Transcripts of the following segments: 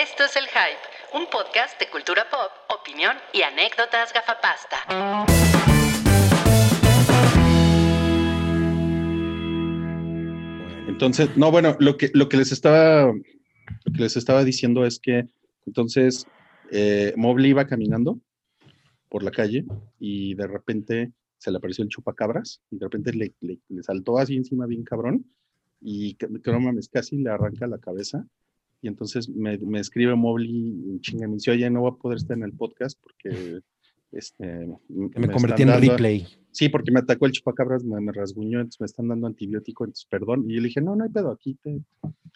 Esto es El Hype, un podcast de cultura pop, opinión y anécdotas gafapasta. Entonces, no, bueno, lo que, lo que les estaba, lo que les estaba diciendo es que entonces eh, iba caminando por la calle y de repente se le apareció el chupacabras y de repente le, le- le saltó así encima bien cabrón y que, que no mames, casi le arranca la cabeza. Y entonces me, me escribe Mobley y chinga, me dice, oye, no voy a poder estar en el podcast porque este, me convertí en replay. Sí, porque me atacó el chupacabras, me, me rasguñó, entonces me están dando antibiótico, entonces perdón. Y yo le dije, no, no hay pedo, aquí te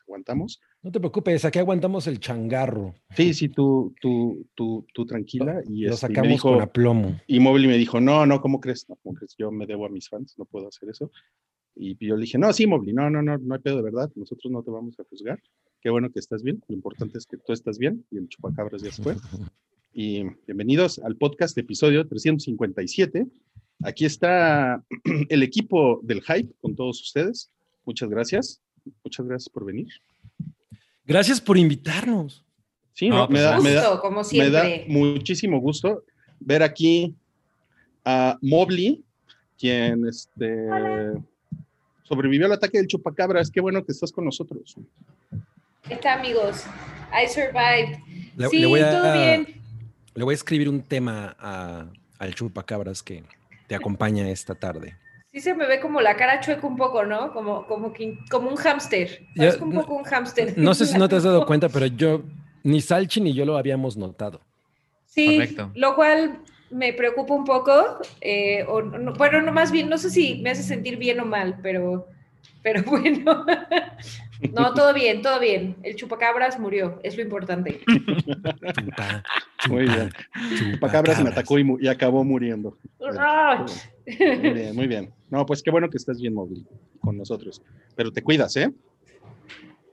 aguantamos. No te preocupes, aquí aguantamos el changarro. Sí, sí, tú, tú, tú, tú tranquila. Y, Lo este, y me sacamos dijo, con aplomo. y Mobley me dijo, no, no, ¿cómo crees? No, ¿cómo crees? Yo me debo a mis fans, no puedo hacer eso. Y yo le dije, no, sí, Mobley, no, no, no, no hay pedo de verdad, nosotros no te vamos a juzgar. Qué bueno que estás bien, lo importante es que tú estás bien y el chupacabras ya se fue. Y bienvenidos al podcast episodio 357. Aquí está el equipo del Hype con todos ustedes. Muchas gracias. Muchas gracias por venir. Gracias por invitarnos. Sí, No, no, me, pues da, me, da, Gusto, como me da muchísimo gusto ver aquí a Mobley, quien este, sobrevivió al ataque del chupacabras. Qué bueno que estás con nosotros. Ahí está, amigos. I survived. Le, sí, le voy a, todo bien. le voy a escribir un tema a- al chupacabras que te acompaña esta tarde. Sí se me ve como la cara chueca un poco, ¿no? Como, como, que- como un hámster. Parezco un poco un hámster. No sé si no te has dado cuenta, pero yo, ni Salchi ni yo lo habíamos notado. Sí, Correcto. lo cual me preocupa un poco. eh, o no- bueno, no, más bien, no sé si me hace sentir bien o mal, pero, pero bueno. No, todo bien, todo bien. El chupacabras murió, es lo importante. Chupa, Muy bien. Chupacabras me atacó y, mu- y acabó muriendo. ¡Ah! Muy bien, muy bien. No, pues qué bueno que estás bien, Mobley, con nosotros. Pero te cuidas, ¿eh?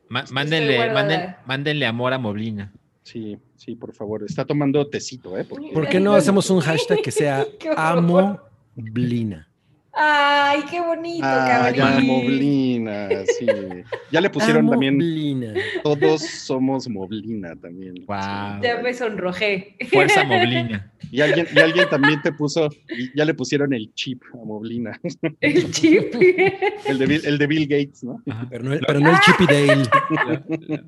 Ma- mándenle, manden- mándenle amor a Moblina. Sí, sí, por favor. Está tomando tecito, ¿eh? Porque- ¿Por qué no hacemos un hashtag que sea Qué horror. amo Blina? Ay, qué bonito, Ah, ya, cabrón. Moblina, sí. Ya le pusieron Amo también, Blina. todos somos Moblina también. Guau. Ya me sonrojé. Fuerza Moblina. Y alguien, y alguien también te puso, y ya le pusieron el chip a Moblina. El chip. El de Bill, el de Bill Gates, ¿no? Ajá. Pero no, el- pero no el Chippy Dale.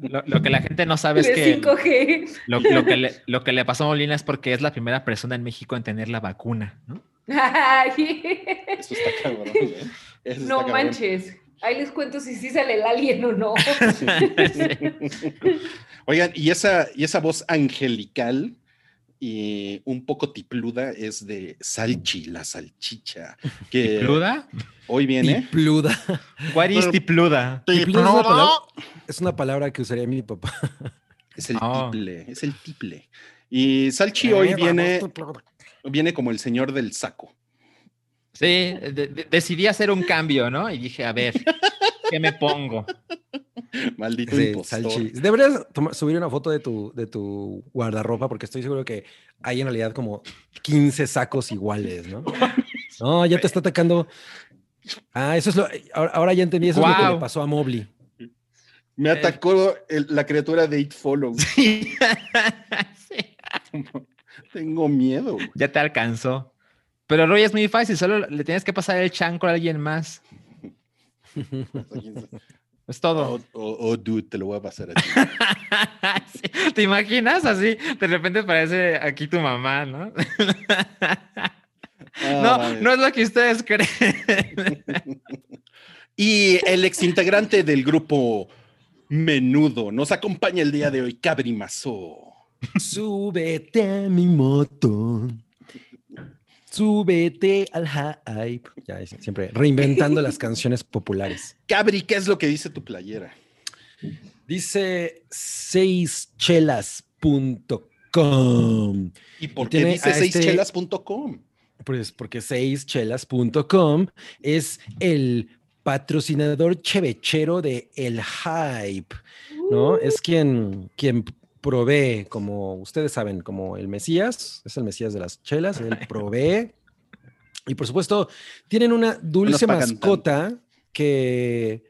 Lo, lo- lo que la gente no sabe es que 5G. lo, lo que le, lo que le pasó a Molina es porque es la primera persona en México en tener la vacuna, ¿no? Eso está cabrón, ¿eh? Eso no está cabrón. manches. Ahí les cuento si sí sale el alien o no. Oigan, y esa, y esa voz angelical y un poco tipluda es de Salchi, la salchicha, que ¿Tipluda? hoy viene. Tipluda. What is tipluda? Tipluda es una, palabra, es una palabra que usaría mi papá. Es el Oh. tiple, es el tiple. Y Salchi hoy viene, viene como el señor del saco. Sí, de- de- decidí hacer un cambio, ¿no? Y dije, a ver, ¿qué me pongo? Maldito Sí, impostor. Salchi. Deberías tomar- subir una foto de tu, de tu guardarropa porque estoy seguro que hay en realidad como 15 sacos iguales, ¿no? No, ya te está atacando. Ah, eso es lo. Ahora, ahora ya entendí, eso es lo que le pasó a Mobley. Me atacó el- la criatura de It Follow. Sí. Tengo miedo. güey. Ya te alcanzó. Pero Roy es muy fácil, solo le tienes que pasar el chancro a alguien más. Es todo. Oh, oh, oh, dude, te lo voy a pasar a ti. Sí, ¿Te imaginas así? De repente parece aquí tu mamá, ¿no? No, vale. no es lo que ustedes creen. Y el exintegrante del grupo Menudo nos acompaña el día de hoy, Cabri Mazó. Súbete a mi moto. Súbete al hype. Ya, siempre reinventando las canciones populares. Cabri, ¿qué es lo que dice tu playera? Dice seischelas.com. ¿Y por qué dice este- seischelas.com? Pues porque seischelas.com es el patrocinador chevechero de El Hype, ¿no? Es quien, quien provee, como ustedes saben, como el Mesías, es el Mesías de las chelas, él provee. Y por supuesto, tienen una dulce mascota que,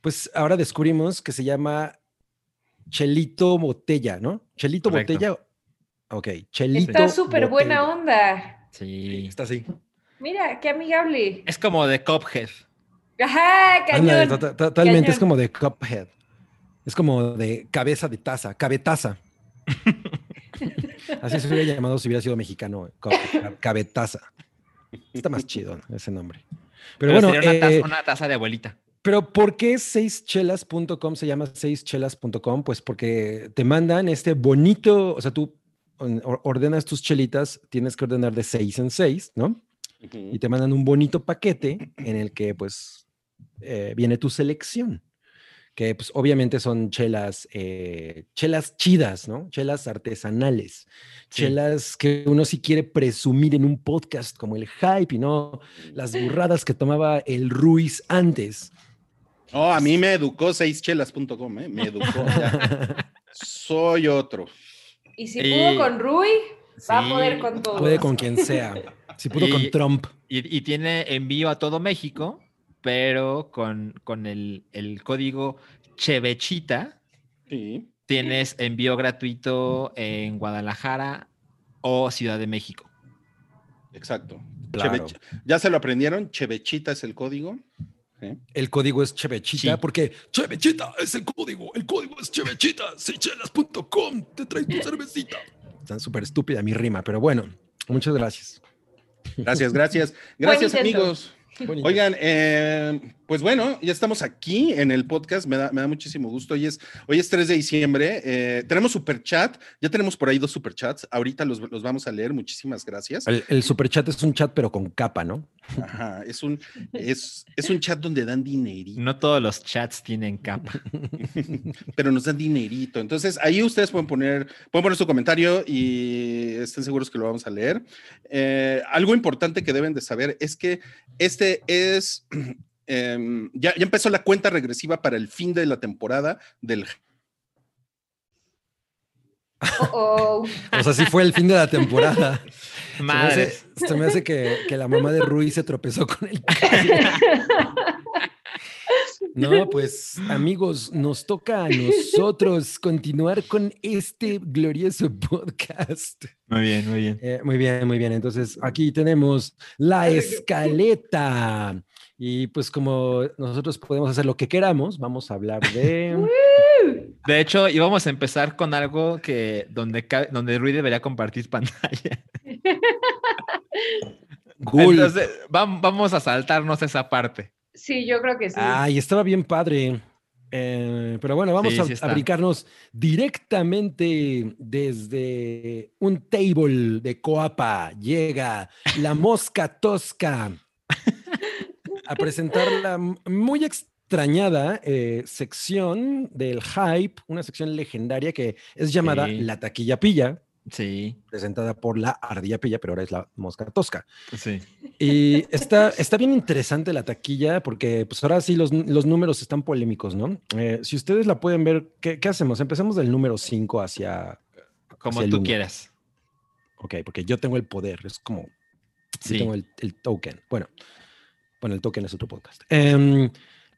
pues ahora descubrimos que se llama Chelito Botella, ¿no? Chelito Correcto. Botella. Ok, Chelito. Está súper buena onda. Sí. Está así. Mira, qué amigable. Es como de Cophead. Ajá, cañón. totalmente es como de Cuphead. Es como de cabeza de taza, cabetaza. Así se hubiera llamado si hubiera sido mexicano, Cuphead, cabetaza. Está más chido ¿no? ese nombre. Pero, bueno, sería una, taza, eh, una taza de abuelita. pero ¿por qué seischelas.com se llama seischelas.com? Pues porque te mandan este bonito, o sea, tú ordenas tus chelitas, tienes que ordenar de seis en seis, ¿no? y te mandan un bonito paquete en el que pues eh, viene tu selección, que pues obviamente son chelas, eh, chelas chidas, ¿no? Chelas artesanales, Sí. chelas que uno sí quiere presumir en un podcast como el hype y no las burradas que tomaba el Ruiz antes. Oh, a mí me educó seischelas.com, ¿eh? Me educó. ya. Soy otro. Y si Y- pudo con Rui, va a poder con todo. Puede con quien sea. Si pudo con Trump. Y, y tiene envío a todo México, pero con, con el, el código Chevechita Sí. tienes envío gratuito en Guadalajara o Ciudad de México. Exacto. Claro. Ya se lo aprendieron. Chevechita es el código. El código es Chevechita Sí. porque Chevechita es el código. El código es Chevechita. Seychelas.com. Te traes tu cervecita. Está súper estúpida mi rima, pero bueno, muchas gracias. Gracias, gracias. Gracias, amigos. Oigan, eh, pues bueno, ya estamos aquí en el podcast, me da, me da muchísimo gusto. Hoy es, hoy es 3 de diciembre, eh, tenemos super chat, ya tenemos por ahí dos super chats, ahorita los, los vamos a leer, muchísimas gracias. El, el superchat es un chat, pero con capa, ¿no? Ajá, es un, es, es un chat donde dan dinerito, No todos los chats tienen capa. pero nos dan dinerito. Entonces ahí ustedes pueden poner, pueden poner su comentario y estén seguros que lo vamos a leer. Eh, algo importante que deben de saber es que este es, em, ya, ya empezó la cuenta regresiva para el fin de la temporada del Oh, oh. O sea, sí fue el fin de la temporada. Se me hace, Madres. se me hace que, que la mamá de Rui se tropezó con el No, pues amigos, nos toca a nosotros continuar con este glorioso podcast. Muy bien, muy bien. Eh, muy bien, muy bien. Entonces, aquí tenemos la escaleta. Y pues como nosotros podemos hacer lo que queramos, vamos a hablar de... De hecho, íbamos a empezar con algo que donde, donde Rui debería compartir pantalla. Ghoul. Entonces, vam- vamos a saltarnos esa parte. Sí, yo creo que sí. Ay, estaba bien padre. Eh, pero bueno, vamos Sí, a, sí directamente desde un table de Coapa. Llega la mosca tosca a presentar la muy extrañada eh, sección del hype, una sección legendaria que es llamada Sí. La Taquilla Pilla, Sí, presentada por la Ardilla Pilla, pero ahora es la mosca tosca. sí. Y está, está bien interesante la taquilla porque pues ahora sí los, los números están polémicos, ¿no? Eh, si ustedes la pueden ver, ¿qué, qué hacemos? Empecemos del número 5 hacia... Como hacia tú uno. quieras. Ok, porque yo tengo el poder, es como... Yo Sí. tengo el, el token. Bueno, bueno, el token es otro podcast. Em,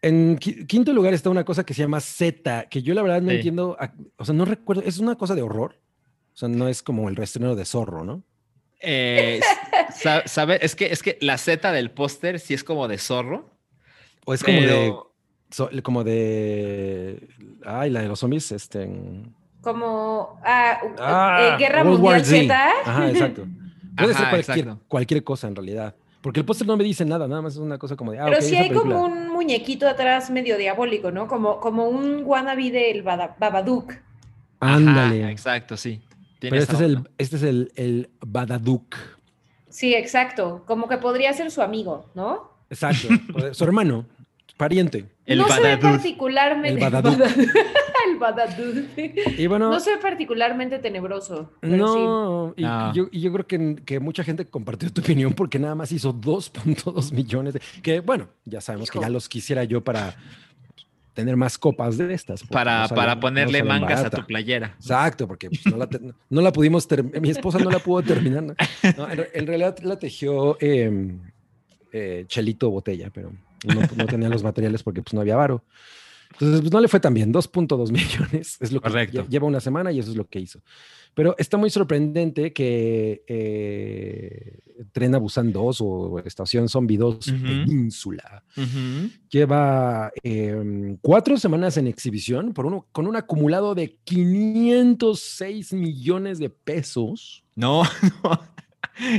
en qui- quinto lugar está una cosa que se llama Z, que yo la verdad no Sí. entiendo, a- o sea, no recuerdo, es una cosa de horror. O sea, no es como el reestreno de Zorro, ¿no? Eh, es que, es que la Z del póster sí es como de zorro. O es como de... so- como de... Ay, la de los zombies, este... en- Como ah, uh, Ah, eh, Guerra World War Mundial Z. Z. Ajá, exacto. Puede ser cualquier, exacto. cualquier cosa en realidad. Porque el póster no me dice nada, nada más es una cosa como de. Ah, Pero ok, sí hay como un muñequito atrás medio diabólico, ¿no? Como, como un wannabe del Bada- Babadook. Ajá, Ándale. exacto, sí. Tiene Pero este es el, este es el, el. Sí, exacto. Como que podría ser su amigo, ¿no? Exacto. Su hermano, parente. El no se ve Badaduc. particularmente. El Badaduc. El. Y bueno, No se ve particularmente tenebroso. pero sí. no, y, No. Yo, y yo creo que, que mucha gente compartió tu opinión porque nada más hizo 2.2 millones. De, que bueno, ya sabemos que ya los quisiera yo para tener más copas de estas. Para, no salen- para no ponerle mangas barata. a tu playera. Exacto, porque pues, no, la te- no la pudimos terminar, mi esposa no la pudo terminar. en realidad la tejió eh, eh, Chelito Botella, pero no, no tenía los materiales porque pues no había varo. Entonces, pues no le fue tan bien, 2.2 millones es lo que Correcto. lle- lleva una semana y eso es lo que hizo. Pero está muy sorprendente que eh, Tren a Busan 2 o Estación Zombie 2 Ujú. Península Ujú. lleva em, cuatro semanas en exhibición por uno, con un acumulado de 506 millones de pesos. No, no.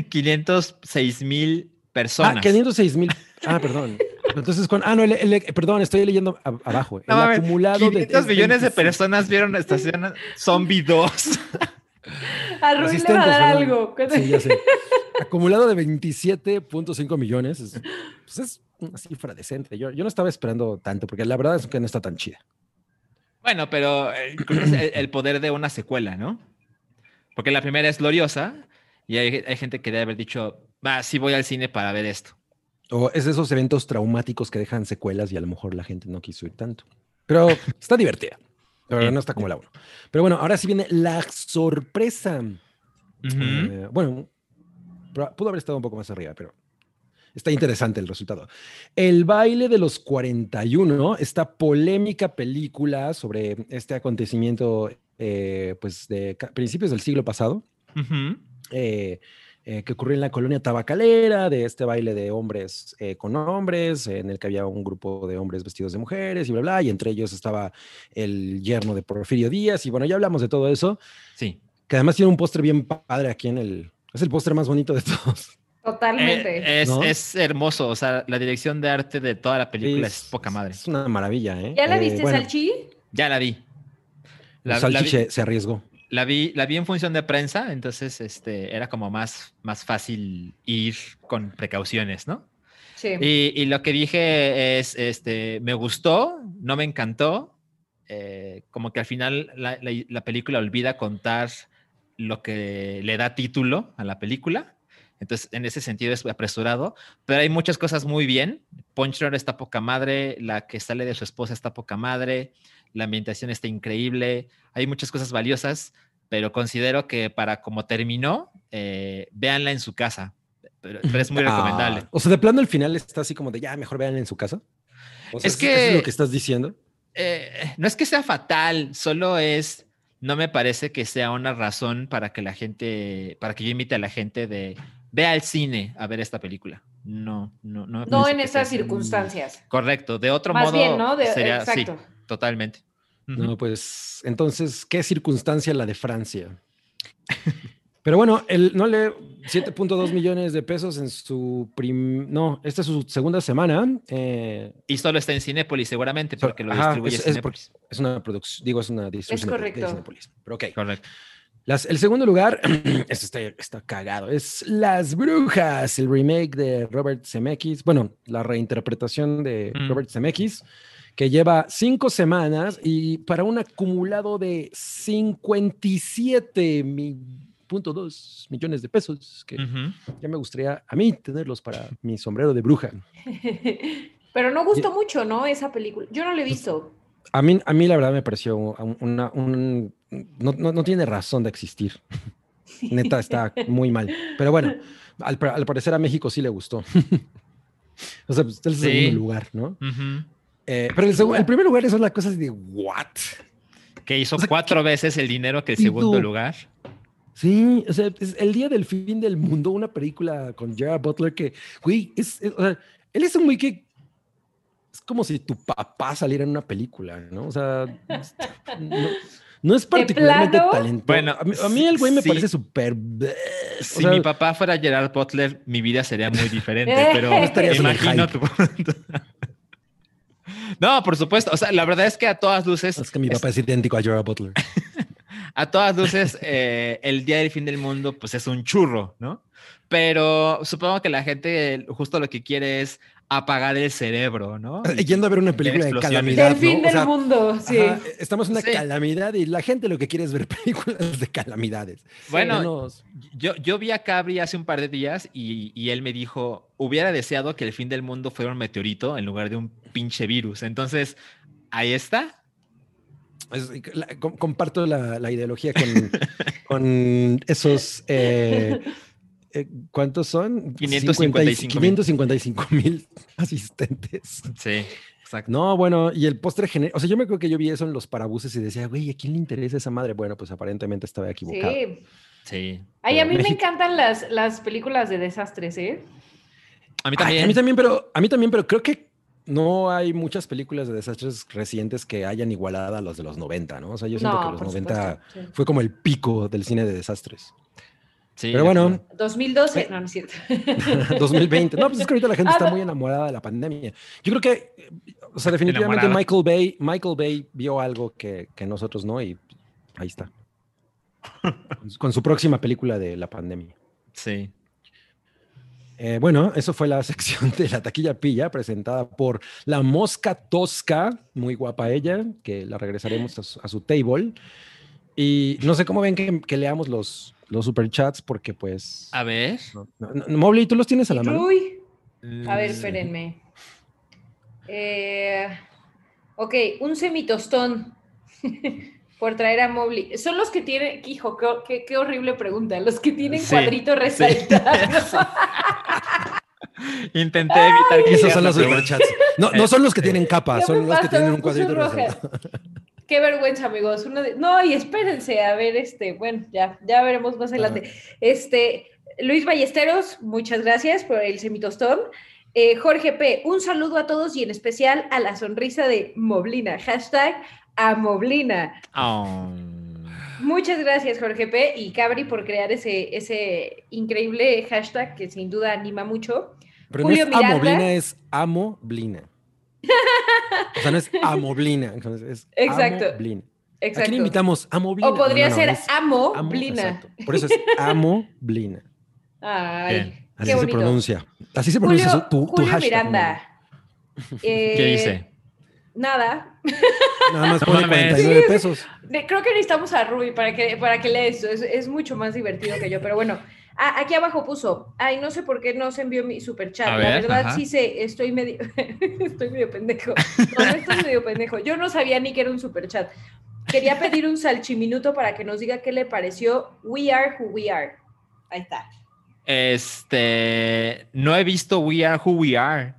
506 mil personas. Ah, 506 mil. Ah, perdón. Entonces, con. Ah, no, el- el- perdón, estoy leyendo a- abajo. No el acumulado 500 de. millones de 25. personas vieron Estación Zombie 2. A Rui le va a dar algo. Sí, ya sé. Acumulado de 27.5 millones. Es, pues es una cifra decente. Yo, yo no estaba esperando tanto, porque la verdad es que no está tan chida. Bueno, pero eh, el, el poder de una secuela, ¿no? Porque la primera es gloriosa y hay, hay gente que debe haber dicho, va, sí voy al cine para ver esto. O es de esos eventos traumáticos que dejan secuelas y a lo mejor la gente no quiso ir tanto. Pero está divertida. Pero no está como la uno. Pero bueno, ahora sí viene la sorpresa. Ujú. Eh, bueno, pudo haber estado un poco más arriba, pero está interesante el resultado. El baile de los 41, esta polémica película sobre este acontecimiento, eh, pues de principios del siglo pasado, Ujú. eh, eh, que ocurrió en la colonia tabacalera, de este baile de hombres eh, con hombres, en el que había un grupo de hombres vestidos de mujeres y bla, bla, y entre ellos estaba el yerno de Porfirio Díaz, y bueno, ya hablamos de todo eso, Sí. que además tiene un póster bien padre aquí en el... Es el póster más bonito de todos. Totalmente. Eh, es, ¿No? es hermoso, o sea, la dirección de arte de toda la película es, poca madre. Es una maravilla, ¿eh? ¿Ya la Eh, viste, bueno, Salchi? Ya la vi. La, la Salchi vi, se arriesgó. La vi- la vi en función de prensa, entonces este, era como más, más fácil ir con precauciones, ¿no? Sí. Y, y lo que dije es, este, me gustó, no me encantó, eh, como que al final la, la- la película olvida contar lo que le da título a la película. Entonces, en ese sentido es apresurado, pero hay muchas cosas muy bien. Punchlor está poca madre, la que sale de su esposa está poca madre, la ambientación está increíble, hay muchas cosas valiosas, pero considero que para como terminó, eh, véanla en su casa, pero, pero es muy recomendable. Ah, o sea, de plano el final está así como de ya, mejor vean en su casa. O sea, Es ¿eso- eso es que- lo que estás diciendo. Eh, no es que sea fatal, solo es, no me parece que sea una razón para que la gente, para que yo invite a la gente de, ve al cine a ver esta película. No, no, no. No en esas circunstancias. Correcto, de otro Más modo bien, ¿no? De- sería, sí, exacto. totalmente. Ujú. No, pues entonces, ¿qué circunstancia la de Francia? Pero bueno, el, no le 7.2 millones de pesos en su prim... No, esta es su segunda semana. eh, Y solo está en Cinépolis seguramente, So- porque lo ajá, distribuye es- es Cinépolis. es una producción, digo, es una distribución de- de correcto. Cinépolis. Pero ok. Correcto. Las- el segundo lugar, esto está, está cagado, es Las Brujas, el remake de Robert Zemeckis, bueno, la reinterpretación de Mm. Robert Zemeckis, que lleva cinco semanas y para un acumulado de 57.2 millones de pesos, que ya me gustaría a mí tenerlos para mi sombrero de bruja. Pero no gustó mucho, ¿no? Esa película. Yo no la he visto. A mí, a mí la verdad me pareció un- una, un- no, no- no tiene razón de existir. Neta, está muy mal. Pero bueno, al, al parecer a México sí le gustó. o sea, pues, es el Sí. segundo lugar, ¿no? Ujú. Eh, pero el, el primer lugar es una cosa así de, ¿what? Que hizo O sea, cuatro veces el dinero que el ¿Y segundo tú? lugar. Sí, o sea, es el día del fin del mundo, una película con Gerard Butler que, güey, es, es- o sea, él es un güey que es como si tu papá saliera en una película, ¿no? O sea, no, no es particularmente talentoso. Bueno, a mí, a mí el güey me sí. parece súper... Si sea, mi papá fuera Gerard Butler, mi vida sería muy diferente, pero imagino tu. No, por supuesto. O sea, la verdad es que a todas luces, es que mi papá es idéntico a Gerard Butler. a todas luces, eh, el día del fin del mundo, pues es un churro, ¿no? Pero supongo que la gente justo lo que quiere es apagar el cerebro, ¿no? Y- Yendo a ver una película de explosiones. calamidad, Del fin ¿no? O del sea, mundo, sí. ajá, estamos en una Sí. calamidad y la gente lo que quiere es ver películas de calamidades. Bueno, Menos- Yo, yo vi a Cabri hace un par de días y, y él me dijo, hubiera deseado que el fin del mundo fuera un meteorito en lugar de un pinche virus. Entonces, ahí está. Es- la- com- comparto la, la ideología con, con esos. eh, eh, ¿Cuántos son? 555 mil. 555 mil asistentes. Sí. Exacto. No, bueno, y el postre genérico, o sea, yo me acuerdo que yo vi eso en los parabuses y decía, güey, ¿a quién le interesa esa madre? Bueno, pues aparentemente estaba equivocado. Sí. Sí. Ay, a mí me encantan las, las películas de desastres, ¿eh? A mí Ay, también. a mí también, pero a mí también, pero creo que no hay muchas películas de desastres recientes que hayan igualado a los de los 90, ¿no? O sea, yo siento No, que los por 90 supuesto, sí. fue como el pico del cine de desastres. Sí, Pero bueno, acuerdo. 2012, no, no es cierto. 2020. No, pues es que ahorita la gente Ah, está muy enamorada de la pandemia. Yo creo que, eh, o sea, definitivamente Enamorada. Michael Bay, Michael Bay vio algo que, que nosotros no y ahí está. Con su- Con su próxima película de la pandemia. Sí. Eh, bueno, eso fue la sección de la taquilla pilla presentada por la Mosca Tosca, muy guapa ella, que la regresaremos a su, a su table. Y no sé cómo ven que, que leamos los, los superchats porque pues... A ver. no- no- no- Mobley, ¿tú los tienes a la mano? Uy, a ver, Mm, espérenme. Eh, ok, un semitostón por traer a Mobley. Son los que tienen, hijo, qué, qué- qué horrible pregunta, los que tienen Sí, cuadrito sí. resaltado. Intenté evitar que Esos son los superchats. No, no son los que tienen capa, son los que tienen un cuadrito resaltado. Qué vergüenza, amigos. Uno de- No, y espérense, a ver, este, bueno, ya, ya veremos más adelante. Este, Luis Ballesteros, muchas gracias por el semitostón. Eh, Jorge P., un saludo a todos y en especial a la sonrisa de Moblina. Hashtag a Moblina. Oh. Muchas gracias, Jorge P. y Cabri por crear ese, ese increíble hashtag que sin duda anima mucho. Pero no es Miranda. amoblina, es amoblina. O sea, no es amoblina, es Exacto. amoblina. ¿A Exacto. quién invitamos? Amoblina. O podría No, no, no, ser es Amo. Por eso es amoblina. Ay, Bien. Así qué se pronuncia. Así se pronuncia Julio, tu, tu Julio hashtag. Miranda. ¿Qué Eh, dice? Nada. Nada más No pone mames. 49 pesos. De- Creo que necesitamos a Ruby para que, para que lea esto. Es, es mucho más divertido que yo, pero bueno. Ah, aquí abajo puso, ay, no sé por qué no se envió mi super chat. La ver, verdad ajá. sí sé, estoy medio, estoy medio pendejo. No, no estoy medio pendejo. Yo no sabía ni que era un super chat. Quería pedir un salchiminuto para que nos diga qué le pareció We Are Who We Are. Ahí está. Este. No he visto We Are Who We Are.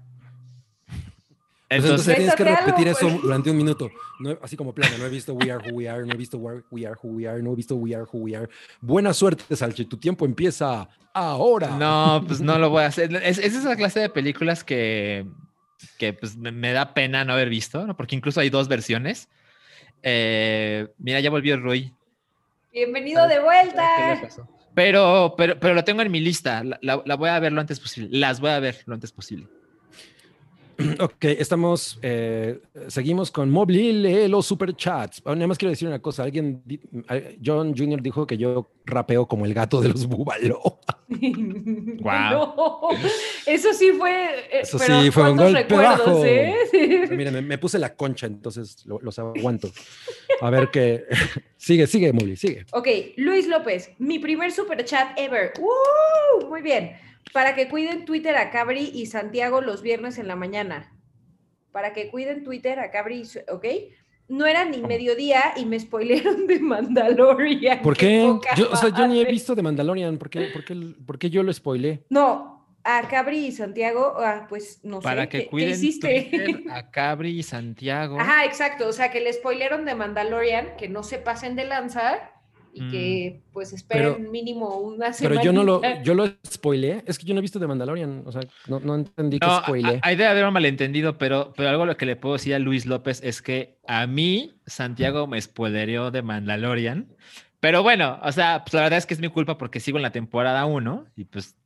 Pues entonces Entonces, tienes que repetir algo, eso pues. durante un minuto. No, así como plano, no he visto We Are Who We Are, no he visto Where- We Are Who We Are, no he visto We Are Who We Are. Buena suerte, Salchi, tu tiempo empieza ahora. no, pues no lo voy a hacer. Es, es esa clase de películas que, que pues, me, me da pena no haber visto, ¿no? porque incluso hay dos versiones. Eh, mira, ya volvió Rui. Bienvenido de ¿Qué le vuelta. Pero, pero, pero lo tengo en mi lista. La, la- la voy a ver lo antes posible. Las voy a ver lo antes posible. Ok, estamos, eh, seguimos con Mobley, lee los superchats. Ah, Nada más quiero decir una cosa, alguien, eh, John Jr. dijo que yo rapeo como el gato de los búbalo. No, eso sí fue. eh, Eso pero sí, fue un ¿cuántos golpe recuerdos, bajo. eh? Sí. Miren, me, me puse la concha, entonces lo- los aguanto. A ver qué. sigue, sigue, Mobley, sigue. Ok, Luis López, mi primer super chat ever. ¡Woo! Muy bien. Para que cuiden Twitter a Cabri y Santiago los viernes en la mañana. Para que cuiden Twitter a Cabri, y ¿ok? No era ni mediodía y me spoilearon de Mandalorian. ¿Por qué? Yo, o sea, yo ni he visto de Mandalorian. ¿Por qué, por qué, por qué yo lo spoilé? No, a Cabri y Santiago, ah, pues no Para sé. que ¿qué- ¿qué, cuiden hiciste? Twitter a Cabri y Santiago. Ajá, exacto. O sea, que le spoilearon de Mandalorian, que no se pasen de lanza y que pues esperen Pero- mínimo una semana. Pero yo no lo, yo lo spoileé. Es que yo no he visto de Mandalorian. O sea, no, no entendí que No, spoileé. a- hay de haber un malentendido, pero, pero algo lo que le puedo decir a Luis López es que a mí Santiago me spoilereó de Mandalorian. Pero bueno, o sea, pues la verdad es que es mi culpa porque sigo en la temporada 1 y pues,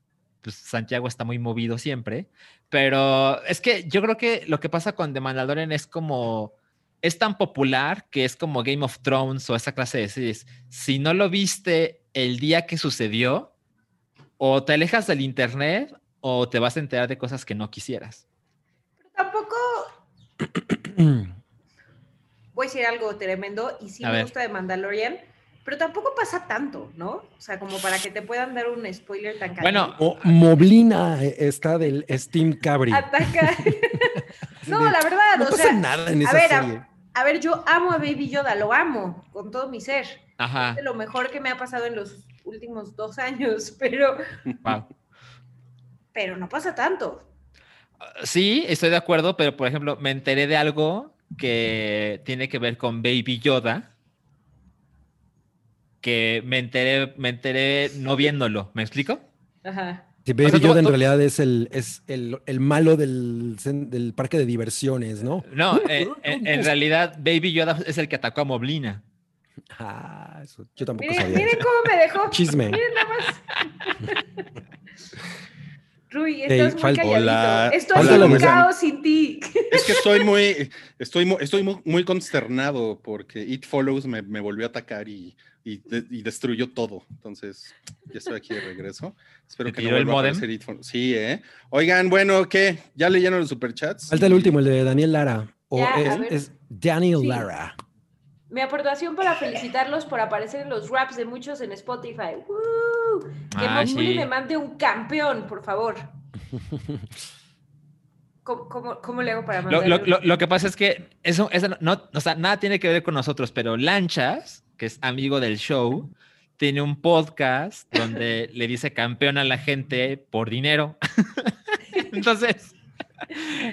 pues Santiago está muy movido siempre. Pero es que yo creo que lo que pasa con The Mandalorian es como es tan popular que es como Game of Thrones o esa clase de series. Si no lo viste el día que sucedió, o te alejas del internet o te vas a enterar de cosas que no quisieras. Tampoco voy a decir algo tremendo y sí A me ver. gusta de Mandalorian, pero tampoco pasa tanto, ¿no? O sea, como para que te puedan dar un spoiler tan Bueno, Mo- Moblina está del Steam Cabri. Ataca. no, la verdad, No o pasa sea, nada en a esa ver, a- serie. a ver, yo amo a Baby Yoda, lo amo con todo mi ser. Ajá, Es de lo mejor que me ha pasado en los últimos dos años, pero, wow. pero no pasa tanto. sí, estoy de acuerdo, pero por ejemplo, me enteré de algo que tiene que ver con Baby Yoda. Que me enteré, me enteré no viéndolo. ¿Me explico? Ajá. Sí, Baby sea, tú- Yoda en tú- realidad es el, es el, el malo del, del parque de diversiones, ¿no? No, eh, en, en realidad Baby Yoda es el que atacó a Moblina. Ah, eso, yo tampoco Miren, sabía. miren cómo me dejó. Chisme. Miren nada más. Rui, estás muy falta- calladito. Hola. Un ¿cómo están? caos sin ti. Es que estoy muy, estoy, mu- estoy mu- muy consternado porque It Follows me, me volvió a atacar y, y, de- y destruyó todo. Entonces, ya estoy aquí de regreso. Espero ¿Te que no el vuelva a It Follows. Sí, ¿eh? Oigan, bueno, ¿qué? ¿Ya leyeron los superchats? Falta el último, el de Daniel Lara. O Ya, es, es Daniel Sí. Lara. Mi aportación para felicitarlos por aparecer en los raps de muchos en Spotify. ¡Woo! Que Ah, sí. me mande un campeón, por favor. ¿Cómo, cómo, cómo le hago para Lo, mandarle lo- lo- lo que pasa es que eso, eso no- no, o sea, nada tiene que ver con nosotros, pero Lanchas, que es amigo del show, tiene un podcast donde le dice campeón a la gente por dinero. entonces,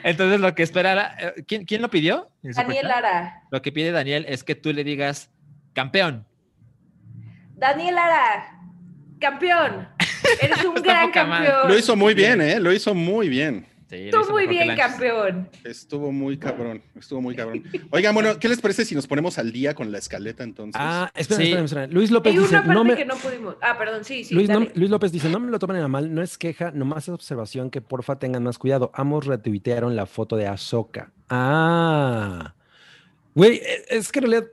entonces lo que espera, la- eh, ¿quién, quién lo pidió? ¿El Daniel? Lara. Lo que pide Daniel es que tú le digas campeón. Daniel Lara, campeón. Eres un gran campeón. Lo hizo muy bien, ¿eh? Lo hizo muy bien. Sí, Tú muy bien, campeón. Estuvo muy cabrón. Estuvo muy cabrón. Oigan, bueno, ¿qué les parece si nos ponemos al día con la escaleta entonces? Ah, espera, Sí. espera, espera. Luis López dice, una parte no me... que no pudimos. Ah, perdón, sí, sí. Luis, no- dale. Luis López dice, no me lo tomen a mal, no es queja, nomás es observación que porfa tengan más cuidado. Ambos retuitearon la foto de Ahsoka. Ah. Güey, e- es que en realidad,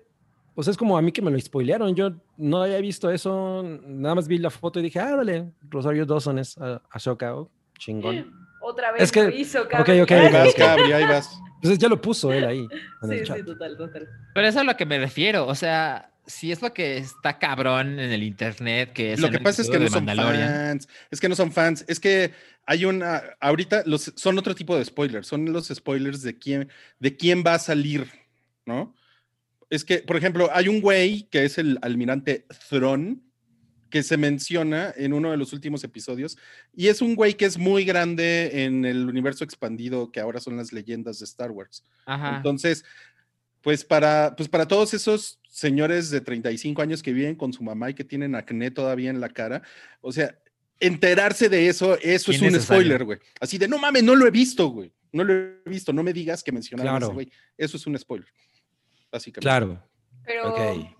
o sea, es como a mí que me lo spoilearon. Yo no había visto eso, nada más vi la foto y dije, ah, dale, Rosario Dawson es ah, Ahsoka, oh, chingón. Otra vez Es que- lo hizo, ok, cabrón. ok, ahí ok. vas, Cabri, ahí vas. Entonces ya lo puso él ahí en el Sí, chat. sí, total, total. Pero eso es a lo que me refiero. O sea, si es lo que está cabrón en el internet, que es Lo que el pasa es que no son fans. Es que no son fans. Es que hay una. Ahorita los, son otro tipo de spoilers. Son los spoilers de quién, de quién va a salir, ¿no? Es que, por ejemplo, hay un güey que es el almirante Thrawn que se menciona en uno de los últimos episodios y es un güey que es muy grande en el universo expandido que ahora son las leyendas de Star Wars. Ajá. Entonces, pues para, pues para todos esos señores de 35 años que viven con su mamá y que tienen acné todavía en la cara, o sea, enterarse de eso, eso es un Innecesario. spoiler, güey. Así de, no mames, no lo he visto, güey. No lo he visto, no me digas que mencionaron a ese Claro. güey. Eso es un spoiler, básicamente. Claro, Pero ok.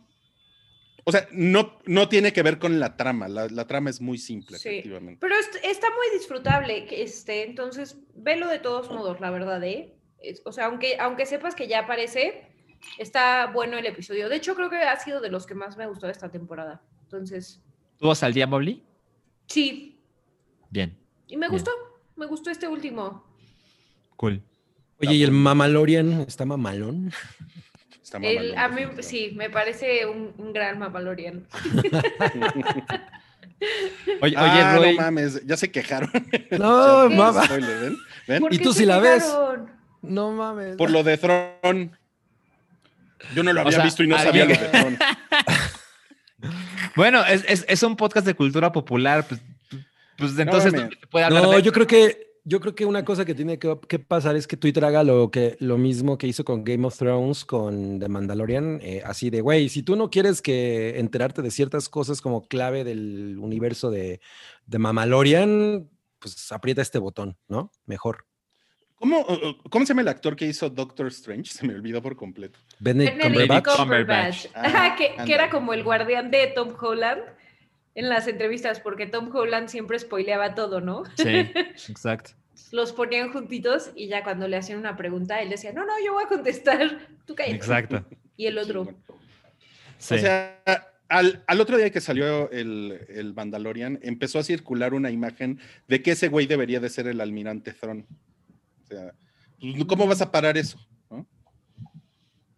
O sea, no, no tiene que ver con la trama. La, la trama es muy simple, Sí. efectivamente. Pero est- está muy disfrutable, que este, entonces velo de todos modos, la verdad, ¿eh? Es- o sea, aunque, aunque sepas que ya aparece, está bueno el episodio. De hecho, creo que ha sido de los que más me gustó de esta temporada. Entonces, ¿Tuvo al día, Mobley? sí, Bien. y me Bien. gustó, me gustó este último. Cool. Oye, ¿y el Mamalorian está mamalón? Está El- mamalón, a mí sí, me parece un, un gran Mandalorian. Oye, ah, oye, Roy, no mames, ya se quejaron. No, ¿Qué? mamá. Spoiler, ¿ven? ¿Ven? ¿Por ¿Y tú si la ves? No mames. Por lo de Tron. Yo no lo O había sea, visto y no sabía lo de Tron. bueno, es, es- es un podcast de cultura popular, pues, pues entonces mames. no se puede hablar No, de... yo creo que yo creo que una cosa que tiene que, que pasar es que Twitter haga lo que lo mismo que hizo con Game of Thrones con The Mandalorian, eh, así de güey, si tú no quieres que enterarte de ciertas cosas como clave del universo de, de Mamalorian, pues aprieta este botón, ¿no? Mejor. ¿Cómo, ¿Cómo se llama el actor que hizo Doctor Strange? Se me olvidó por completo. Benedict Benedict Cumberbatch. Cumberbatch. Ah, que, que ándale. era como el guardián de Tom Holland en las entrevistas, porque Tom Holland siempre spoileaba todo, ¿no? Sí, exacto. Los ponían juntitos y ya cuando le hacían una pregunta, él decía, no, no, yo voy a contestar, tú cállate. Exacto. Y el otro. Sí. O sea, al, al otro día que salió el, el Mandalorian, empezó a circular una imagen de que ese güey debería de ser el almirante Thrawn. O sea, pues, ¿cómo vas a parar eso?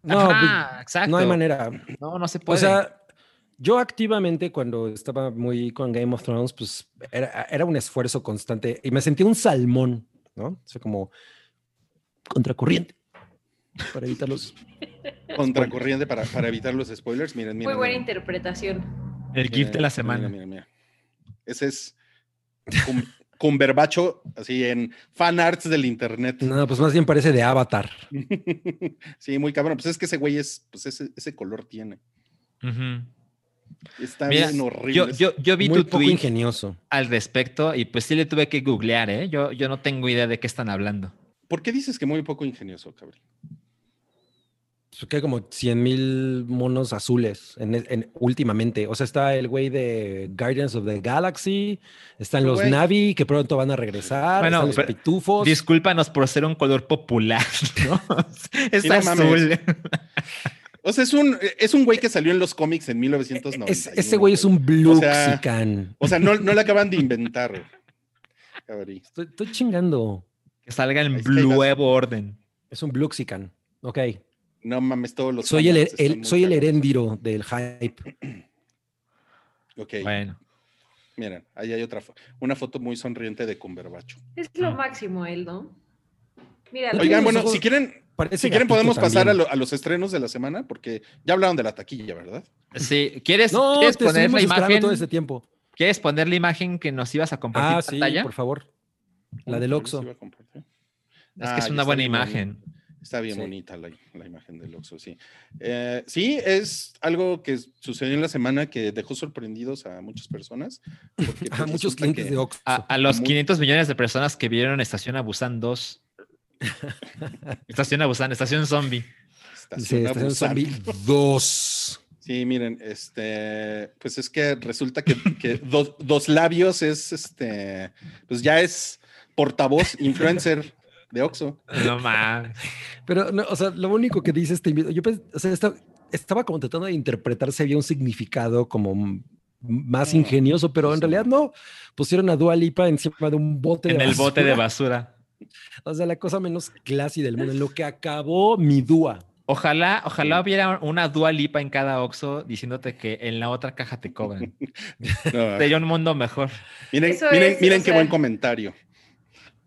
no? Ajá, pues, exacto. no hay manera. No, no se O puede. sea, yo activamente cuando estaba muy con Game of Thrones, pues era, era un esfuerzo constante y me sentía un salmón, ¿no? O sea, como contracorriente para evitar los... Contracorriente para, para evitar los spoilers. Miren, miren. muy buena miren. interpretación. el GIF de la semana. Mira, mira, mira. Ese es cum- con verbacho, así en fan arts del internet. No, pues más bien parece de Avatar. sí, muy cabrón. Pues es que ese güey es, pues ese, ese color tiene. Ujú. Está Mira, bien horrible. Yo, yo, yo vi Muy tu poco tweet ingenioso. al respecto y pues sí le tuve que googlear, ¿eh? Yo, yo no tengo idea de qué están hablando. ¿Por qué dices que muy poco ingenioso, cabrón? Pues que hay como 100 mil monos azules en, en- últimamente. O sea, está el güey de Guardians of the Galaxy, están los Güey. Navi que pronto van a regresar, Bueno, están los pitufos. Discúlpanos por ser un color popular, ¿no? es Sí, no mames. azul. O sea, es un, es un güey que salió en los cómics en Es- 1990. ese güey es un O sea, Bluxican. O sea, no, no le acaban de inventar. Estoy, estoy chingando. Que salga en nuevo orden. Es un Bluxican. Ok. No mames, todos los. Soy el, soy el heréndiro del hype. Ok, Bueno. miren, ahí hay otra. Una foto muy sonriente de Cumberbatch. Es lo Mm. máximo él, ¿no? Mira, Oigan, bueno, ojos- si quieren, Parece si quieren podemos pasar a, también. lo- a los estrenos de la semana, porque ya hablaron de la taquilla, ¿verdad? Sí, ¿quieres, No, ¿quieres te poner la imagen? todo este tiempo. ¿Quieres poner la imagen que nos ibas a compartir Ah, en sí, pantalla? por favor. La del ¿por qué Oxxo. Es Ah, que es ya una buena bien imagen. Está bien Sí. bonita la, la imagen del Oxxo, sí. Eh, sí, es algo que sucedió en la semana que dejó sorprendidos a muchas personas. porque, A pues, muchos clientes que- de Oxxo. A, a los Muy- 500 millones de personas que vieron Estación Abusan 2. Estación Abusan, Estación Zombie. Sí, Estación Abusan. Zombie 2. Sí, miren, este, pues es que resulta que, que dos, dos labios es, este, pues ya es portavoz, influencer de Oxxo. No mames. Pero, no, o sea, lo único que dice este yo pens- o sea, esta- estaba como tratando de interpretar si había un significado como más No, ingenioso, pero en realidad no. Pusieron a Dua Lipa encima de un bote En de el bote de basura. O sea, la cosa menos classy del mundo, en lo que acabó mi Dua. Ojalá, ojalá hubiera una Dua Lipa en cada Oxxo diciéndote que en la otra caja te cobran. No, Sería un mundo mejor. miren, Eso miren, es, miren qué sea- buen comentario.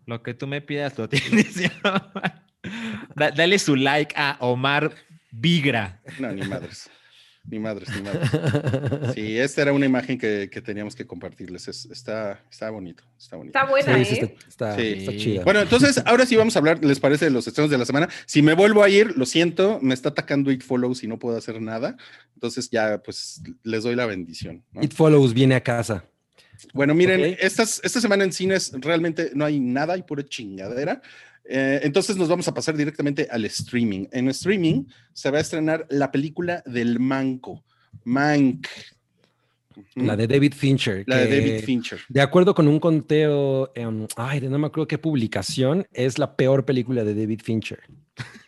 Lo que tú me pidas lo tienes. Da- dale su like a Omar Vigra. No, ni madres. Ni madres, ni madres. Sí, esta era una imagen que, que teníamos que compartirles. Es- está, está bonito, está bonito. Está buena, Sí, ¿eh? está, está- Sí. está chida. Bueno, entonces ahora sí vamos a hablar, ¿les parece de los estrenos de la semana? Si me vuelvo a ir, lo siento, me está atacando It Follows y no puedo hacer nada. Entonces ya, pues, les doy la bendición. ¿no? It Follows viene a casa. Bueno, miren, Ok. estas, esta semana en cines realmente no hay nada, hay pura chingadera. Eh, entonces nos vamos a pasar directamente al streaming. En streaming se va a estrenar la película del Manco, Mank. La de David Fincher. La de David Fincher. De acuerdo con un conteo, em, ay, de no me acuerdo qué publicación, es la peor película de David Fincher.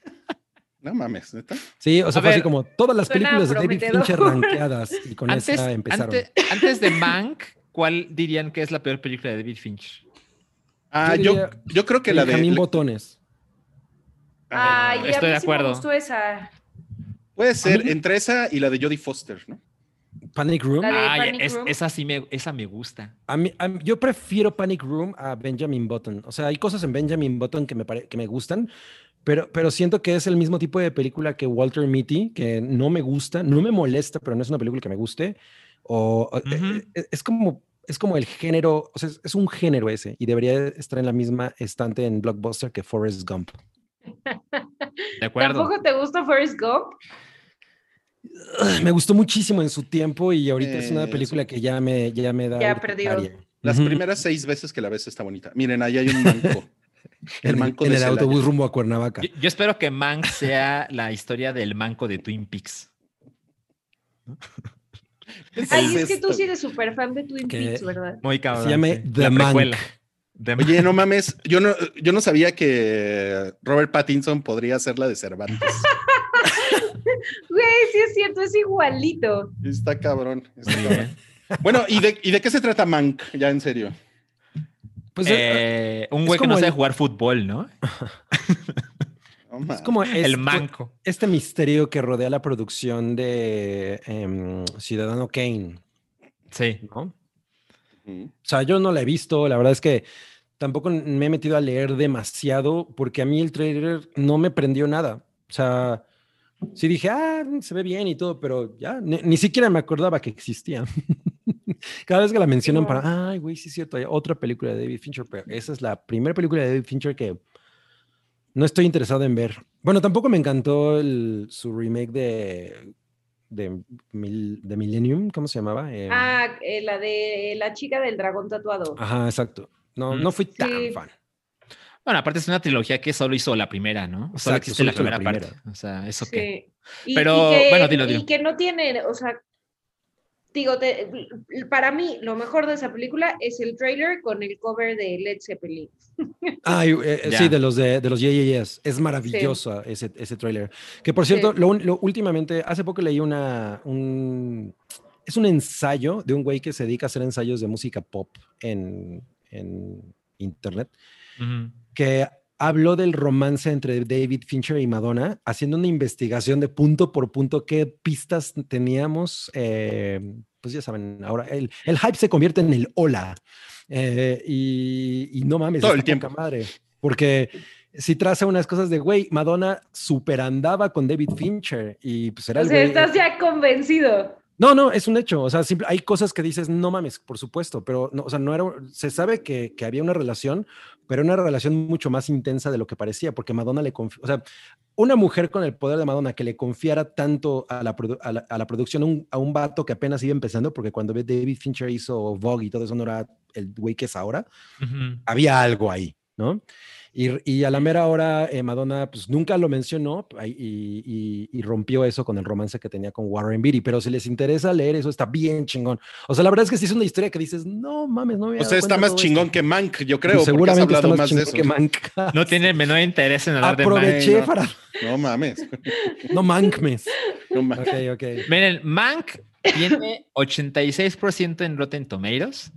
No mames, neta. Sí, o sea, A fue así como todas las películas de David. Fincher rankeadas y con Antes, esa empezaron. antes, antes de Mank, ¿cuál dirían que es la peor película de David Fincher? Ah, Yo yo, creo que la de. Benjamín Botones. Ay, a Estoy mí de sí me acuerdo. gustó esa. Puede ser entre esa y la de Jodie Foster, ¿no? Panic Room. De Ay, Panic es- Room. esa sí me, esa me gusta. A mí, a mí- yo prefiero Panic Room a Benjamin Button. O sea, hay cosas en Benjamin Button que me, pare- que me gustan, pero, pero siento que es el mismo tipo de película que Walter Mitty, que no me gusta, no me molesta, pero no es una película que me guste. O, o- Ujú. eh, eh, es como es como el género, o sea, es, es un género ese y debería estar en la misma estante en Blockbuster que Forrest Gump. De acuerdo. ¿Tampoco te gusta Forrest Gump? Me gustó muchísimo en su tiempo y ahorita es una Eh, película que ya me, ya me da. Ya perdió. Las primeras seis veces que la ves está bonita. Miren, ahí hay un manco. En El el, manco en de el Celaya. autobús rumbo a Cuernavaca. Yo, yo espero que Mank sea la historia del manco de Twin Peaks. ¿Qué Ay, es que esto? tú sí eres súper fan de Twin Que- Peaks, ¿verdad? Muy cabrón. Se llama sí. The Mank. The. Oye, no mames, yo no, yo no sabía que Robert Pattinson podría ser la de Cervantes. Güey, sí es cierto, es igualito. Está cabrón. está. Bueno, ¿y de, ¿y de qué se trata Mank? Ya en serio. Pues eh, Eh, un güey que no sabe jugar fútbol, ¿no? Es como El este- manco. este misterio que rodea la producción de em, Ciudadano Kane, Sí. ¿no? O sea, yo no la he visto, la verdad es que tampoco me he metido a leer demasiado porque a mí el trailer no me prendió nada. O sea, sí dije, ah, se ve bien y todo, pero ya, ni, ni siquiera me acordaba que existía. Cada vez que la mencionan para, ay, güey, sí es cierto, hay otra película de David Fincher, pero esa es la primera película de David Fincher que no estoy interesado en ver. Bueno, tampoco me encantó el- su remake de, de, Mil- de Millennium, ¿cómo se llamaba? Eh, Ah, eh, la de la chica del dragón tatuado. Ajá, exacto. No, Mm. no fui tan Sí. fan. Bueno, aparte es una trilogía que solo hizo la primera, ¿no? Solo Exacto, existe solo la hizo la primera, parte. O sea, ¿eso Sí. qué? Y, Pero, y que, bueno, dilo, dilo. Y que no tiene, o sea, digo, te- para mí lo mejor de esa película es el trailer con el cover de Led Zeppelin. Ay, eh, Ya. sí, de los de, de los Yeah, Yeah Yeahs. Es maravilloso ese, ese tráiler. Que por cierto, Sí. lo, lo- últimamente, hace poco leí una, un, es un ensayo de un güey que se dedica a hacer ensayos de música pop en, en internet, Ujú. que habló del romance entre David Fincher y Madonna, haciendo una investigación de punto por punto qué pistas teníamos. eh, pues ya saben, ahora el, el hype se convierte en el hola. eh, y, y no mames, Todo el tiempo. madre. Porque si traza unas cosas de, güey, Madonna super andaba con David Fincher y pues era O el sea, güey- estás ya convencido. No, no, es un hecho. O sea, simple- hay cosas que dices, no mames, por supuesto, pero no, o sea, no era, se sabe que, que había una relación, pero una relación mucho más intensa de lo que parecía, porque Madonna le confió, o sea, una mujer con el poder de Madonna que le confiara tanto a la, a la, a la producción a un, a un vato que apenas iba empezando, porque cuando David Fincher hizo Vogue y todo eso no era el güey que es ahora, había algo ahí, ¿no? Y, y a la mera hora, eh, Madonna, pues nunca lo mencionó y, y- y rompió eso con el romance que tenía con Warren Beatty. Pero si les interesa leer eso, está bien chingón. O sea, la verdad es que sí es una historia que dices, no mames, no me O sea, está más chingón esto". que Mank, yo creo, Pues porque has seguramente está hablado más más de eso. que Mank. No tiene el menor interés en hablar de Mank. Aproveché para... No mames. No Mankmes. No mames. Ok, ok. Miren, Mank tiene 86% en Rotten Tomatoes,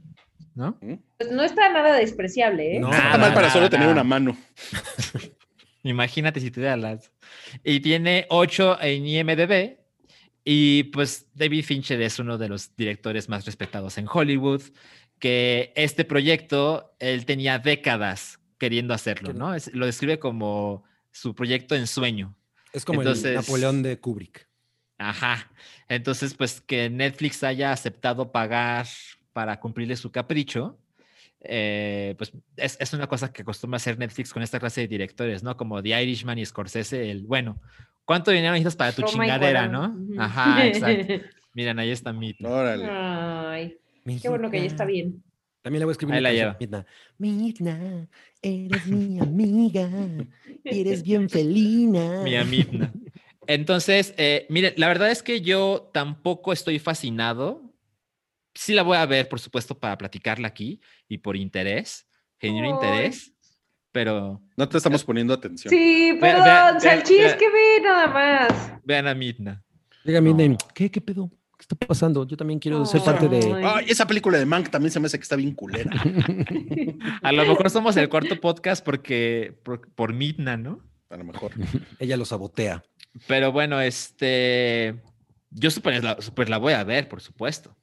¿no? Pues no está nada despreciable, ¿eh? No, está mal para nada, solo tener una mano. Imagínate si te las. Y tiene 8 en IMDb. Y pues David Fincher es uno de los directores más respetados en Hollywood. Que este proyecto él tenía décadas queriendo hacerlo, ¿no? Es- lo describe como su proyecto en sueño. Es como Entonces- el Napoleón de Kubrick. Ajá. Entonces, pues que Netflix haya aceptado pagar para cumplirle su capricho, eh, pues es, es una cosa que acostumbra hacer Netflix con esta clase de directores, ¿no? Como The Irishman y Scorsese, el, bueno, ¿cuánto dinero necesitas para tu y chingadera, no? Ajá, exacto. Miren, ahí está mi... Órale. Ay, qué bueno que ya está bien. También le voy a escribir Ahí la canción, Midna. Midna, eres mi amiga, eres bien felina. Mi amigna. Entonces, eh, mire, la verdad es que yo tampoco estoy fascinado. Sí la voy a ver, por supuesto, para platicarla aquí y por interés, Ay. interés, pero No te estamos poniendo atención. Sí, perdón, vea- vea- Salchi, es vea. que ve nada más. vean a Midna. Llega Midna, No. ¿qué, ¿qué pedo? ¿Qué está pasando? Yo también quiero ser parte de... Ay. Ay, esa película de Mank también se me hace que está bien culera. A lo mejor somos el cuarto podcast porque por, por Midna, ¿no? A lo mejor. Ella lo sabotea. Pero bueno, este, yo super la, super la voy a ver, por supuesto.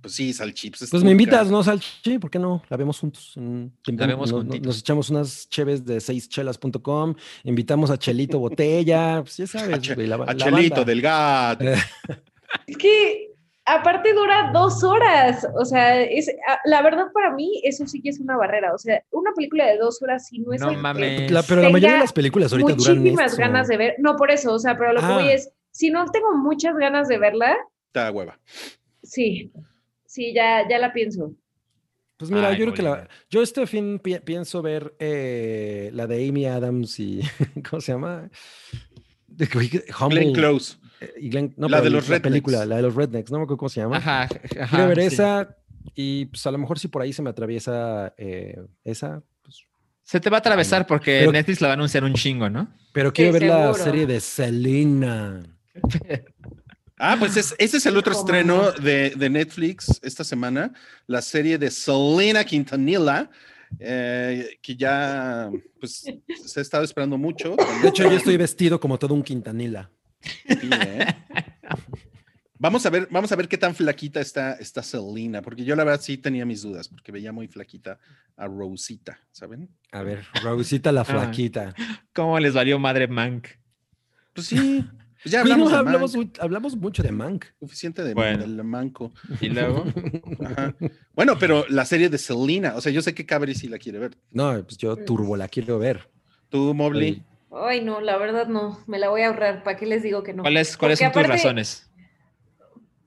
Pues sí, Salchips. Pues me invitas, ¿no, Salchi? ¿Por qué no? La vemos juntos. en- La vemos nos- nos, juntitos. nos echamos unas cheves de seischelas.com, invitamos a Chelito Botella, pues ya sabes, A, Che- güey, la, a la Chelito banda. del gato. Es que aparte dura dos horas. O sea, es, la verdad para mí eso sí que es una barrera. O sea, una película de dos horas sí no es... No mames. la- pero la mayoría de las películas ahorita duran muchísimas ganas de ver. No, por eso, o sea, pero lo que voy Ah. es, si no tengo muchas ganas de verla, Está hueva. sí, sí, ya, ya la pienso. Pues mira, Ay, yo creo que la, yo este fin pi- pienso ver eh, la de Amy Adams y, ¿cómo se llama? De, que- Humble, Glenn Close. eh, y Glenn- no, La pero de los la Rednecks. película, la de los Rednecks, no me acuerdo cómo se llama. Ajá, Quiero ajá, ver sí. esa y pues a lo mejor si por ahí se me atraviesa eh, esa, pues, Se te va a atravesar porque Pero- Netflix la va a anunciar un chingo, ¿no? pero quiero ver la serie de Selena. Ah, pues es- ese es el otro ¿Cómo estreno no? de, de Netflix esta semana, la serie de Selena Quintanilla, eh, que ya pues se ha estado esperando mucho. De hecho, yo estoy vestido como todo un Quintanilla. Sí, ¿eh? Vamos a ver, vamos a ver qué tan flaquita está, está Selena, porque yo la verdad sí tenía mis dudas, porque veía muy flaquita a Rosita, ¿saben? A ver, Rosita la Ah. flaquita. ¿Cómo les valió madre Mank? Pues sí, Pues ya hablamos, no, hablamos, mucho de Mank. suficiente de, Bueno. del manco. Y luego, Ajá. Bueno, pero la serie de Selena, o sea, yo sé que Cabri sí la quiere ver. No, pues yo turbo la quiero ver. Tú, Mobley. Ay, no, la verdad no. Me la voy a ahorrar. ¿Para qué les digo que no? ¿cuáles, ¿cuáles son tus aparte- razones?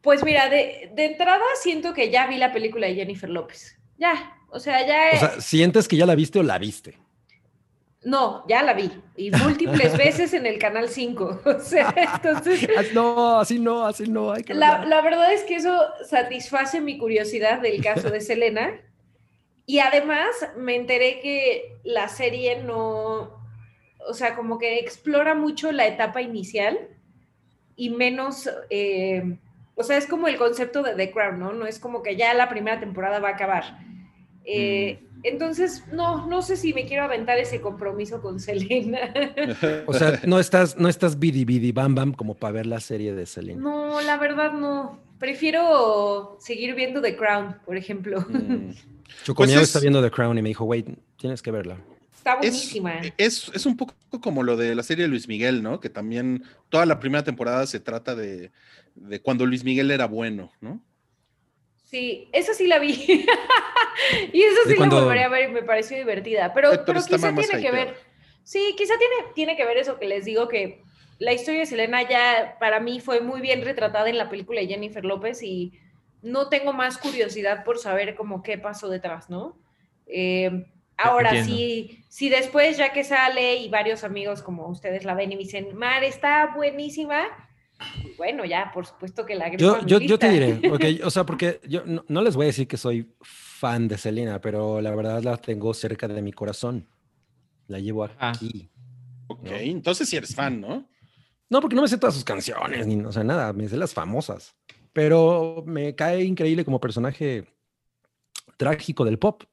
Pues mira, de, de entrada siento que ya vi la película de Jennifer López. Ya, o sea, ya... O sea, ¿sientes que ya la viste o la viste? No, ya la vi. Y múltiples veces en el Canal 5. O sea, entonces... No, así no, así no. Hay que La, la verdad es que eso satisface mi curiosidad del caso de Selena. Y además me enteré que la serie no, o sea, como que explora mucho la etapa inicial y menos, eh, o sea, es como el concepto de The Crown, ¿no? No es como que ya la primera temporada va a acabar. Eh, Entonces, no, no sé si me quiero aventar ese compromiso con Selena. O sea, no estás, no estás bidi bidi bam bam como para ver la serie de Selena. No, la verdad no. Prefiero seguir viendo The Crown, por ejemplo. Mm. Chocomiao Pues es- está viendo The Crown y me dijo, wait, tienes que verla. Está Es, buenísima. es, es un poco como lo de la serie de Luis Miguel, ¿no? Que también toda la primera temporada se trata de, de cuando Luis Miguel era bueno, ¿no? Sí, esa sí la vi. y esa ¿De sí cuando- la volvería a ver y me pareció divertida. Pero, Eh, pero quizá tiene que ver. Sí, quizá tiene, tiene que ver eso que les digo que la historia de Selena ya para mí fue muy bien retratada en la película de Jennifer López y no tengo más curiosidad por saber como qué pasó detrás, ¿no? Eh, ahora, Entiendo. si, si después ya que sale y varios amigos como ustedes la ven y me dicen, Mar, está buenísima, bueno, ya, por supuesto que la Yo, yo, yo te diré, porque, o sea, porque yo no, no les voy a decir que soy fan de Selena, pero la verdad la tengo cerca de mi corazón. La llevo Ah. aquí. Ok, No. entonces si eres fan, ¿no? No, porque no me sé todas sus canciones, ni, o sea, nada, me sé las famosas. Pero me cae increíble como personaje trágico del pop.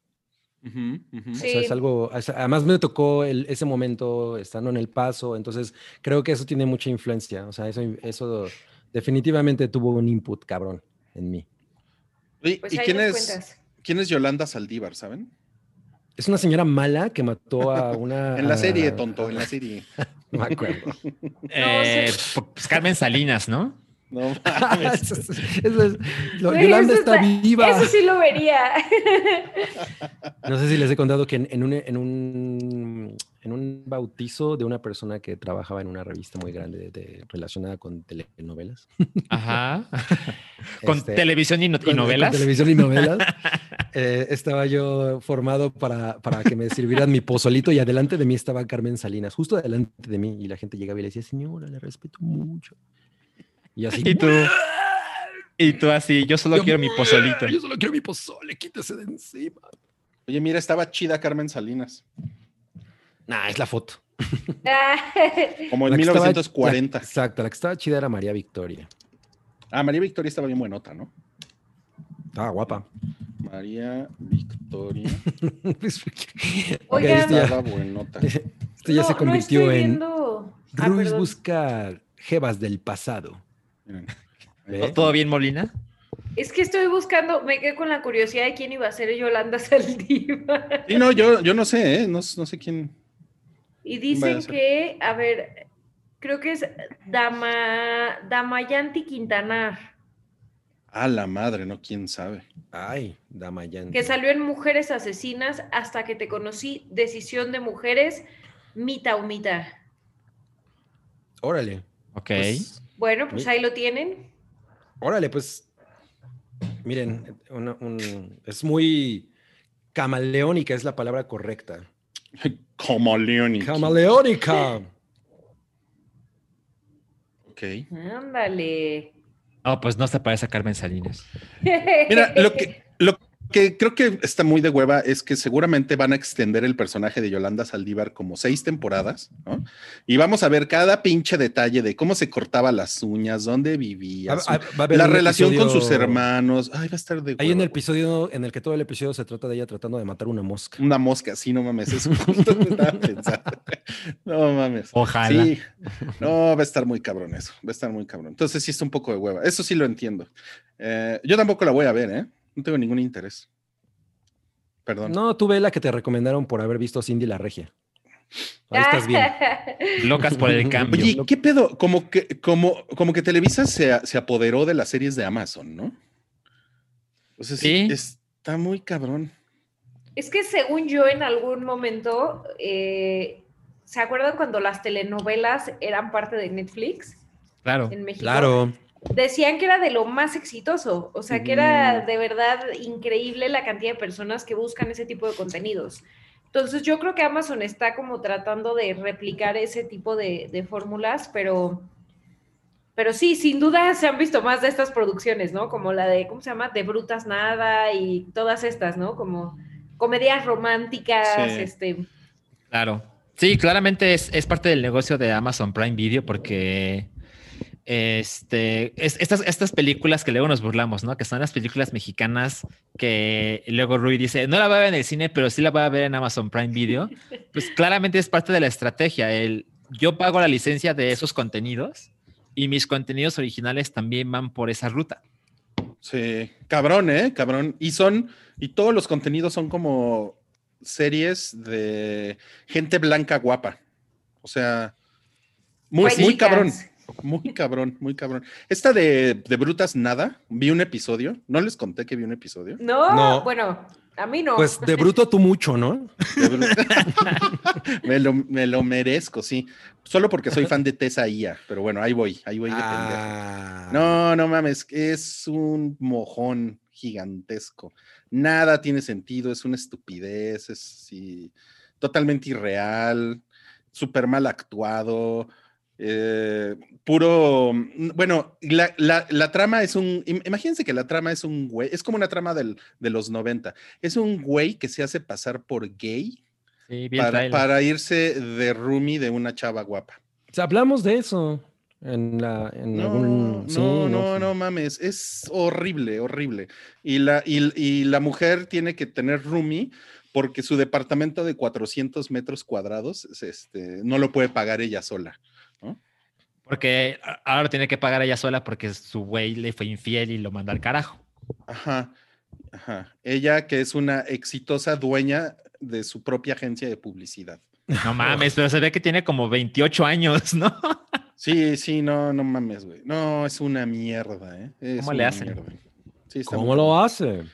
O Sí. sea, es algo, además me tocó el- ese momento estando en el paso, entonces creo que eso tiene mucha influencia. O sea, eso, eso definitivamente tuvo un input cabrón en mí. ¿Y, Pues y quién, es, quién es Yolanda Saldívar, saben? Es una señora mala que mató a una... En la serie, a- tonto, en la serie. No me acuerdo. Eh, pues Carmen Salinas, ¿no? No Eso es- eso es- lo- Güey, Yolanda eso está viva. Eso sí lo vería. No sé si les he contado que en, en un, en, un, en un bautizo de una persona que trabajaba en una revista muy grande de- de- relacionada con telenovelas. Ajá. Con Este, televisión y, no- y con- con novelas. televisión y novelas. eh, estaba yo formado para, para que me sirvieran mi pozolito y adelante de mí estaba Carmen Salinas, justo adelante de mí. Y la gente llegaba y le decía, señora, le respeto mucho. Y así. Y tú, y tú así, yo solo yo, quiero mi pozolito. Yo solo quiero mi pozole, quítese de encima. Oye, mira, estaba chida Carmen Salinas. Nah, es la foto. Como en La que estaba- 1940. la- exacto, la que estaba chida era María Victoria. Ah, María Victoria estaba bien buenota, ¿no? Estaba guapa. María Victoria Oigan. esto ya, estaba buenota. esto ya No, se convirtió en Ah, Ruiz busca jevas del pasado. ¿Ve? ¿Todo bien, Molina? Es que estoy buscando, me quedé con la curiosidad de quién iba a ser Yolanda Saldívar. Sí, no, yo, yo no sé, ¿eh? No, no sé quién. Y a dicen que, a ver, creo que es Dama, Damayanti Quintanar, A la madre, ¿no? ¿Quién sabe? Ay, Damayanti. que salió en Mujeres Asesinas hasta que te conocí, Decisión de Mujeres, Mita o Mita. Órale. Ok. pues, Bueno, pues ahí lo tienen. órale, pues. Miren, una- un- es muy camaleónica, es la palabra correcta. Como Leoni. Camaleónica. Ok. Ándale. Oh, pues no se parece a Carmen Salinas. Mira, lo que, que creo que está muy de hueva es que seguramente van a extender el personaje de Yolanda Saldívar como seis temporadas, ¿no? Y vamos a ver cada pinche detalle de cómo se cortaba las uñas, dónde vivía, Va- su- va a haber la relación con sus hermanos. Ay, va a estar de Hay un hueva, episodio en el que todo el episodio se trata de ella tratando de matar una mosca. Una mosca, sí, no mames, eso justo estaba pensando. No mames. Ojalá. Sí, no, va a estar muy cabrón eso, va a estar muy cabrón. Entonces sí está un poco de hueva, eso sí lo entiendo. Eh, yo tampoco la voy a ver, ¿eh? No tengo ningún interés. Perdón. No, tú ve la que te recomendaron por haber visto Cindy la Regia. Ahí estás bien. Locas por el cambio. Oye, ¿qué pedo? Como que, como, como que Televisa se, se apoderó de las series de Amazon, ¿no? O sea, sí, Sí. está muy cabrón. Es que según yo en algún momento, eh, ¿se acuerdan cuando las telenovelas eran parte de Netflix Claro. en México? Claro. Decían que era de lo más exitoso, o sea, que era de verdad increíble la cantidad de personas que buscan ese tipo de contenidos. Entonces yo creo que Amazon está como tratando de replicar ese tipo de, de fórmulas, pero, pero sí, sin duda se han visto más de estas producciones, ¿no? Como la de, ¿cómo se llama? De Brutas Nada y todas estas, ¿no? Como comedias románticas, Sí. este... Claro. Sí, claramente es, es parte del negocio de Amazon Prime Video porque este, es- estas, estas películas que luego nos burlamos, ¿no? Que son las películas mexicanas que luego Rui dice, no la voy a ver en el cine, pero sí la voy a ver en Amazon Prime Video. Pues claramente es parte de la estrategia. El, yo pago la licencia de esos contenidos y mis contenidos originales también van por esa ruta. Sí, cabrón, ¿eh? Cabrón. Y son, y todos los contenidos son como series de gente blanca guapa. O sea, muy, muy cabrón. Muy cabrón, muy cabrón. Esta de, de Brutas Nada, vi un episodio. No les conté que vi un episodio. No, No. bueno, a mí no. Pues de bruto tú mucho, ¿no? Me, lo, me lo merezco, sí. Solo porque soy fan de Tessa Ia. Pero bueno, ahí voy, ahí voy de. Ah. No, no mames, es un mojón gigantesco. Nada tiene sentido, es una estupidez, es sí, totalmente irreal, súper mal actuado. Eh, puro, mm, bueno, la, la- la trama es un, im- imagínense que la trama es un güey, es como una trama del, de los 90, es un güey que se hace pasar por gay Sí, bien para, irse de roomie de una chava guapa. O sea, hablamos de eso en, la, en No, algún... sí, no, no, no mames, es horrible, horrible. Y la, y, y la mujer tiene que tener roomie porque su departamento de 400 metros cuadrados es, este, no lo puede pagar ella sola. Porque ahora tiene que pagar ella sola porque su güey le fue infiel y lo mandó al carajo. Ajá, ajá. Ella que es una exitosa dueña de su propia agencia de publicidad. No mames, pero se ve que tiene como 28 años, ¿no? Sí, sí, no, no mames, güey. No, es una mierda, ¿eh? Es ¿Cómo le mierda. Sí, ¿Cómo muy lo hace?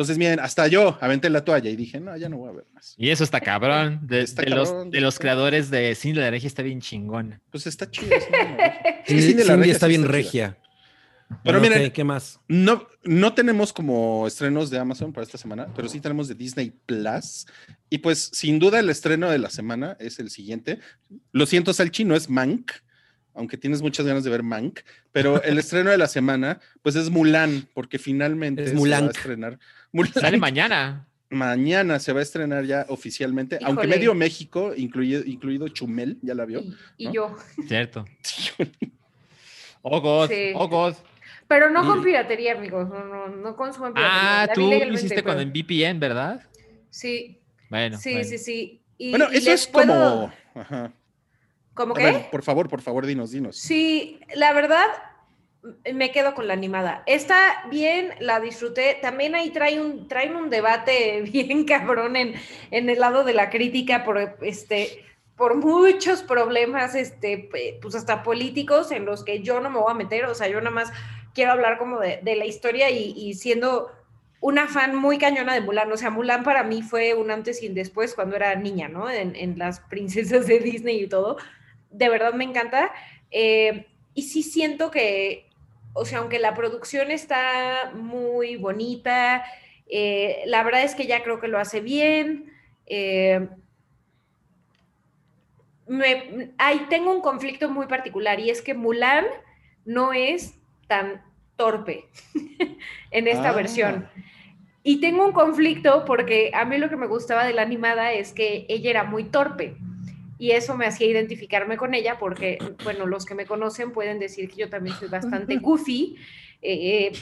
Entonces, miren, hasta yo aventé la toalla y dije, no, ya no voy a ver más. Y eso está cabrón. De, Está de los, de creadores de Cine de la Hereje está bien chingón. Pues está chido. sí. Cindy, Cindy la Cindy Regia está bien está chida. regia. Pero Bueno, miren- ¿qué, qué más? No, no tenemos como estrenos de Amazon para esta semana, pero sí tenemos de Disney Plus. Y pues sin duda el estreno de la semana es el siguiente. Lo siento, Salchi, no es Mank, aunque tienes muchas ganas de ver Mank, pero el estreno de la semana pues es Mulan, porque finalmente Es se va a estrenar. Mulan. Sale mañana. Mañana se va a estrenar ya oficialmente, aunque medio México, incluido, incluido Chumel, ya la vio. Y, y ¿no? yo. Cierto. Oh God. Sí. Oh God. Pero no con piratería, amigos. No, no, no consumen piratería. Ah, La tú lo hiciste con pero- el VPN, ¿verdad? Sí, Bueno. sí, bueno. sí, sí. Y- Bueno, y eso es puedo- como... Ajá. ¿Cómo A qué? ver, por favor, por favor, dinos, dinos. Sí, la verdad, me quedo con la animada. Está bien, la disfruté. También ahí trae un, traen un debate bien cabrón en, en el lado de la crítica por este por muchos problemas, este, pues hasta políticos en los que yo no me voy a meter, o sea, yo nada más quiero hablar como de, de la historia y, y siendo una fan muy cañona de Mulan, o sea, Mulan para mí fue un antes y un después cuando era niña, ¿no? En, en las princesas de Disney y todo, de verdad me encanta. Eh, y sí siento que, o sea, aunque la producción está muy bonita, eh, la verdad es que ya creo que lo hace bien. eh, me- ahí tengo un conflicto muy particular y es que Mulan no es tan torpe en esta Ah. versión. Y tengo un conflicto porque a mí lo que me gustaba de la animada es que ella era muy torpe y eso me hacía identificarme con ella porque, bueno, los que me conocen pueden decir que yo también soy bastante goofy eh,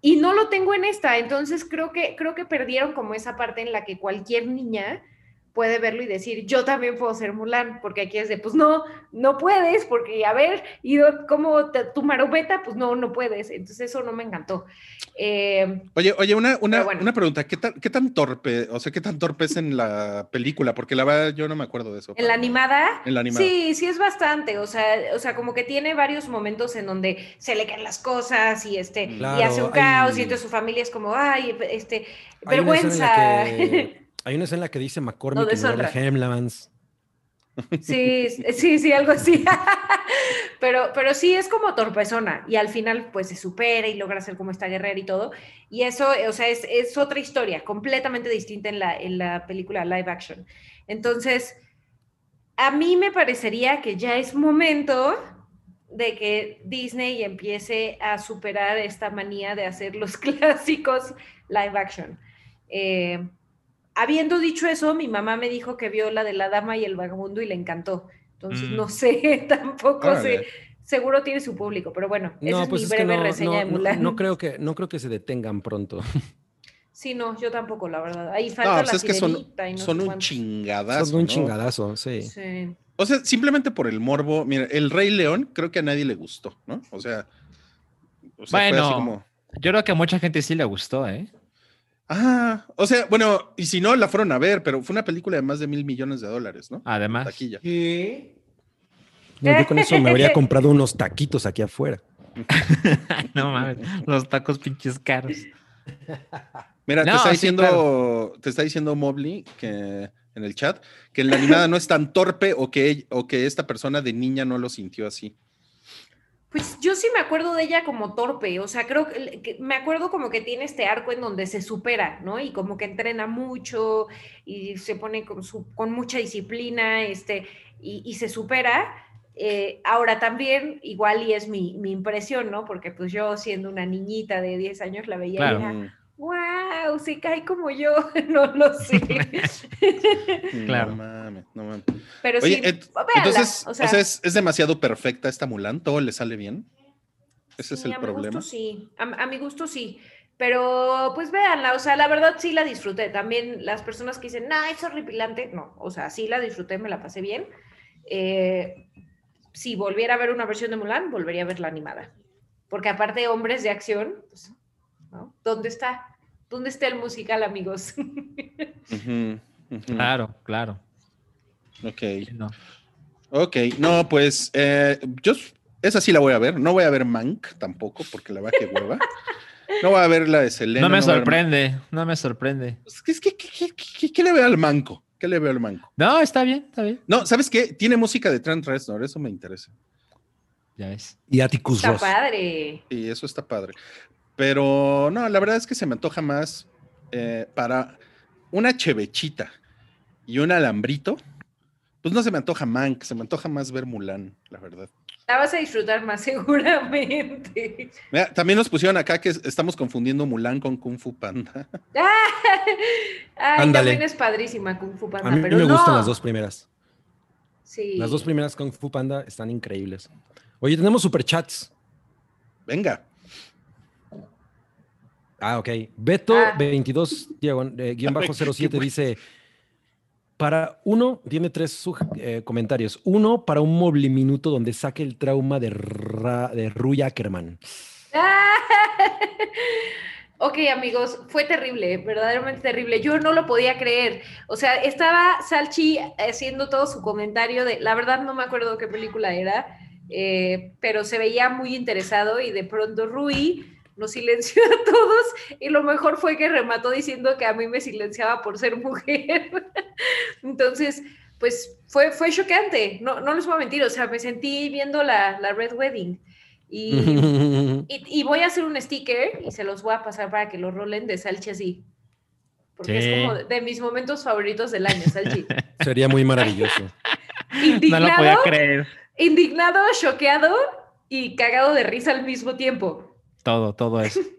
y no lo tengo en esta, entonces creo que, creo que perdieron como esa parte en la que cualquier niña puede verlo y decir, yo también puedo ser Mulan, porque aquí es de, pues no, no puedes, porque a ver, y como tu marometa, pues no, no puedes. Entonces eso no me encantó. Eh, oye, oye, una, una, una pregunta, ¿Qué tan, ¿qué tan torpe, o sea, qué tan torpe es en la película? Porque la verdad yo no me acuerdo de eso. ¿En la animada? En la animada. Sí, sí es bastante, o sea, o sea, como que tiene varios momentos en donde se le caen las cosas y este, y hace un caos, y entonces su familia es como, ay, este, vergüenza. Hay una escena en la que dice McCormick no, en lugar Hemlands. Sí, sí, sí, algo así. pero, pero sí es como torpezona y al final pues se supera y logra ser como esta guerrera y todo. Y eso, o sea, es, es otra historia completamente distinta en la, en la película live action. Entonces, a mí me parecería que ya es momento de que Disney empiece a superar esta manía de hacer los clásicos live action. Eh, habiendo dicho eso, mi mamá me dijo que vio la de la dama y el vagabundo y le encantó. Entonces, no mm. sé, tampoco sé. Seguro tiene su público, pero bueno, esa es pues mi breve reseña de Mulan. No, creo que, no creo que se detengan pronto. Sí, no, yo tampoco, la verdad. Ahí falta no, pues la es que son, son un chingadazo. Son un chingadazo, sí. O sea, simplemente por el morbo. Mira, el Rey León creo que a nadie le gustó, ¿no? O sea, bueno, yo creo que a mucha gente sí le gustó, ¿eh? Ah, o sea, bueno, y si no, la fueron a ver, pero fue una película de más de mil millones de dólares, ¿no? Además. Taquilla. No, yo con eso me habría comprado unos taquitos aquí afuera. no mames, los tacos pinches caros. Mira, te está diciendo, te está diciendo Mobley que en el chat que la animada no es tan torpe o que, o que esta persona de niña no lo sintió así. Pues yo sí me acuerdo de ella como torpe, o sea, creo que, me acuerdo como que tiene este arco en donde se supera, ¿no? Y como que entrena mucho y se pone con, su, con mucha disciplina, este, y, se supera. Eh, ahora también, igual y es mi, mi, impresión, ¿no? Porque pues yo siendo una niñita de 10 años la veía y wow, se cae como yo, no lo sé. claro. No mames, no mames. Pero sí, entonces, o sea, es, demasiado perfecta esta Mulan, todo le sale bien. Ese es el a problema. Mi gusto, sí, a, mi gusto sí. Pero pues véanla, o sea, la verdad sí la disfruté. También las personas que dicen, no, es horripilante, no, o sea, sí la disfruté, me la pasé bien. Eh, si volviera a ver una versión de Mulan, volvería a ver la animada. Porque aparte, hombres de acción, pues, ¿Dónde está? ¿Dónde está el musical, amigos? Claro, claro. Ok. No. Ok, no, pues eh, yo esa sí la voy a ver. No voy a ver Mank tampoco, porque la va que hueva. No voy a ver la de Selena. No me sorprende, no me sorprende. Pues, ¿Qué, qué, le veo al manco? ¿Qué le veo al manco? No, está bien, está bien. No, ¿sabes qué? Tiene música de Trent Reznor, eso me interesa. Ya ves. Y Atticus Ross. Está padre. Y eso está padre. Pero no, la verdad es que se me antoja más eh, para una chevechita y un alambrito. Pues no se me antoja Mank, se me antoja más ver Mulan, la verdad. La vas a disfrutar más seguramente. también nos pusieron acá que estamos confundiendo Mulan con Kung Fu Panda. Ay, también es padrísima Kung Fu Panda. A mí, pero me gustan las dos primeras. Sí. Las dos primeras Kung Fu Panda están increíbles. Oye, tenemos superchats. Venga. Ah, ok. Beto 22 eh, guion bajo 07 dice, para uno, tiene tres eh, comentarios. Uno, para un móvil minuto donde saque el trauma de, de Ruy Ackerman. ok, amigos, fue terrible, verdaderamente terrible. Yo no lo podía creer. O sea, estaba Salchi haciendo todo su comentario de, la verdad no me acuerdo qué película era, eh, pero se veía muy interesado y de pronto Rui nos silenció a todos y lo mejor fue que remató diciendo que a mí me silenciaba por ser mujer. Entonces, pues fue, fue chocante, no, no les voy a mentir, o sea, me sentí viendo la, Red Wedding. Y, y, voy a hacer un sticker y se los voy a pasar para que lo rolen de Salchi así. Porque es como de mis momentos favoritos del año, Salchi. Sería muy maravilloso. Indignado, no lo podía creer. Indignado, choqueado y cagado de risa al mismo tiempo. Todo, todo eso.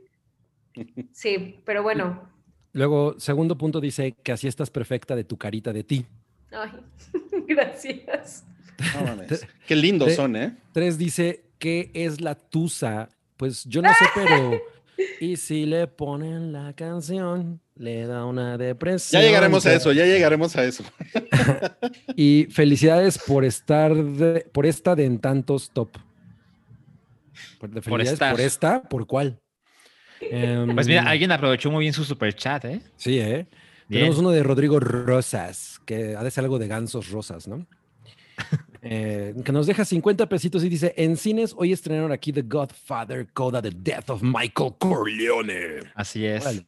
Sí, pero bueno. Luego, segundo punto dice que así estás perfecta de tu carita de ti. Ay, gracias. Qué lindos son, ¿eh? Tres dice, ¿qué es la tusa? Pues yo no sé, pero Y si le ponen la canción, le da una depresión. Ya llegaremos a eso, ya llegaremos a eso. Y felicidades por estar de- por esta de en tantos top. Por, estar. por esta, ¿por cuál? Em, Pues mira, alguien aprovechó muy bien su super chat, ¿eh? Sí, ¿eh? Bien. Tenemos uno de Rodrigo Rosas, que ha de ser algo de gansos rosas, ¿no? Eh, que nos deja 50 pesitos y dice, en cines hoy estrenaron aquí The Godfather, Coda, The Death of Michael Corleone. Así es.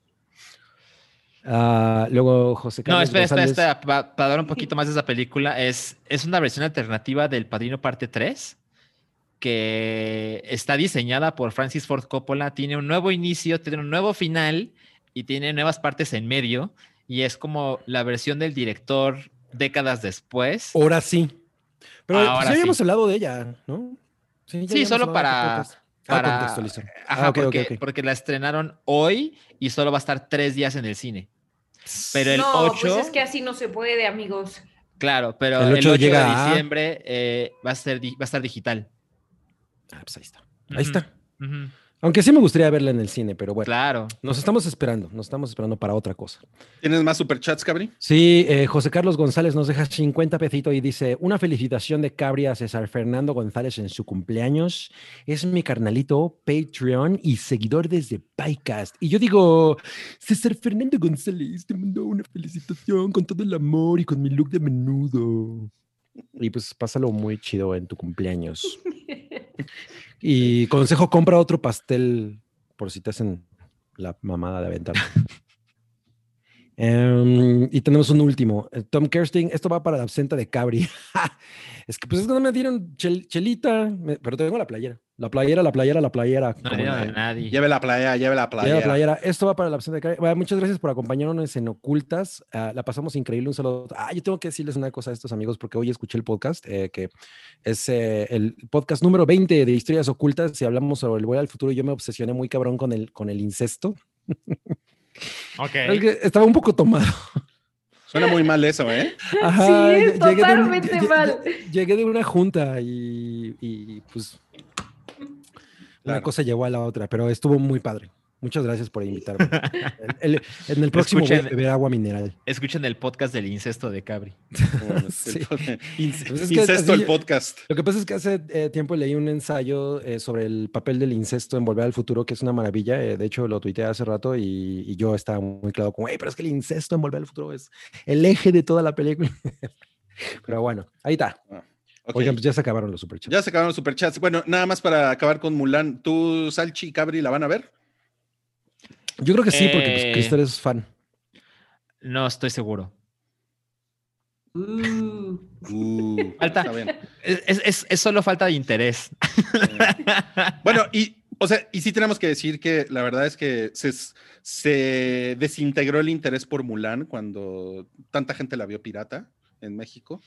Ah, luego José No, Carlos espera, espera, González. espera, pa- para, dar un poquito más de esa película, es, es una versión alternativa del Padrino Parte 3, que está diseñada por Francis Ford Coppola, tiene un nuevo inicio, tiene un nuevo final y tiene nuevas partes en medio, y es como la versión del director décadas después. Ahora sí. Pero pues, Ahora ya habíamos sí. hablado de ella, ¿no? Sí, solo para-. Ah, para- contextualizar. Ajá, Ah, porque, la estrenaron hoy y solo va a estar tres días en el cine. Pero el no, 8, pues es que así no se puede, amigos. claro, pero El el 8 8, llega de a- diciembre eh, va, a ser, va a estar digital. Ah, pues ahí está. Ahí está. Aunque sí me gustaría verla en el cine, pero bueno. Claro. Nos estamos esperando, nos estamos esperando para otra cosa. ¿Tienes más superchats, Cabri? Sí, eh, José Carlos González nos deja 50 pesitos y dice, una felicitación de Cabri a César Fernando González en su cumpleaños. Es mi carnalito, Patreon y seguidor desde Pycast. Y yo digo, César Fernando González te mandó una felicitación con todo el amor y con mi look de menudo. Y pues pásalo muy chido en tu cumpleaños. Y consejo, compra otro pastel por si te hacen la mamada de aventar. Em, y tenemos un último. eh, Tom Kersting, esto va para la absenta de Cabri. es que pues es que no me dieron chel- chelita, me- pero tengo la playera. La playera, la playera, la playera. No como le la- nadie. Lleve la playa, lleve la Playera, playa. playera. Esto va para la absenta de Cabri. Bueno, muchas gracias por acompañarnos en Ocultas. Ah, la pasamos increíble. Un saludo. Ah, yo tengo que decirles una cosa a estos amigos porque hoy escuché el podcast, eh, que es eh, el podcast número 20 de Historias Ocultas. Y hablamos sobre el Voy al futuro. Yo me obsesioné muy cabrón con el, con el incesto. Ok. Es que estaba un poco tomado. Suena muy mal eso, ¿eh? Ajá, sí, es llegué de un- totalmente lle- mal. Llegué de una junta y, y, pues una Claro. cosa llevó a la otra, pero estuvo muy padre. Muchas gracias por invitarme. El- el- en el próximo voy a Escuchen- beber agua mineral. Escuchen el podcast del incesto de Cabri. Sí. Inc- Pues es que Incesto así- el podcast. Lo que pasa es que hace eh, tiempo leí un ensayo eh, sobre el papel del incesto en Volver al Futuro, que es una maravilla. eh, de hecho, lo tuiteé hace rato y, y yo estaba muy claro como, "Ey, pero es que el incesto en Volver al Futuro es el eje de toda la película. pero bueno, ahí está. Ok. Oigan, pues ya se acabaron los superchats. Ya se acabaron los superchats. Bueno, nada más para acabar con Mulan. ¿Tú, Salchi y Cabri, la van a ver? Yo creo que sí, porque pues, Eh, Cristal es fan. No estoy seguro. Uh, Uh, Falta. está bien. Es, es- es- es solo falta de interés. Bueno, y, o sea, y sí tenemos que decir que la verdad es que se, se desintegró el interés por Mulan cuando tanta gente la vio pirata en México.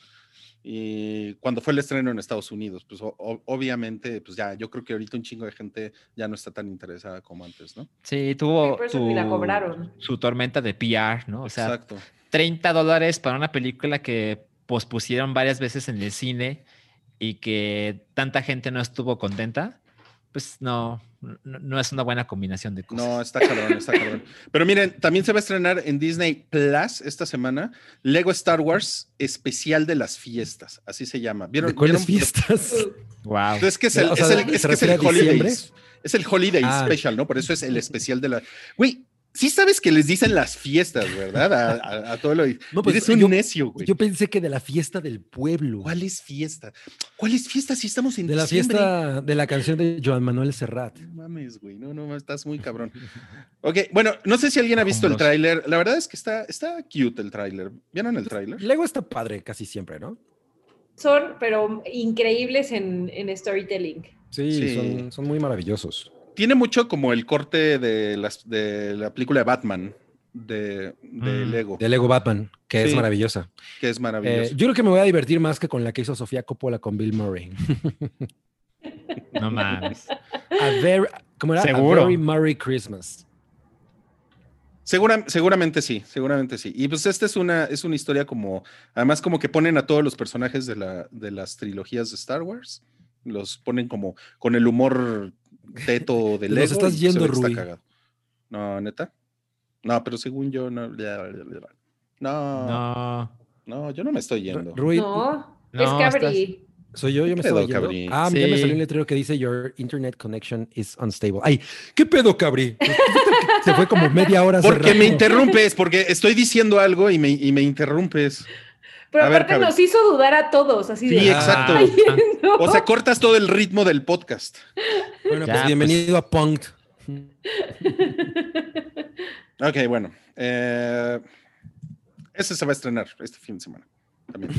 Y cuando fue el estreno en Estados Unidos, pues o- obviamente, pues ya, yo creo que ahorita un chingo de gente ya no está tan interesada como antes, ¿no? Sí, tuvo eso ni la cobraron. su tormenta de PR, ¿no? O sea, Exacto. 30 dólares para una película que pospusieron varias veces en el cine y que tanta gente no estuvo contenta, pues no, no, no es una buena combinación de cosas. No, está cabrón, está cabrón. Pero miren, también se va a estrenar en Disney Plus esta semana Lego Star Wars especial de las fiestas, así se llama. ¿Vieron? ¿De cuáles vieron? fiestas? Wow. Es que es el, es el- es ¿se que es el holiday. diciembre? Es el holiday Ah. special, ¿no? Por eso es el especial de la. Güey, sí sabes que les dicen las fiestas, ¿verdad? A, a- a todo lo. No, pues, Eres un yo- necio, güey. Yo pensé que de la fiesta del pueblo. ¿Cuál es fiesta? ¿Cuál es fiesta si estamos en De la fiesta de la canción de Joan Manuel Serrat. No mames, güey. No, no, estás muy cabrón. Ok, bueno, no sé si alguien ha visto el tráiler. La verdad es que está, está cute el tráiler. ¿Vieron el tráiler? Lego está padre casi siempre, ¿no? son, pero increíbles en, en storytelling. Sí, Sí. Son, son muy maravillosos. Tiene mucho como el corte de, las, de la película de Batman de, de Mm, Lego, De Lego Batman, que es maravillosa. que es Eh, maravilloso. yo creo que me voy a divertir más que con la que hizo Sofía Coppola con Bill Murray. No mames. A ¿cómo era? Seguro. A Very Merry Christmas. Segura- seguramente sí, seguramente sí. Y pues esta es una, es una historia como, además como que ponen a todos los personajes de, la, de las trilogías de Star Wars, los ponen como con el humor teto de Lego. estás y se yendo, ve que está Rui. cagado. No, neta. No, pero según yo, no. No, no, No. yo no me estoy yendo. Rui, No, No, es Cabri. soy yo, yo me ¿Qué estoy pedo, yendo. Cabri? Ah, ya me Sí. salió un letrero que dice Your internet connection is unstable. Ay, ¿qué pedo, Cabri? Se fue como media hora. Porque me interrumpes, porque estoy diciendo algo y me, y me interrumpes. Pero A ver, aparte nos hizo dudar a todos, así de. Sí, Ah. exacto. "Ay, no". O sea, cortas todo el ritmo del podcast. Bueno, Ya, pues pues. bienvenido a Punked. Ok, bueno. eh, ese se va a estrenar este fin de semana. También.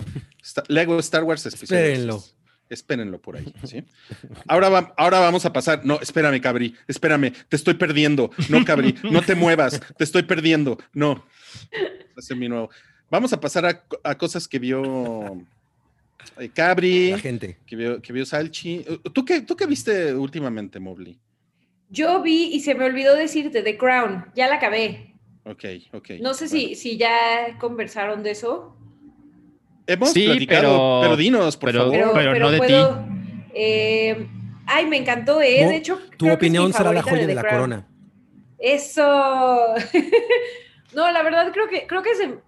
Lego Star Wars especial. Espérenlo. Espérenlo por ahí, ¿sí? Ahora, va- ahora vamos a pasar. No, espérame, Cabri. Espérame. Te estoy perdiendo. No, Cabri. No te muevas. Te estoy perdiendo. No. Ese es mi nuevo. Vamos a pasar a, co- a cosas que vio eh, Cabri, La gente. que vio, que vio Salchi. ¿Tú qué, ¿Tú qué viste últimamente, Mobley? Yo vi y se me olvidó decirte The Crown, ya la acabé. Ok, ok. No sé bueno. si, si ya conversaron de eso. Hemos Sí, platicado, pero, pero- dinos, por pero- favor. Pero, no de ti. eh, ay, me encantó, ¿eh? De hecho, Tu creo que es mi opinión será la joya de la Crown. corona. Eso. no, la verdad creo que creo que es, de-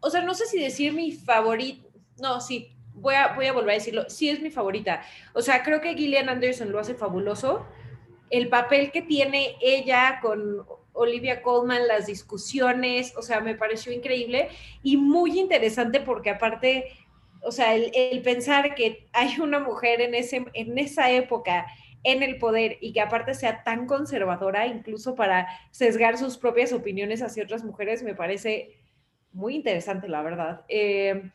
o sea, no sé si decir mi favorita. No, sí, voy a, voy a volver a decirlo. Sí es mi favorita. O sea, creo que Gillian Anderson lo hace fabuloso. El papel que tiene ella con Olivia Colman, las discusiones, o sea, me pareció increíble y muy interesante porque aparte, o sea, el, el pensar que hay una mujer en, ese, en esa época en el poder y que aparte sea tan conservadora, incluso para sesgar sus propias opiniones hacia otras mujeres, me parece muy interesante, la verdad. Eh,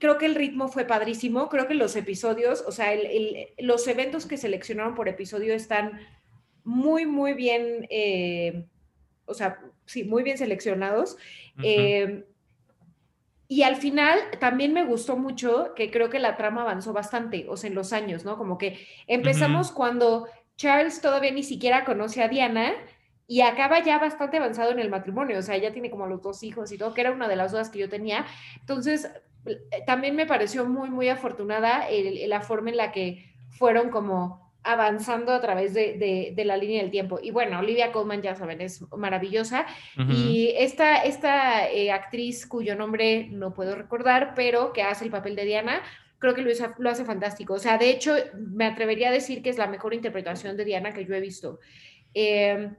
creo que el ritmo fue padrísimo, creo que los episodios, o sea, el- el- los eventos que seleccionaron por episodio están muy, muy bien, eh, o sea, sí, muy bien seleccionados. Eh, y al final también me gustó mucho que creo que la trama avanzó bastante, o sea, en los años, ¿no? Como que empezamos cuando Charles todavía ni siquiera conoce a Diana y acaba ya bastante avanzado en el matrimonio, o sea, ya tiene como los dos hijos y todo, que era una de las dudas que yo tenía. Entonces, eh, también me pareció muy, muy afortunada el- la forma en la que fueron como avanzando a través de, de- de la línea del tiempo. Y bueno, Olivia Colman, ya saben, es maravillosa. Y esta, esta eh, actriz cuyo nombre no puedo recordar, pero que hace el papel de Diana, creo que lo, hizo- lo hace fantástico. O sea, de hecho, me atrevería a decir que es la mejor interpretación de Diana que yo he visto. Eh,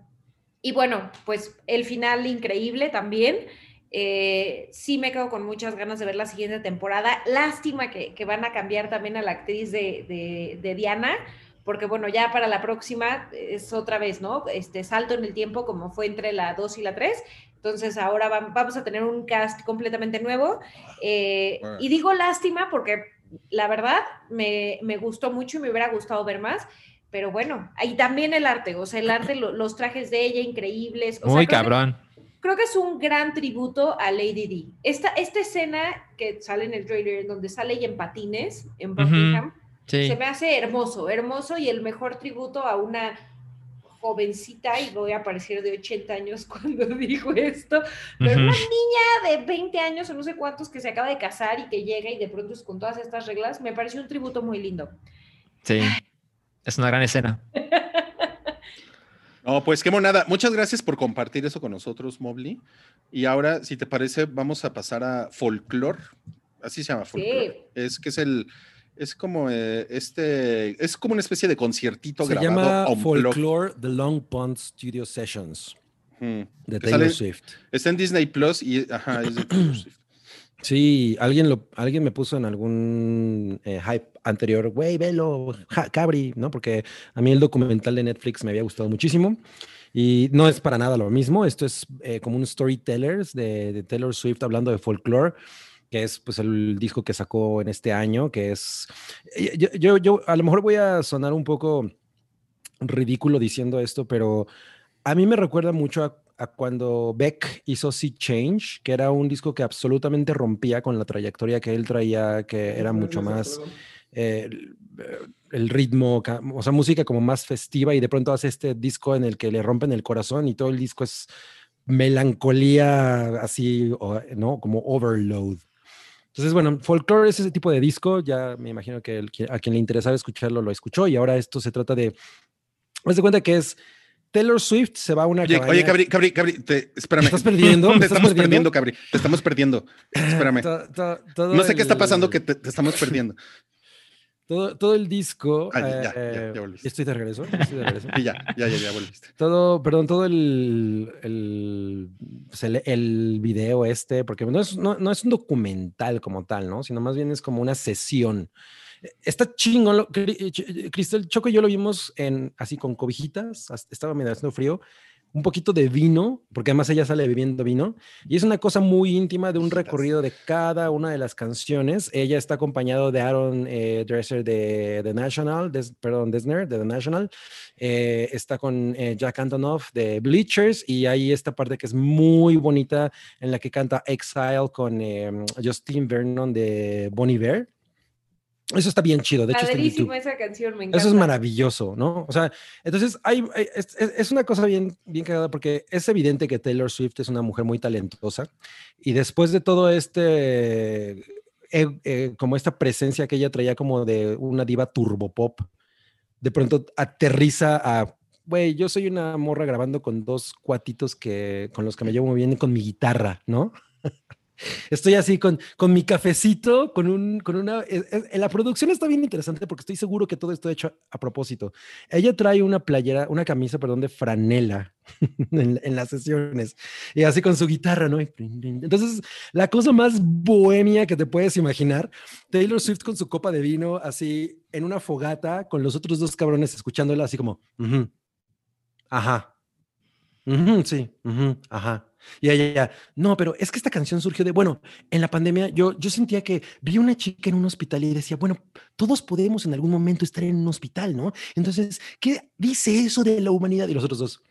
y bueno, pues el final increíble también. Eh, sí me quedo con muchas ganas de ver la siguiente temporada. Lástima que, que van a cambiar también a la actriz de, de- de Diana, porque bueno, ya para la próxima es otra vez, ¿no? Este salto en el tiempo como fue entre la 2 y la 3. Entonces ahora vam- vamos a tener un cast completamente nuevo. Eh, Bueno. Y digo lástima porque la verdad me, me gustó mucho y me hubiera gustado ver más. Pero bueno, ahí también el arte, o sea, el arte, lo- los trajes de ella increíbles. O sea, Muy creo que- cabrón. creo que es un gran tributo a Lady D. Esta, esta escena que sale en el trailer, donde sale ella en patines, en Buckingham, Sí. se me hace hermoso, hermoso y el mejor tributo a una jovencita, y voy a parecer de 80 años cuando digo esto, pero una niña de 20 años o no sé cuántos que se acaba de casar y que llega y de pronto es con todas estas reglas, me pareció un tributo muy lindo. Sí. Es una gran escena. No, pues qué monada. Muchas gracias por compartir eso con nosotros, Mobley. Y ahora, si te parece, vamos a pasar a folklore. Así se llama folklore. Es que es el, es como eh, este, es como una especie de conciertito Se grabado llama on blog. Folklore The Long Pond Studio Sessions Ujú. de Taylor sale- Swift. Está en Disney Plus y ajá, es de Taylor Swift. Sí, alguien, lo, alguien me puso en algún eh, hype anterior, güey, velo, ja- Cabri, ¿no? Porque a mí el documental de Netflix me había gustado muchísimo y no es para nada lo mismo. Esto es eh, como un storytellers de, de Taylor Swift hablando de folklore, que es pues el disco que sacó en este año, que es, eh, yo, yo, yo a lo mejor voy a sonar un poco ridículo diciendo esto, pero a mí me recuerda mucho a, a cuando Beck hizo Sea Change, que era un disco que absolutamente rompía con la trayectoria que él traía, que era mucho más eh, el ritmo, o sea, música como más festiva y de pronto hace este disco en el que le rompen el corazón y todo el disco es melancolía así, ¿no? Como overload. Entonces, bueno, Folklore es ese tipo de disco, ya me imagino que el a quien le interesaba escucharlo lo escuchó y ahora esto se trata de, haz de cuenta que es Taylor Swift se va a una Oye, cabaña. oye, Cabri, Cabri, Cabri, te- espérame. ¿Me estás perdiendo? ¿Me Te estás estamos perdiendo? perdiendo, Cabri. Te estamos perdiendo. Espérame. To- to- No sé qué está el- pasando que te, te estamos perdiendo. Todo, todo el disco. Ah, ya, ya, ya, eh, ya volviste. estoy de regreso. estoy de regreso. Y ya, ya, ya, ya volviste. todo, perdón, todo el, el, pues, el, el video este, porque no es, no, no es un documental como tal, ¿no? Sino más bien es como una sesión. Está chingón. Cristel Choco y yo lo vimos en, así con cobijitas, as- estaba medio haciendo frío, un poquito de vino, porque además ella sale bebiendo vino, y es una cosa muy íntima de un recorrido de cada una de las canciones. Ella está acompañado de Aaron eh, Dresser de The National, Des- perdón, Desner de The National, eh, está con eh, Jack Antonoff de Bleachers, y hay esta parte que es muy bonita en la que canta Exile con Justin Vernon de Bon Iver. Eso está bien chido, de hecho está en YouTube. Esa canción, me encanta. Eso es maravilloso, ¿no? O sea, entonces hay, hay- es, es- es una cosa bien, bien cagada porque es evidente que Taylor Swift es una mujer muy talentosa y después de todo este, eh, eh, como esta presencia que ella traía como de una diva turbopop, de pronto aterriza a, güey, yo soy una morra grabando con dos cuatitos que, con los que me llevo muy bien y con mi guitarra, ¿no? Estoy así con, con mi cafecito, con, un, con una... es- es- la producción está bien interesante porque estoy seguro que todo esto hecho a, propósito. Ella trae una playera, una camisa, perdón, de franela en, las sesiones y así con su guitarra, ¿no? Entonces, la cosa más bohemia que te puedes imaginar, Taylor Swift con su copa de vino así en una fogata con los otros dos cabrones escuchándola así como, "Ujú, ajá, sí, ujú, ajá. Y ella, no, pero es que esta canción surgió de, bueno, en la pandemia yo, yo sentía que vi una chica en un hospital y decía, bueno, todos podemos en algún momento estar en un hospital, ¿no? Entonces, ¿qué dice eso de la humanidad? Y los otros dos,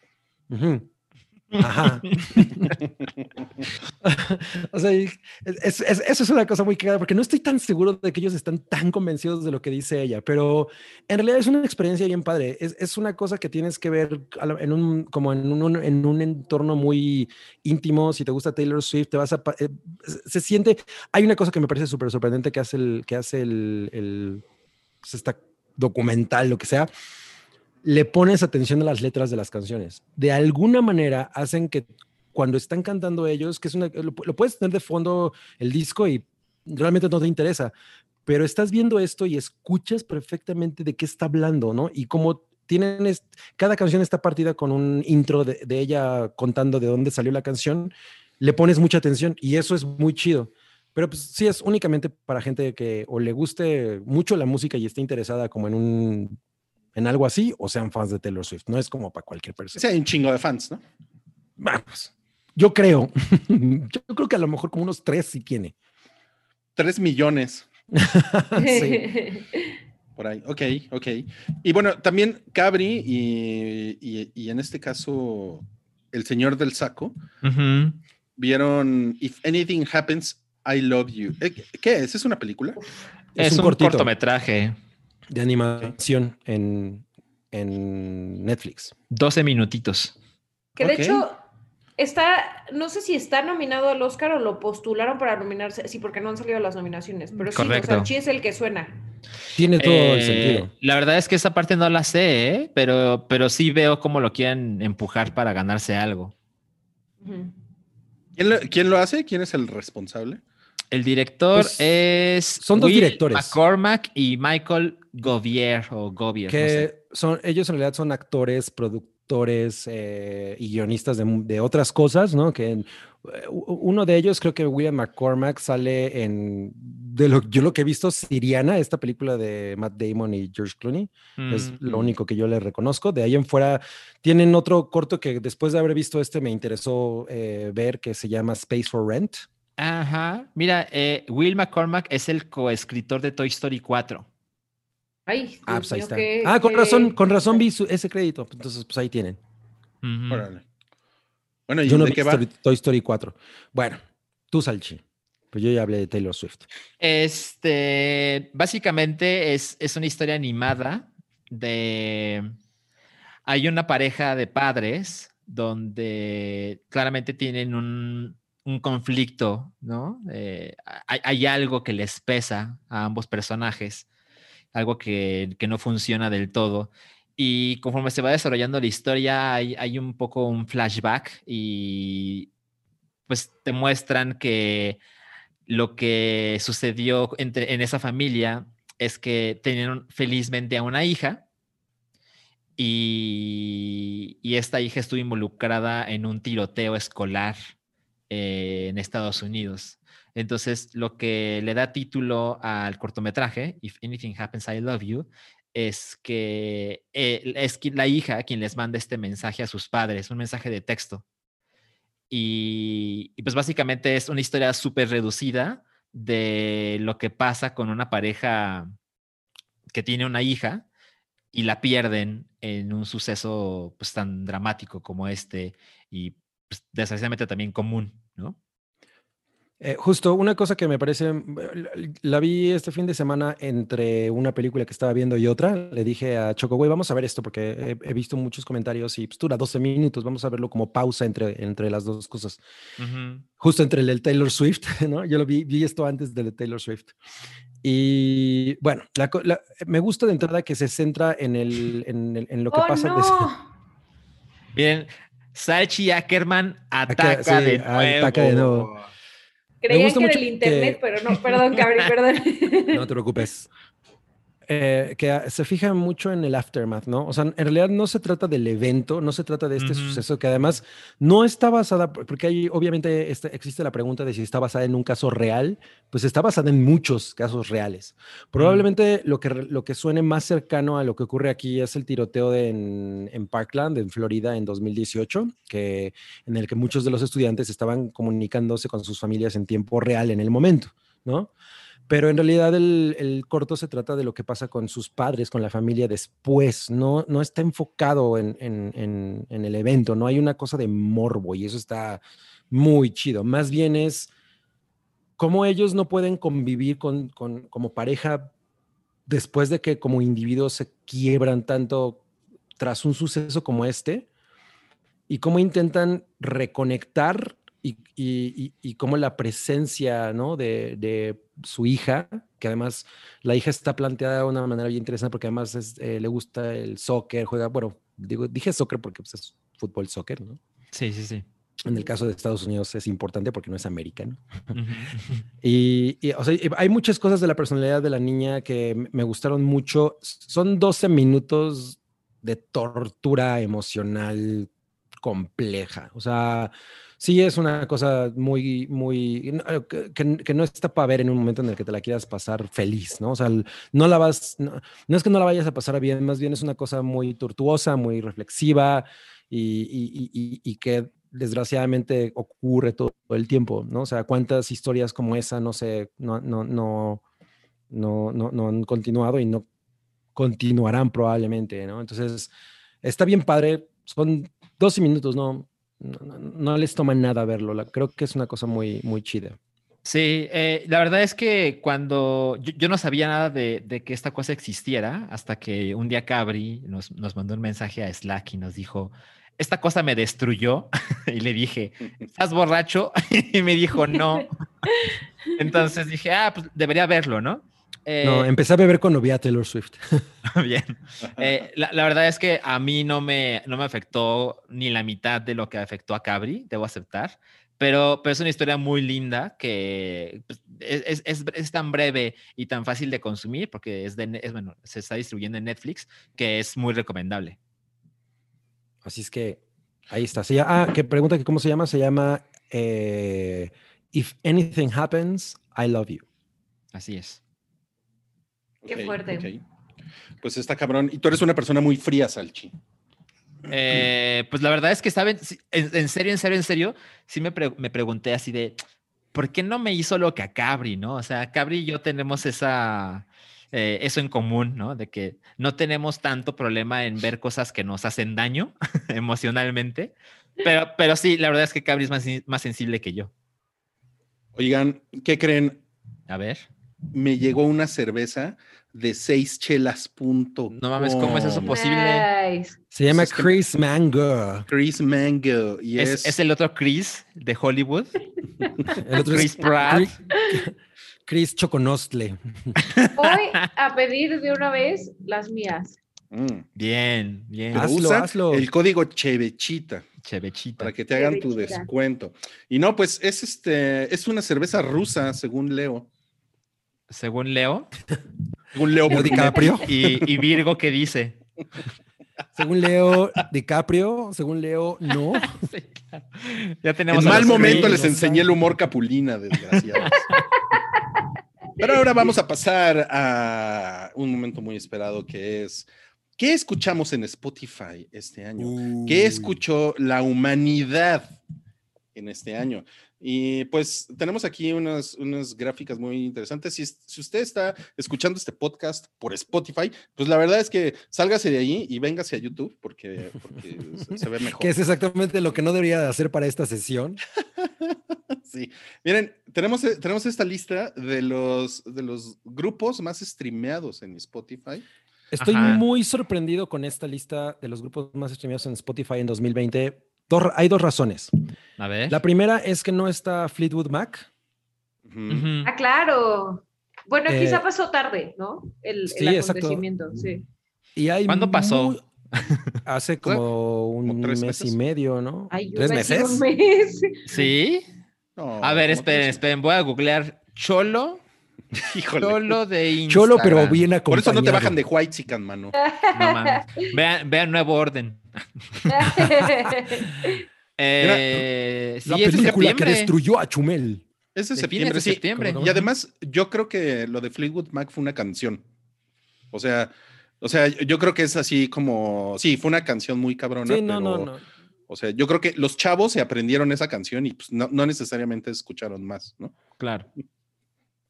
"Ujú, Ajá. o sea, es- es- eso es una cosa muy cagada porque no estoy tan seguro de que ellos están tan convencidos de lo que dice ella, pero en realidad es una experiencia bien padre. Es, es una cosa que tienes que ver en un, como en un, en un entorno muy íntimo. Si te gusta Taylor Swift, te vas eh, se- siente... Hay una cosa que me parece súper sorprendente que hace el... Que hace el, el pues, documental, lo que sea, le pones atención a las letras de las canciones. De alguna manera hacen que cuando están cantando ellos, que es una, lo, lo puedes tener de fondo el disco y realmente no te interesa, pero estás viendo esto y escuchas perfectamente de qué está hablando, ¿no? Y como tienen, cada canción está partida con un intro de, de ella contando de dónde salió la canción, le pones mucha atención y eso es muy chido. Pero pues sí es únicamente para gente que o le guste mucho la música y esté interesada como en un en algo así o sean fans de Taylor Swift. No es como para cualquier persona. Sí, hay un chingo de fans, ¿no? Vamos. Yo creo. Yo creo que a lo mejor como unos tres sí tiene. Tres millones Sí. por ahí. Ok, ok. Y bueno, también Cabri y, y- y en este caso el señor del saco vieron If Anything Happens, I Love You. Eh, ¿Qué es? ¿Es una película? Es Es, un cortometraje. De animación en, en Netflix. 12 minutitos. Que de hecho está, no sé si está nominado al Oscar o lo postularon para nominarse, sí, porque no han salido las nominaciones, pero sí, o Correcto. sea, Chi es el que suena. Tiene todo el Eh, sentido. La verdad es que esa parte no la sé, ¿eh? pero, pero sí veo cómo lo quieren empujar para ganarse algo. ¿Quién lo, quién lo hace? ¿Quién es el responsable? El director Pues, es. son dos Will directores. McCormack y Michael Govier o Govier. no Que sé. son, ellos en realidad son actores, productores eh, y guionistas de, otras cosas, ¿no? Que en- uno de ellos, creo que William McCormack, sale en, de lo, yo lo que he visto, Siriana, esta película de Matt Damon y George Clooney. Es Mm. lo único que yo le reconozco. De ahí en fuera, tienen otro corto que después de haber visto este me interesó eh, ver, que se llama Space for Rent. Ajá. Mira, eh, Will McCormack es el coescritor de Toy Story 4. Ay, Ah, pues ahí está. ah, con razón, con razón vi su- ese crédito. Entonces, pues ahí tienen. Órale. Bueno, ¿y Yo no de vi qué va? Story- Toy Story 4. Bueno, tú, Salchi. Pues yo ya hablé de Taylor Swift. Este, básicamente es, es una historia animada de... Hay una pareja de padres donde claramente tienen un, un conflicto, ¿no? Eh, hay, hay algo que les pesa a ambos personajes, algo que, que no funciona del todo. Y conforme se va desarrollando la historia, hay, hay un poco un flashback y pues te muestran que lo que sucedió entre, en esa familia es que tenían felizmente a una hija y, y esta hija estuvo involucrada en un tiroteo escolar eh, en Estados Unidos. Entonces, lo que le da título al cortometraje, If Anything Happens, I Love You, es que eh, es la hija quien les manda este mensaje a sus padres, un mensaje de texto. Y, pues básicamente es una historia súper reducida de lo que pasa con una pareja que tiene una hija y la pierden en un suceso pues tan dramático como este y pues, desgraciadamente también común, ¿no? Eh, justo una cosa que me parece, mm, la vi este fin de semana entre una película que estaba viendo y otra. Le dije a Choco, güey, vamos a ver esto porque he, visto muchos comentarios y pues, dura 12 minutos. Vamos a verlo como pausa entre, entre las dos cosas. Justo entre el del Taylor Swift, ¿no? Yo lo vi, vi esto antes del de Taylor Swift. Y bueno, me gusta de entrada que se centra en, el, en, lo que oh, pasa. No. Bien, Sachi Ackerman ataca, de nuevo. ataca de nuevo. Creía que era el internet, pero no, perdón, Cabri, perdón. No te preocupes. Eh, que se fija mucho en el aftermath, ¿no? O sea, en realidad no se trata del evento, no se trata de este suceso que además no está basada, porque hay obviamente este, existe la pregunta de si está basada en un caso real, pues está basada en muchos casos reales. Probablemente lo, que, lo que suene más cercano a lo que ocurre aquí es el tiroteo en, en, Parkland, en Florida, en 2018, que, en el que muchos de los estudiantes estaban comunicándose con sus familias en tiempo real en el momento, ¿no? Pero en realidad el, corto se trata de lo que pasa con sus padres, con la familia después. No, no está enfocado en, el evento, no hay una cosa de morbo y eso está muy chido. Más bien es cómo ellos no pueden convivir con, como pareja después de que como individuos se quiebran tanto tras un suceso como este y cómo intentan reconectar y, y, cómo la presencia ¿no? de, su hija, que además la hija está planteada de una manera bien interesante porque además eh, le gusta el soccer, juega, bueno, digo, dije soccer porque pues, es fútbol, soccer, ¿no? Sí, sí, sí. En el caso de Estados Unidos es importante porque no es americano. y, o sea, hay muchas cosas de la personalidad de la niña que me gustaron mucho. Son 12 minutos de tortura emocional compleja. O sea, sí es una cosa muy, muy, que, no está para ver en un momento en el que te la quieras pasar feliz, ¿no? O sea, no la vas, no, es que no la vayas a pasar bien, más bien es una cosa muy tortuosa, muy reflexiva y, que desgraciadamente ocurre todo el tiempo, ¿no? O sea, cuántas historias como esa no sé, no, no, no, no, no, no han continuado y no continuarán probablemente, ¿no? Entonces, está bien padre, son 12 minutos, ¿no? No, les toma nada verlo. creo que es una cosa muy, muy chida. Sí, eh, la verdad es que cuando yo, no sabía nada de, que esta cosa existiera, hasta que un día Cabri nos, nos, mandó un mensaje a Slack y nos dijo, esta cosa me destruyó. y le dije, ¿estás borracho? y me dijo, no. Entonces dije, ah, pues debería verlo, ¿no? No, eh, empecé a beber con novia Taylor Swift. Bien. Eh, la, verdad es que a mí no me, no me afectó ni la mitad de lo que afectó a Cabri, debo aceptar. Pero, pero es una historia muy linda que pues, es, es, es, tan breve y tan fácil de consumir porque es de, es, bueno, se está distribuyendo en Netflix que es muy recomendable. Así es que ahí está. ah, que pregunta que cómo se llama. Se llama eh, If Anything Happens, I Love You. Así es. Qué fuerte. Pues está cabrón. Y tú eres una persona muy fría, Salchi. Eh, pues la verdad es que, ¿saben? En, serio, en serio, en serio, sí me, me, pregunté así de, ¿por qué no me hizo lo que a Cabri, no? O sea, Cabri y yo tenemos esa, eh, eso en común, ¿no? De que no tenemos tanto problema en ver cosas que nos hacen daño emocionalmente. Pero, pero sí, la verdad es que Cabri es más, más sensible que yo. Oigan, ¿qué creen? A ver me llegó una cerveza de seis chelas. Punto no mames, ¿cómo es eso posible? Se llama Chris Mango. Chris Mango. Es, el otro Chris de Hollywood. el otro Chris Pratt. Chris Choconostle. Voy a pedir de una vez las mías. Mm. Bien, bien. Pero Hazlo, usa hazlo. el código Chevechita Chevechita. para que te hagan tu descuento. Y no, pues es este, es una cerveza rusa, según Leo. Según Leo. Según Leo. DiCaprio. Y, y Virgo, ¿qué dice? Según Leo DiCaprio, según Leo, no. Sí, claro. Ya tenemos En mal momento les enseñé el humor capulina, desgraciados. Pero ahora vamos a pasar a un momento muy esperado que es, ¿qué escuchamos en Spotify este año? ¿Qué escuchó la humanidad en este año? Y pues tenemos aquí unas, unas gráficas muy interesantes. Si, si usted está escuchando este podcast por Spotify, pues la verdad es que sálgase de ahí y véngase a YouTube porque, porque se, se ve mejor. Que es exactamente lo que no debería de hacer para esta sesión. Sí, miren, tenemos, tenemos esta lista de los, de los grupos más streameados en Spotify. Estoy Ajá. muy sorprendido con esta lista de los grupos más streameados en Spotify en 2020. Dos hay dos razones. A ver. La primera es que no está Fleetwood Mac. Ujú. Ujú. Ah, claro. Bueno, Eh, quizá pasó tarde, ¿no? El, sí, el exacto. acontecimiento, sí. Y hay ¿Cuándo pasó? muy- Hace como un ¿Como tres mes y medio, ¿no? Ay, ¿Tres meses? un mes. ¿Sí? No, A ver, ¿cómo esperen, esperen. Voy a googlear Cholo. Híjole. Cholo de Instagram. Cholo, pero bien Por acompañado. eso no te bajan de White mano. No mames. Vean, vean Nuevo Orden. Eh, sí, La película que destruyó a Chumel. Es de septiembre, sí. septiembre. ¿Cómo Y además, yo creo que lo de Fleetwood Mac fue una canción. O sea, o sea, yo creo que es así como, sí, fue una canción muy cabrona. Sí, no, no, pero, no. O sea, yo creo que los chavos se aprendieron esa canción y pues, no, no necesariamente escucharon más, ¿no? Claro.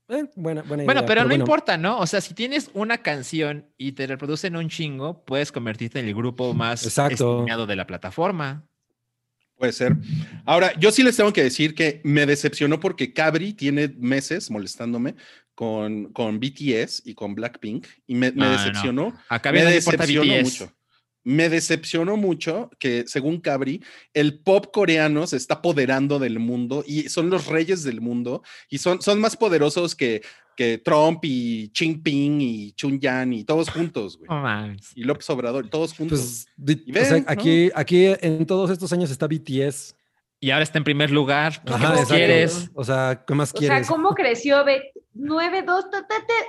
Eh, buena, buena Bueno, pero no bueno. importa, ¿no? O sea, si tienes una canción y te reproducen un chingo, puedes convertirte en el grupo más Exacto. de la plataforma. Puede ser. Ahora, yo sí les tengo que decir que me decepcionó porque Cabri tiene meses molestándome con, con BTS y con Blackpink y me, me No, decepcionó. Acá Me no importa decepcionó BTS. mucho. Me decepcionó mucho que, según Cabri, el pop coreano se está apoderando del mundo y son los reyes del mundo y son, son más poderosos que, que Trump y Xi Jinping y Chun Yan y todos juntos, güey. Y López Obrador, todos juntos. Pues, o sea, ven, ¿no? aquí, aquí en todos estos años está BTS. Y ahora está en primer lugar. ¿Qué Ajá, más quieres? O sea, ¿qué más O sea, quieres? ¿cómo creció? Ve, 9, 2,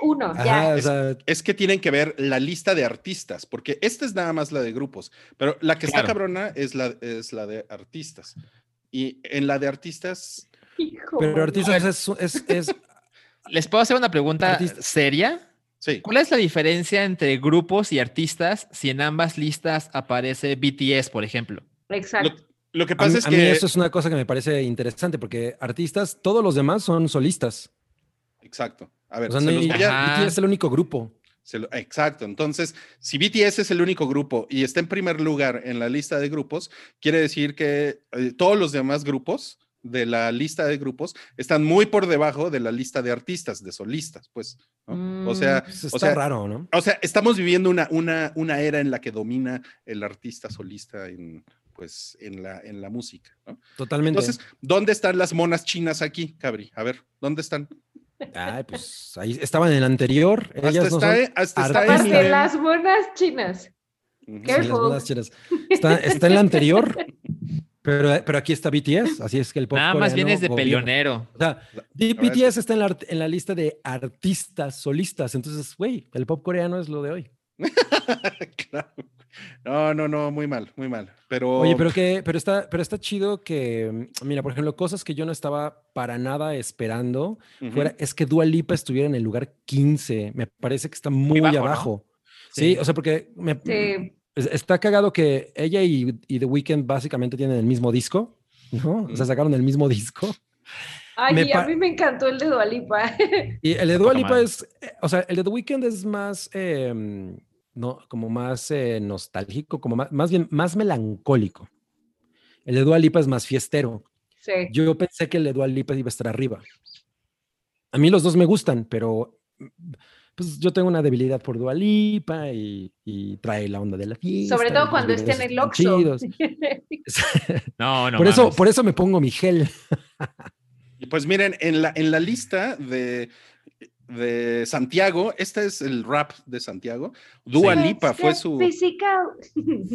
1, Ajá, ya. sea, es que tienen que ver la lista de artistas, porque esta es nada más la de grupos, pero la que está Claro. cabrona es la, es la de artistas. Y en la de artistas, Hijo, pero artistas es, es, es- ¿Les puedo hacer una pregunta Artista. seria? sí. ¿Cuál es la diferencia entre grupos y artistas si en ambas listas aparece BTS, por ejemplo? Exacto. Lo, lo que a, pasa mí- es a mí que... eso es una cosa que me parece interesante porque artistas, todos los demás son solistas. Exacto. A ver, O sea, se no los voy a-. BTS es el único grupo. se lo- exacto. Entonces, si BTS es el único grupo y está en primer lugar en la lista de grupos, quiere decir que eh, todos los demás grupos de la lista de grupos están muy por debajo de la lista de artistas, de solistas, pues. ¿no? O sea, Pues o está sea, raro, ¿no? O sea, estamos viviendo una, una, una era en la que domina el artista solista en, pues, en, la, en la música. ¿no? Totalmente. Entonces, ¿dónde están las monas chinas aquí, Cabri? A ver, ¿dónde están? Ay, pues ahí estaban en el anterior. Hasta Ellas no está, son- hasta está Eminem. las monas chinas. Sí, las Careful. monas chinas. Está, está en la anterior, pero, pero aquí está BTS, así es que el pop Nada más coreano vienes de gobierna. peleonero. O sea, BTS está en la, en la lista de artistas solistas. Entonces, güey, el pop coreano es lo de hoy. Claro. No, no, no, muy mal, muy mal. Pero, Oye, pero que, pero está, pero está chido que, mm, mira, por ejemplo, cosas que yo no estaba para nada esperando Ujú. fuera, es que Dua Lipa estuviera en el lugar 15. Me parece que está muy, bajo, ¿no? abajo. Sí. Sí. o sea, porque me- Sí. es- está cagado que ella y, y The Weeknd básicamente tienen el mismo disco, ¿no? O sea, sacaron el mismo disco. Ay, Me y a mí me encantó el de Dualipa. Y el de Dua Poca Lipa madre. es, eh, o sea, el de The Weeknd es más, em, no, como más eh, nostálgico, como más, más bien, más melancólico. El de Dua Lipa es más fiestero. sí. Yo pensé que el de Dua Lipa iba a estar arriba. A mí los dos me gustan, pero mm, pues yo tengo una debilidad por Dua Lipa y, y trae la onda de la fiesta. Sobre todo cuando esté en el Oxxo. No, no. por, eso, por eso me pongo mi gel. Pues miren, en la, en la lista de. De Santiago. Este es el rap de Santiago. Dua Sí. Lipa fue su,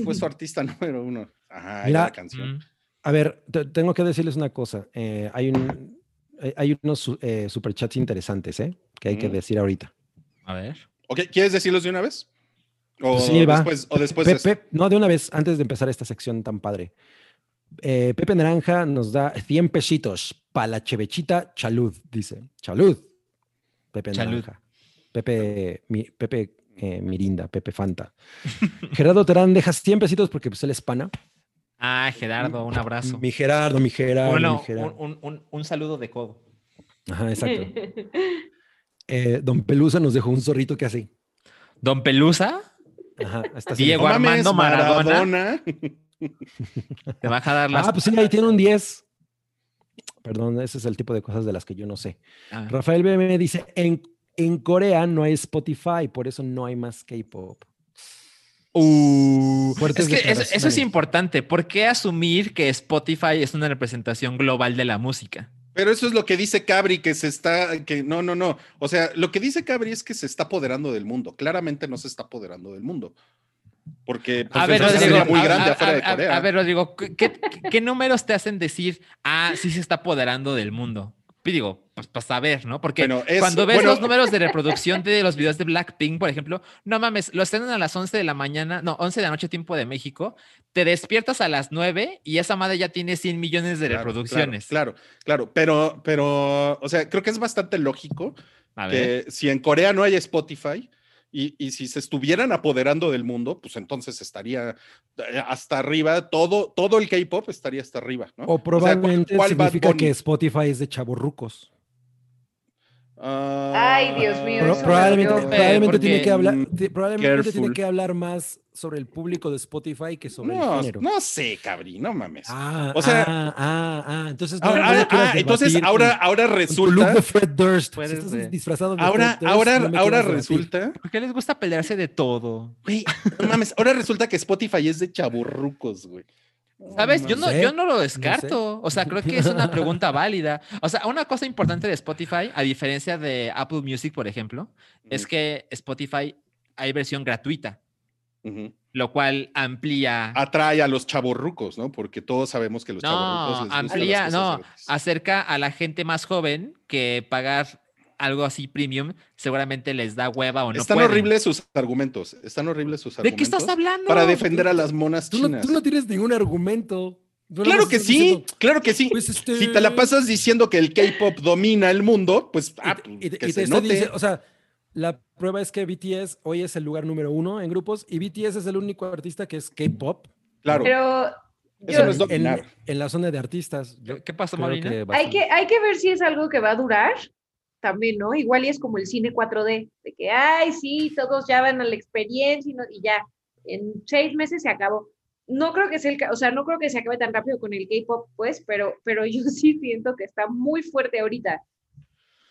fue su artista número uno. Ajá, Mira, va la canción. Mm. A ver, te- tengo que decirles una cosa. eh, hay, un, hay- hay unos eh, superchats interesantes, ¿eh? Que hay que Mm. decir ahorita. A ver. Ok, ¿quieres decirlos de una vez? O Pues sí, va. después, o después de Pepe, no, de una vez, antes de empezar esta sección tan padre. Eh, Pepe Naranja nos da 100 pesitos para la chevechita chalud, dice. Chalud. Pepe. Naranja. Pepe, mi- Pepe eh, Mirinda, Pepe Fanta. Gerardo Terán deja 100 pesitos porque pues, él es pana. Ah, Gerardo, un abrazo. Mi Gerardo, mi Gerardo, Bueno, mi Gerardo. un, un- un- un saludo de codo. Ajá, exacto. Eh, Don Pelusa nos dejó un zorrito que así. Don Pelusa Ajá, Diego Armando Maradona. Maradona. te va a dar las. Ah, pues sí, ahí tiene un 10. Perdón, ese es el tipo de cosas de las que yo no sé. Ah. Rafael BM dice, en, en Corea no hay Spotify, por eso no hay más K-pop. Uh, Fuertes es que eso, eso es importante. ¿Por qué asumir que Spotify es una representación global de la música? Pero eso es lo que dice Cabri, que se está, que no, no, no. O sea, lo que dice Cabri es que se está apoderando del mundo. Claramente no se está apoderando del mundo. Porque pues, A ver, Rodrigo, muy grande a- afuera de a- Corea. a ver, Rodrigo, ¿qué, qué- qué números te hacen decir, ah, sí se está apoderando del mundo? Digo, pues para saber, ¿no? Porque Bueno, es- cuando ves bueno- los números de reproducción de los videos de Blackpink, por ejemplo, no mames, lo estrenan a las 11 de la mañana, no, 11 de la noche tiempo de México, te despiertas a las 9 y esa madre ya tiene 100 millones de Claro, reproducciones. Claro, claro, claro. Pero, pero, o sea, creo que es bastante lógico A ver. que si en Corea no hay Spotify y, y si se estuvieran apoderando del mundo, pues entonces estaría eh, hasta arriba, todo, todo el K-pop estaría hasta arriba, ¿no? O sea, ¿cuál- probablemente cuál significa que Spotify es de chavorrucos. Ah, Ay, Dios mío, Pro- probablemente tiene que hablar, probablemente tiene que hablar más sobre el público de Spotify que sobre el No, género. no sé, cabrí, no mames. Ah, O sea- ah, ah, ah, entonces no, Ahora- ah, entonces ahora, con- ahora resulta, de Fred Durst. Si Puedes estás de- disfrazado de ahora, Fred Durst, ahora, no ahora resulta, ¿Por qué les gusta pelearse de todo? güey, no mames, ahora resulta que Spotify es de chaburrucos, güey. ¿Sabes? Yo no sé, yo no lo sé. descarto. O sea, creo que es una pregunta válida. O sea, una cosa importante de Spotify, a diferencia de Apple Music, por ejemplo, es que Spotify hay versión gratuita, lo cual amplía, atrae a los chaburrucos, ¿no? Porque todos sabemos que los no, chaburrucos les amplía, no, acerca a la gente más joven que pagar algo así premium seguramente les da hueva o no están pueden. horribles sus argumentos, están horribles sus ¿De argumentos. qué estás hablando? Para defender a las monas Tú no, chinas. tú no tienes ningún argumento. Nada Claro que sí, diciendo, claro que sí. pues, este, Si te la pasas diciendo que el K-pop domina el mundo, pues ah, y, y te- que y se note. dice- o sea, la prueba es que BTS hoy es el lugar número uno en grupos y BTS es el único artista que es K-pop Claro, Pero Eso yo- no es en, dominar. en la zona de artistas. Yo ¿Qué- ¿Qué pasó, creo Molina? que hay que, hay que ver si es algo que va a durar también, ¿no? Igual y es como el cine 4D, de que, ay, sí, todos ya van a la experiencia y, ya, en seis meses se acabó. No creo que sea el, o sea, no creo que se acabe tan rápido con el K-pop, pues, pero, pero yo sí siento que está muy fuerte ahorita.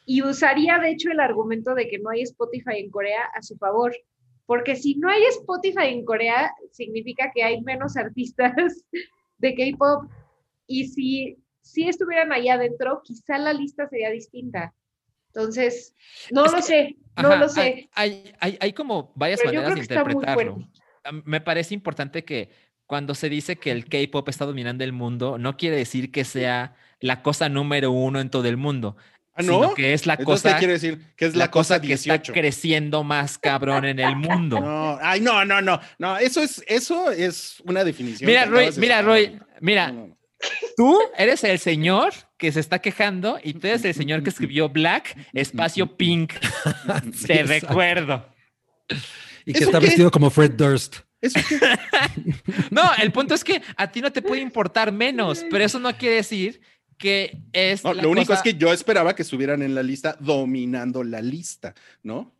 Y usaría, de hecho, el argumento de que no hay Spotify en Corea a su favor, porque si no hay Spotify en Corea, significa que hay menos artistas de K-pop. Y si, si estuvieran allá adentro, quizá la lista sería distinta. Entonces, no Es lo que- sé, no Ajá, lo sé. Hay, hay, hay- como varias Pero maneras de interpretarlo. Me parece importante que cuando se dice que el K-pop está dominando el mundo, no quiere decir que sea la cosa número uno en todo el mundo, Ah, sino ¿no? que es la Entonces cosa, ¿qué quiere decir que es la la, cosa, cosa que está 18. creciendo más cabrón en el mundo. No, ay, no, no, no, no, eso es, eso es una definición. Mira, Roy, mira. Roy, mira, No, no, no. tú eres el señor que se está quejando y tú eres el señor que escribió Black, espacio Pink. Sí, Te exacto. recuerdo. Y que ¿Eso está qué? vestido como Fred Durst. Eso que- No, el punto es que a ti no te puede importar menos, pero eso no quiere decir que es. no, lo único es que yo esperaba que estuvieran en la lista dominando la lista, ¿no?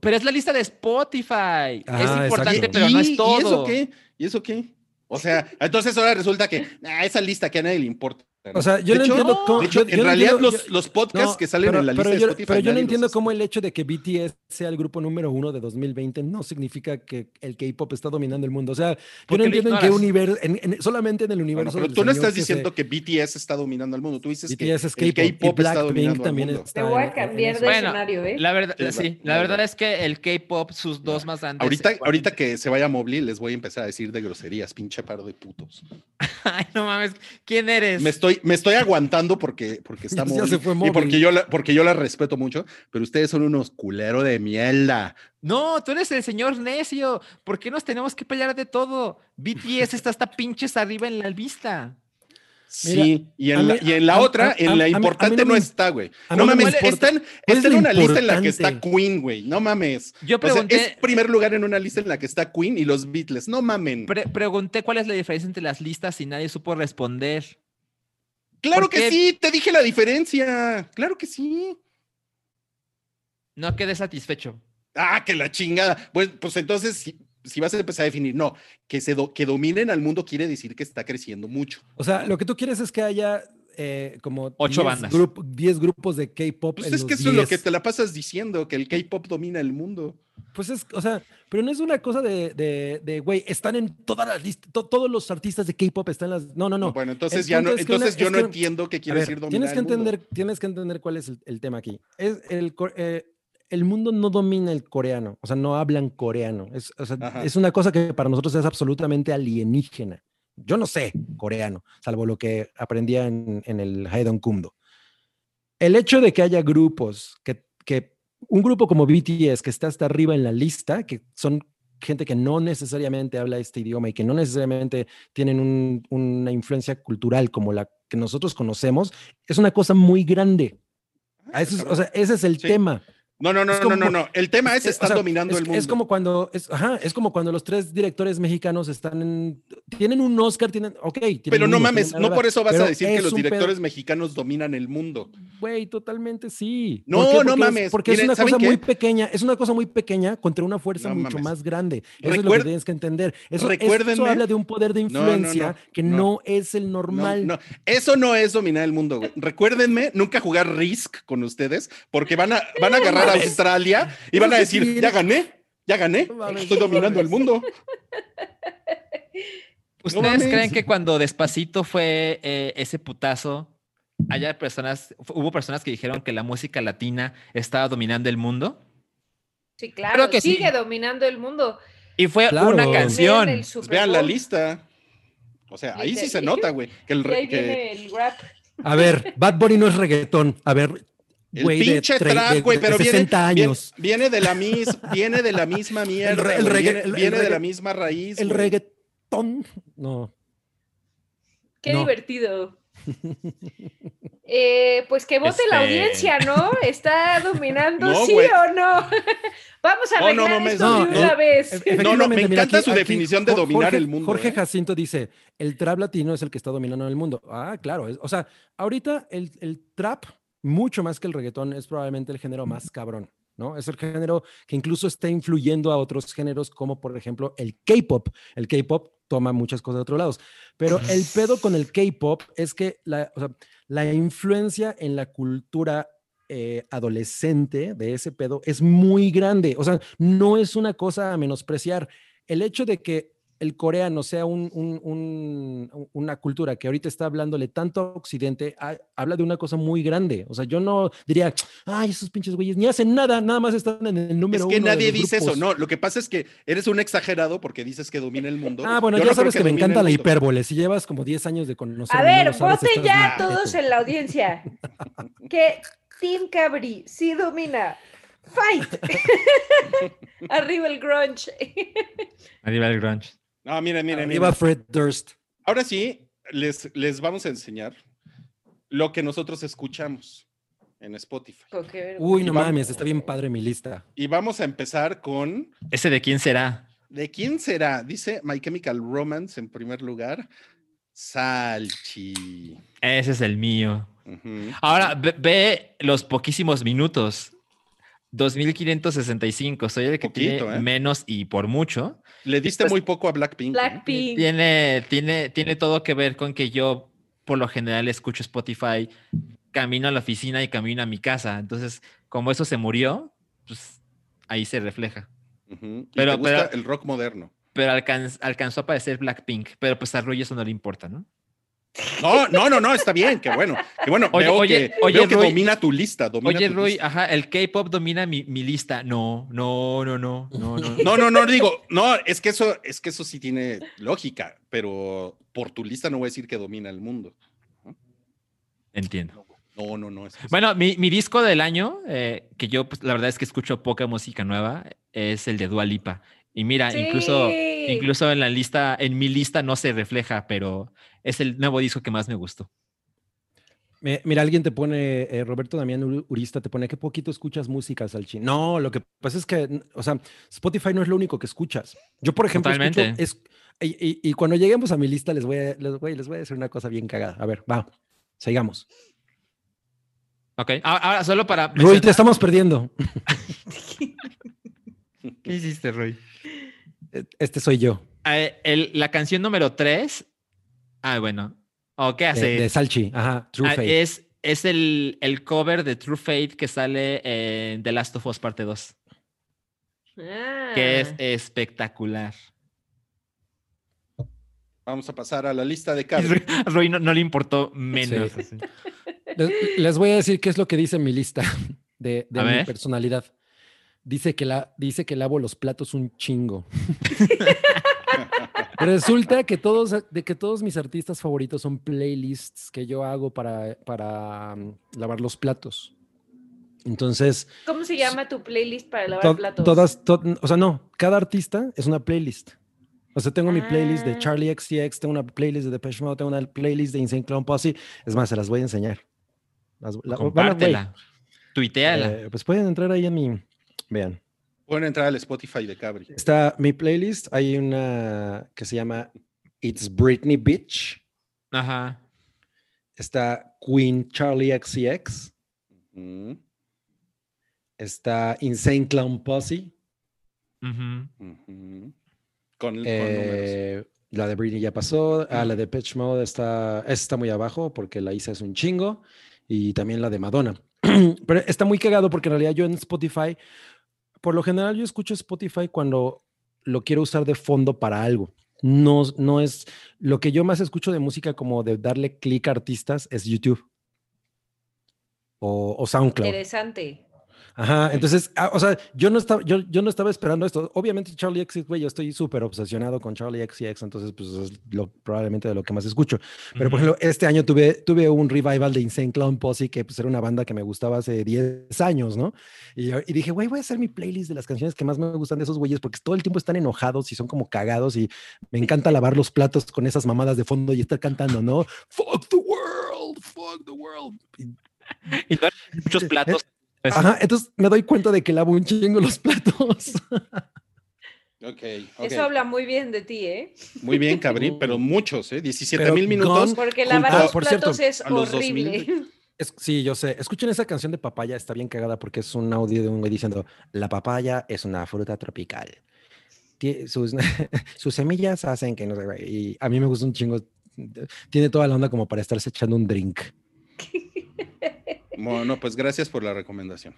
Pero es la lista de Spotify. es Ah, importante, pero no ¿Y- es todo. ¿Y eso qué? ¿Y eso qué? O sea, entonces ahora resulta que ah, esa lista que a nadie le importa. O sea, yo De no hecho- entiendo cómo. De hecho, yo- yo en realidad entiendo- los, yo- los podcasts no, que salen pero- en la lista pero de yo, Spotify. pero yo no los entiendo cómo el hecho de que BTS sea el grupo número uno de 2020 no significa que el K-pop está dominando el mundo. O sea, yo ¿Por no entiendo en qué universo, en- en- solamente en el Bueno, universo. pero tú no estás que se- diciendo que BTS está dominando al mundo. Tú dices que BTS es el K-pop está Blackpink dominando también mundo. está Te voy a cambiar de Bueno, escenario, ¿eh? La verdad, Sí, sí, la la verdad. verdad es que el K-pop, sus dos más grandes. Ahorita, ahorita que se vaya Mobley, les voy a empezar a decir de groserías, pinche par de putos. Ay, no mames, ¿quién eres? Me estoy, me estoy aguantando porque, porque está Ya se fue y porque yo, la, porque yo la respeto mucho, pero ustedes son unos culeros de mierda. No, tú eres el señor necio. ¿Por qué nos tenemos que pelear de todo? BTS está hasta pinches arriba en la lista. Sí, y a en, la, mí- y en la a- otra, a- en la a mí- a mí importante no no, me- está, güey. No no me mames, importa. está en, ¿Cuál está es en una lista en la que está? Queen, güey. No mames. Yo O sea, pregunté, es primer lugar en una lista en la que está Queen y los Beatles. No mamen. pre- pregunté cuál es la diferencia entre las listas y nadie supo responder. Claro ¿por que qué? sí, te dije la diferencia. Claro que sí. No quedé satisfecho. Ah, que la chingada. Pues, pues entonces, si, si vas a empezar a definir, no, que, se do- que dominen al mundo quiere decir que está creciendo mucho. O sea, lo que tú quieres es que haya eh, como Ocho 10 bandas. grup- 10 grupos de K-pop. Pues en es que eso es lo que 10. te la pasas diciendo, que el K-pop domina el mundo. Pues es, o sea, pero no es una cosa de, de, de, güey, están en todas las listas, to- todos los artistas de K-pop están en las. No, no, no. Bueno, entonces El ya no, una- entonces yo no que- entiendo qué quiere ver, decir dominar tienes que el mundo. entender, tienes que entender cuál es el, el tema aquí. Es el, eh, el mundo no domina el coreano, o sea, no hablan coreano. Es, o sea, Ajá. es una cosa que para nosotros es absolutamente alienígena. Yo no sé coreano, salvo lo que aprendía en, en el Haedong Kumdo. El hecho de que haya grupos, que, que un grupo como BTS, que está hasta arriba en la lista, que son gente que no necesariamente habla este idioma y que no necesariamente tienen un- una influencia cultural como la que nosotros conocemos, es una cosa muy grande. A eso es- o sea, ese es el Sí. tema. No, no, no, es no, no, no. El tema es, o están sea, dominando es, el mundo. Es como cuando, es, ajá, es como cuando los tres directores mexicanos están en, tienen un Oscar, tienen, ok. tienen Pero no uno, mames, no por eso vas a decir que es los pedo- directores mexicanos dominan el mundo. Güey, totalmente sí. No, no Porque es- mames. porque es una ¿saben cosa qué? muy pequeña, es una cosa muy pequeña contra una fuerza No mucho mames. más grande. Eso es lo que tienes que entender. Eso, eso habla de un poder de no, influencia no, que no. es el No, normal. no, eso no es dominar el mundo, güey. Recuérdenme nunca jugar Risk con ustedes, porque van a, van a agarrar a. Australia y van a decir, ya gané, ya gané, estoy dominando el mundo. ¿Ustedes creen que cuando Despacito fue eh, ese putazo, haya personas, hubo personas que dijeron que la música latina estaba dominando el mundo? Sí, claro, Creo que sí. sigue dominando el mundo. Y fue Claro. una canción. Vean Pues la lista. O sea, ahí sí se nota, güey, que el, que viene el rap. A ver, Bad Bunny no es reggaetón. A ver, el pinche trap, güey, pero viene, 60 viene, años. viene de la mis, viene de la misma mierda, re- el regga- viene, el- el viene de la misma raíz. El reggaetón. No. Qué No. divertido. Eh, pues que vote la Este- audiencia, ¿no? ¿Está dominando, No, sí o no? Vamos a No, no arreglar esto no, de una el- vez. No, no, me encanta su definición de dominar Jorge- el mundo, Jorge ¿eh? Jacinto dice, el trap latino es el que está dominando el mundo. Ah, claro. es- o sea, ahorita el, el trap, mucho más que el reggaetón, es probablemente el género más cabrón, ¿no? Es el género que incluso está influyendo a otros géneros, como por ejemplo el K-pop. El K-pop toma muchas cosas de otros lados. Pero el pedo con el K-pop es que la, o sea, la influencia en la cultura eh, adolescente de ese pedo es muy grande. O sea, no es una cosa a menospreciar. El hecho de que el coreano sea un- un- un- una cultura que ahorita está hablándole tanto a Occidente, ha- habla de una cosa muy grande. O sea, yo no diría, ay, esos pinches güeyes ni hacen nada, nada más están en el número Es que uno de nadie los dice eso, grupos". no. Lo que pasa es que eres un exagerado porque dices que domina el mundo. Ah, bueno, Yo ya no sabes que, me encanta la hipérbole. Si llevas como 10 años de conocer. A ver, voten ya todos en la audiencia. Que Team Cabri sí domina. Fight. Arriba el grunge. Arriba el grunge. No, miren, miren, miren. Arriba Fred Durst. Ahora sí, les, les vamos a enseñar lo que nosotros escuchamos en Spotify. Uy, Y no vamos- mames, está bien padre mi lista. Y vamos a empezar con ¿Ese de quién será? ¿De quién será? Dice My Chemical Romance en primer lugar. Salchi. Ese es el mío. Ahora, ve, ve los poquísimos minutos. 2565. Soy el que Poquito, tiene ¿eh? menos y por mucho. Le diste Pues- muy poco a Blackpink. ¿eh? Blackpink. Tiene, tiene, tiene todo que ver con que yo por lo general escucho Spotify camino a la oficina y camino a mi casa. Entonces, como eso se murió, pues ahí se refleja. Ujú. ¿Y Pero- te gusta pero- el rock moderno. Pero alcanz- alcanzó a aparecer Blackpink, pero pues a Roy eso no le importa, ¿no? No, no, no, no, está bien, qué bueno. Qué bueno, Oye, veo oye, que, oye, veo que Roy. domina tu lista. Domina Oye, tu Roy, lista. ajá, el K-pop domina mi, mi lista. No, no, no, no, no, no. No, no, no, digo, no, es que eso, es que eso sí tiene lógica, pero por tu lista no voy a decir que domina el mundo. Entiendo. No, no, no. es que- Bueno, mi, mi disco del año, eh, que yo pues, la verdad es que escucho poca música nueva, es el de Dua Lipa. Y mira, incluso, Sí. incluso en la lista, en mi lista no se refleja, pero es el nuevo disco que más me gustó. Me- Mira, alguien te pone, eh, Roberto Damián Ur- Urista te pone, qué poquito escuchas música, Salchi. No, lo que pasa es que, o sea, Spotify no es lo único que escuchas. Yo, por ejemplo, escucho- es- y, y- y cuando lleguemos a mi lista, les voy a, les, voy, les voy a decir una cosa bien cagada. A ver, va, sigamos. Ok, ahora solo para... Rui, te estamos perdiendo. ¿Qué hiciste, Roy? Eh, Este soy yo, Eh, el- la canción número 3, ah, bueno, ¿o qué hace? de Salchi. Ajá, True Ah, Fate. es es el, el cover de True Fate que sale en The Last of Us Parte 2, que es Ah. espectacular. Vamos a pasar a la lista de Carlos. Roy, a Roy no, no le importó menos. Les, les voy a decir qué es lo que dice mi lista de, de mi ver. personalidad. Dice que, la, dice que lavo los platos un chingo. Resulta que todos, de que todos mis artistas favoritos son playlists que yo hago para, para mm, lavar los platos. Entonces, ¿Cómo se llama tu playlist para lavar to- platos? todas, to- o sea, no, cada artista es una playlist. O sea, tengo mi playlist de Ah. Charlie XCX, tengo una playlist de Depeche Mode, tengo una playlist de Insane Clown Posse. Es más, se las voy a enseñar. Las- la- Compártela. Tuiteala. eh, pues pueden entrar ahí en mi. Vean. Pueden entrar al Spotify de Cabri. Está mi playlist. Hay una que se llama It's Britney Bitch. Ajá. Está Queen Charlie XCX. Está Insane Clown Posse. Con, con números. eh, la de Britney ya pasó. Ah, la de Pitch Mode está, está muy abajo porque la hice hace un chingo. Y también la de Madonna. Pero está muy cagado porque en realidad yo en Spotify, por lo general yo escucho Spotify cuando lo quiero usar de fondo para algo. No, no es lo que yo más escucho de música como de darle clic a artistas es YouTube o, o SoundCloud. Interesante. Ajá, entonces, ah, o sea, yo no estaba, yo, yo no estaba esperando esto. Obviamente Charlie XCX, güey, yo estoy súper obsesionado con Charlie XCX, entonces pues es lo, probablemente de lo que más escucho. Pero por ejemplo, este año tuve, tuve un revival de Insane Clown Posse, que pues era una banda que me gustaba hace 10 años, ¿no? Y, yo- y dije, güey, voy a hacer mi playlist de las canciones que más me gustan de esos güeyes, porque todo el tiempo están enojados y son como cagados y me encanta lavar los platos con esas mamadas de fondo y estar cantando, ¿no? Fuck the world, fuck the world. Y Y muchos platos. Ajá, entonces me doy cuenta de que lavo un chingo los platos. Ok, ok. Eso habla muy bien de ti, ¿eh? Muy bien, Cabri, pero muchos, ¿eh? 17 Pero mil minutos. Porque lavar los por cierto, platos es a los horrible. 2000. Es- sí, yo sé. Escuchen esa canción de papaya, está bien cagada porque es un audio de un güey diciendo, la papaya es una fruta tropical. Sus, sus semillas hacen que no güey", y a mí me gusta un chingo. Tiene toda la onda como para estarse echando un drink. Bueno, pues gracias por la recomendación.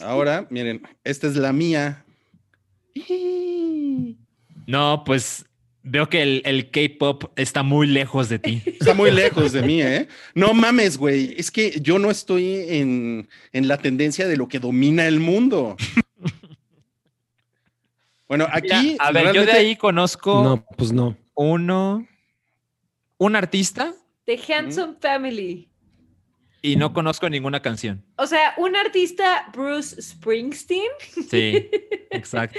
Ahora, miren, esta es la mía. No, pues veo que el, el K-pop está muy lejos de ti. Está muy lejos de mí, ¿eh? No mames, güey. Es que yo no estoy en, en la tendencia de lo que domina el mundo. Bueno, aquí. Mira, a ver, yo de ahí conozco No, pues no. uno, un artista The Handsome Family. Y no conozco ninguna canción. O sea, un artista Bruce Springsteen. Sí, exacto.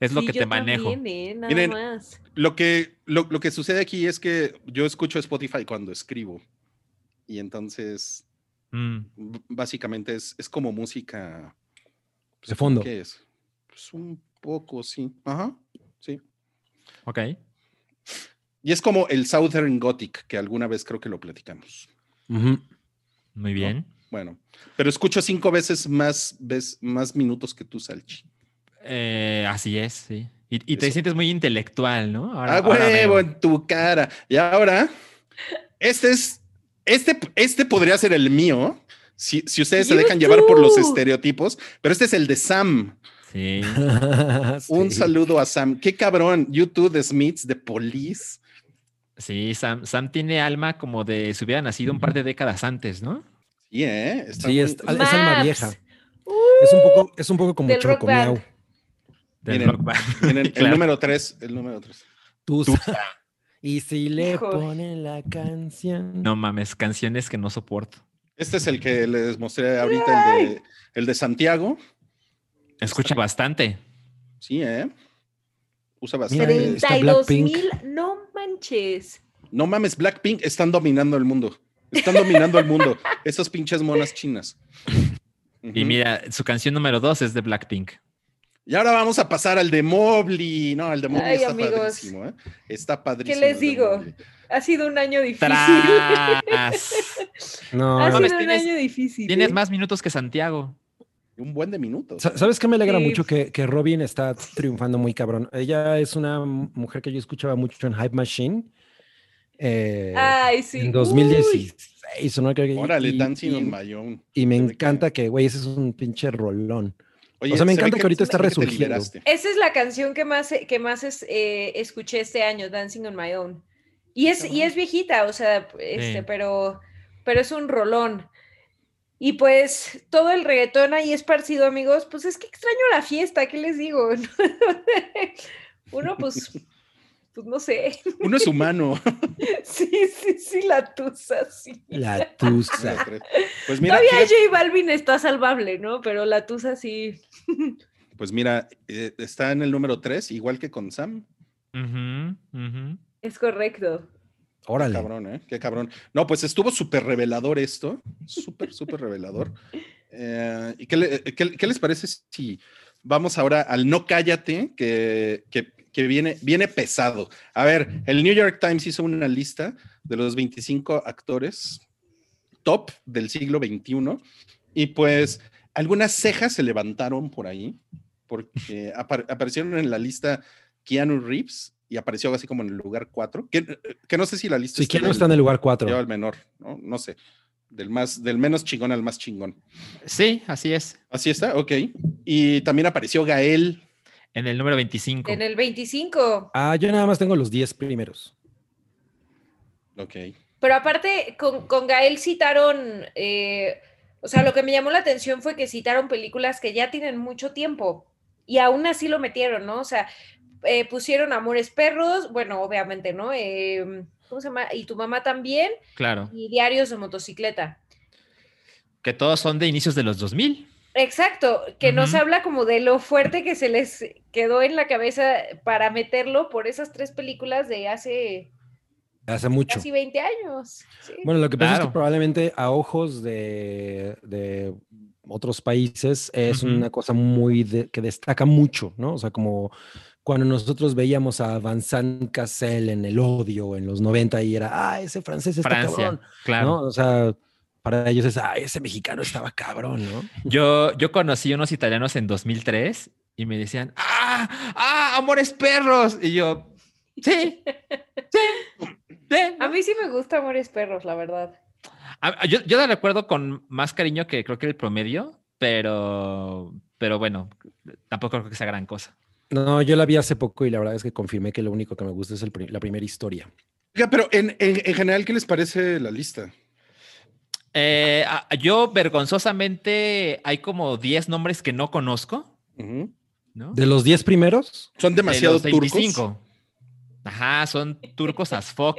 Es lo Sí, que yo te manejo. también, ¿eh? Nada Miren, más. Lo que, lo, lo que sucede aquí es que yo escucho Spotify cuando escribo. Y entonces, Mm, básicamente es, es como música. pues, De fondo. ¿Qué es? Pues un poco, sí. Ajá, sí. ok. Y es como el Southern Gothic, que alguna vez creo que lo platicamos. Muy bien. Bueno, pero escucho cinco veces más, ves, más minutos que tú, Salchi. Eh, así es, sí. Y, y te sientes muy intelectual, ¿no? Ahora- ¡A ahora huevo en tu cara! Y ahora, este es Este, este podría ser el mío, si, si ustedes se dejan llevar por los estereotipos, pero este es el de Sam. Sí. Un Sí. saludo a Sam. Qué cabrón. YouTube de Smiths, de Police. Sí, Sam, Sam tiene alma como de si hubiera nacido un par de décadas antes, ¿no? Sí, ¿eh? Está Sí, muy- es, es alma vieja. Es un poco, es un poco como Del rock Chocomiao. band. Del Miren, rock band. Miren, el Claro. número tres, el número tres. Tusa. Y si le Hijo. ponen la canción. No mames, canciones que no soporto. Este es el que les mostré ahorita, el de, el de Santiago. Escucha bastante. Sí, ¿eh? Usa bastante. está 32 Blackpink. mil, no manches. No mames, Blackpink están dominando el mundo. Están dominando el mundo. Esas pinches monas chinas. Y mira, su canción número dos es de Blackpink. Y ahora vamos a pasar al de Mobley. No, el de Mobley Ay, está amigos. padrísimo, ¿eh? Está padrísimo. les digo? Ha sido un año difícil. ¡Tras! No, ha no. sido un tienes- año difícil. Tienes ¿eh? más minutos que Santiago. Un buen de minutos. Sa- ¿Sabes qué me alegra Sí. mucho? Que, que Robin está triunfando muy cabrón. Ella es una mujer que yo escuchaba mucho en Hype Machine. eh, Ay, sí. en Uy, 2016, ¿no? Creo que- Órale, y- Dancing y- on My Own. Y me encanta que, güey, ese es un pinche rolón. Oye, O sea, me se encanta que ahorita está resurgiendo. Esa es la canción que más, que más es, eh, escuché este año, Dancing on My Own. Y es, y es viejita, o sea, este, Sí. pero, pero es un rolón. Y pues todo el reggaetón ahí esparcido, amigos, pues es que extraño la fiesta, ¿qué les digo? Uno, pues, pues no sé. Uno es humano. Sí, sí, sí, la tusa, sí. La tusa. Pues mira, Todavía J Balvin está salvable, ¿no? Pero la tusa sí. pues mira, eh, está en el número 3, igual que con Sam. Es correcto. Órale. Cabrón, ¿eh? Qué cabrón. No, pues estuvo súper revelador esto. Súper, súper revelador. Eh, ¿Y qué, le- qué- qué les parece si vamos ahora al no cállate, que, que- que viene, viene pesado? A ver, el New York Times hizo una lista de los 25 actores top del siglo XXI y pues algunas cejas se levantaron por ahí porque apar- aparecieron en la lista Keanu Reeves y apareció así como en el lugar 4, que, que no sé si la lista está quién no en está en el lugar 4. Lleva al menor, ¿no? No sé. Del, más, del menos chingón al más chingón. Sí, así es. Así está, ok. Y también apareció Gael. En el número 25. En el 25. Ah, yo nada más tengo los 10 primeros. Ok. Pero aparte, con, con Gael citaron, eh, o sea, lo que me llamó la atención fue que citaron películas que ya tienen mucho tiempo y aún así lo metieron, ¿no? O sea, eh, pusieron Amores Perros, bueno, obviamente, ¿no? Eh, ¿Cómo se llama? Y tu mamá también, Claro. y Diarios de Motocicleta. Que todos son de inicios de los 2000. Exacto, que nos habla como de lo fuerte que se les quedó en la cabeza para meterlo por esas tres películas de hace Hace mucho. casi 20 años. sí. Bueno, lo que pasa es que probablemente a ojos de, de otros países es una cosa muy de- que destaca mucho, ¿no? O sea, como cuando nosotros veíamos a Vincent Cassel en El Odio en los 90 y era, ah, ese francés está Francia. cabrón, Claro. ¿no? O sea, para ellos es, ah, ese mexicano estaba cabrón, ¿no? Yo, yo conocí unos italianos en 2003 y me decían, ¡ah! ¡ah! ¡Amores perros! Y yo, sí, sí, sí. A mí sí me gusta Amores Perros, la verdad. A- yo, yo la recuerdo con más cariño que creo que el promedio, pero, pero bueno, tampoco creo que sea gran cosa. No, yo la vi hace poco y la verdad es que confirmé que lo único que me gusta es el la primera historia. Oiga, pero en, en- en general, ¿qué les parece la lista? Eh, a- yo vergonzosamente hay como 10 nombres que no conozco. ¿no? De los 10 primeros, Son De demasiado los turcos. 25. Ajá, son turcos as fuck.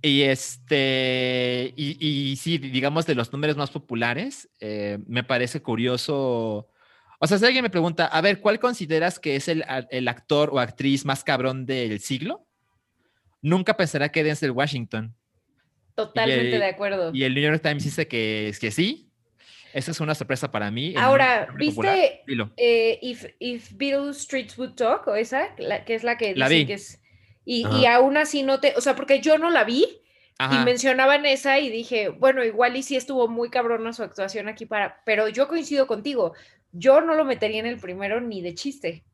Y este, y, y sí, digamos de los números más populares, eh, me parece curioso. O sea, si alguien me pregunta, a ver, ¿cuál consideras que es el, el actor o actriz más cabrón del siglo? Nunca pensará que Denzel Washington. Totalmente el- de acuerdo. Y el New York Times dice que, que sí. Esa es una sorpresa para mí. Ahora. ¿viste eh, if, if Beatles Streets Would Talk o esa? La- que es la que La dicen vi. que es. Y, y aún así no te. O sea, porque yo no la vi y Ajá. mencionaban esa y dije, bueno, igual y sí estuvo muy cabrona su actuación aquí para. Pero yo coincido contigo. Yo no lo metería en el primero ni de chiste.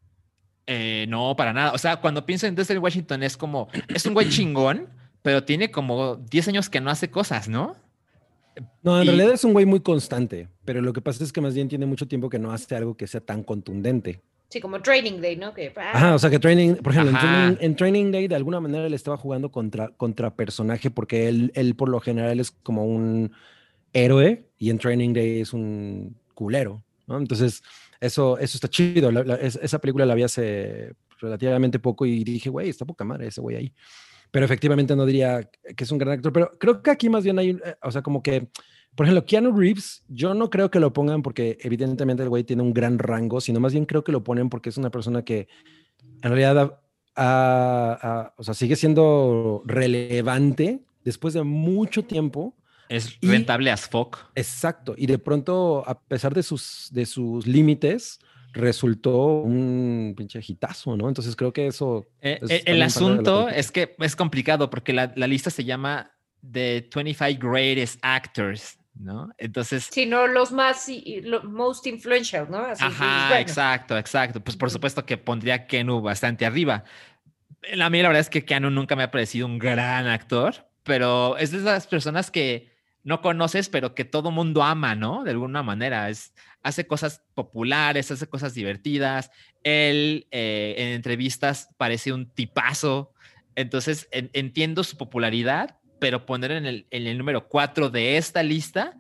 Eh, no, para nada. O sea, cuando pienso en Denzel Washington es como, es un güey chingón, pero tiene como 10 años que no hace cosas, ¿no? No, en Y- realidad es un güey muy constante, pero lo que pasa es que más bien tiene mucho tiempo que no hace algo que sea tan contundente. Sí, como Training Day, ¿no? Que, ah, Ajá, o sea que Training, por ejemplo, en Ajá. training, en Training Day de alguna manera él estaba jugando contra, contra personaje porque él, él por lo general es como un héroe y en Training Day es un culero, ¿no? Entonces, eso, eso está chido. Esa película la vi hace relativamente poco y dije, güey, está poca madre ese güey ahí. Pero efectivamente no diría que es un gran actor, pero creo que aquí más bien hay, eh, o sea, como que, por ejemplo, Keanu Reeves, yo no creo que lo pongan porque evidentemente el güey tiene un gran rango, sino más bien creo que lo ponen porque es una persona que en realidad o sea, sigue siendo relevante después de mucho tiempo. Es Y- rentable as fuck. Exacto. Y de pronto, a pesar de sus, de sus límites, resultó un pinche hitazo, ¿no? Entonces creo que eso... Eh, es eh, el asunto es que es complicado porque la, la lista se llama The 25 Greatest Actors, ¿no? Entonces, Sí, no, los más, y- lo- most influential, ¿no? Así, ajá, dices, bueno, exacto, exacto. Pues por supuesto que pondría a Kenu bastante arriba. A mí la verdad es que Keanu nunca me ha parecido un gran actor, pero es de esas personas que no conoces, pero que todo mundo ama, ¿no? De alguna manera. Es, hace cosas populares, hace cosas divertidas. Él eh, en entrevistas parece un tipazo. Entonces en- entiendo su popularidad, pero poner en el, en el número 4 de esta lista,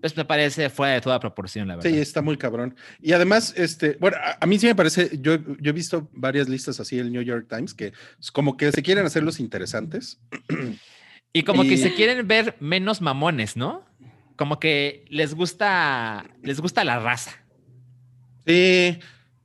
pues me parece fuera de toda proporción, la verdad. Sí, está muy cabrón. Y además, este, bueno, a, a mí sí me parece, yo, yo he visto varias listas así el New York Times que como que se quieren hacer los interesantes. Y como que se quieren ver menos mamones, ¿no? Como que les gusta, les gusta la raza. Sí,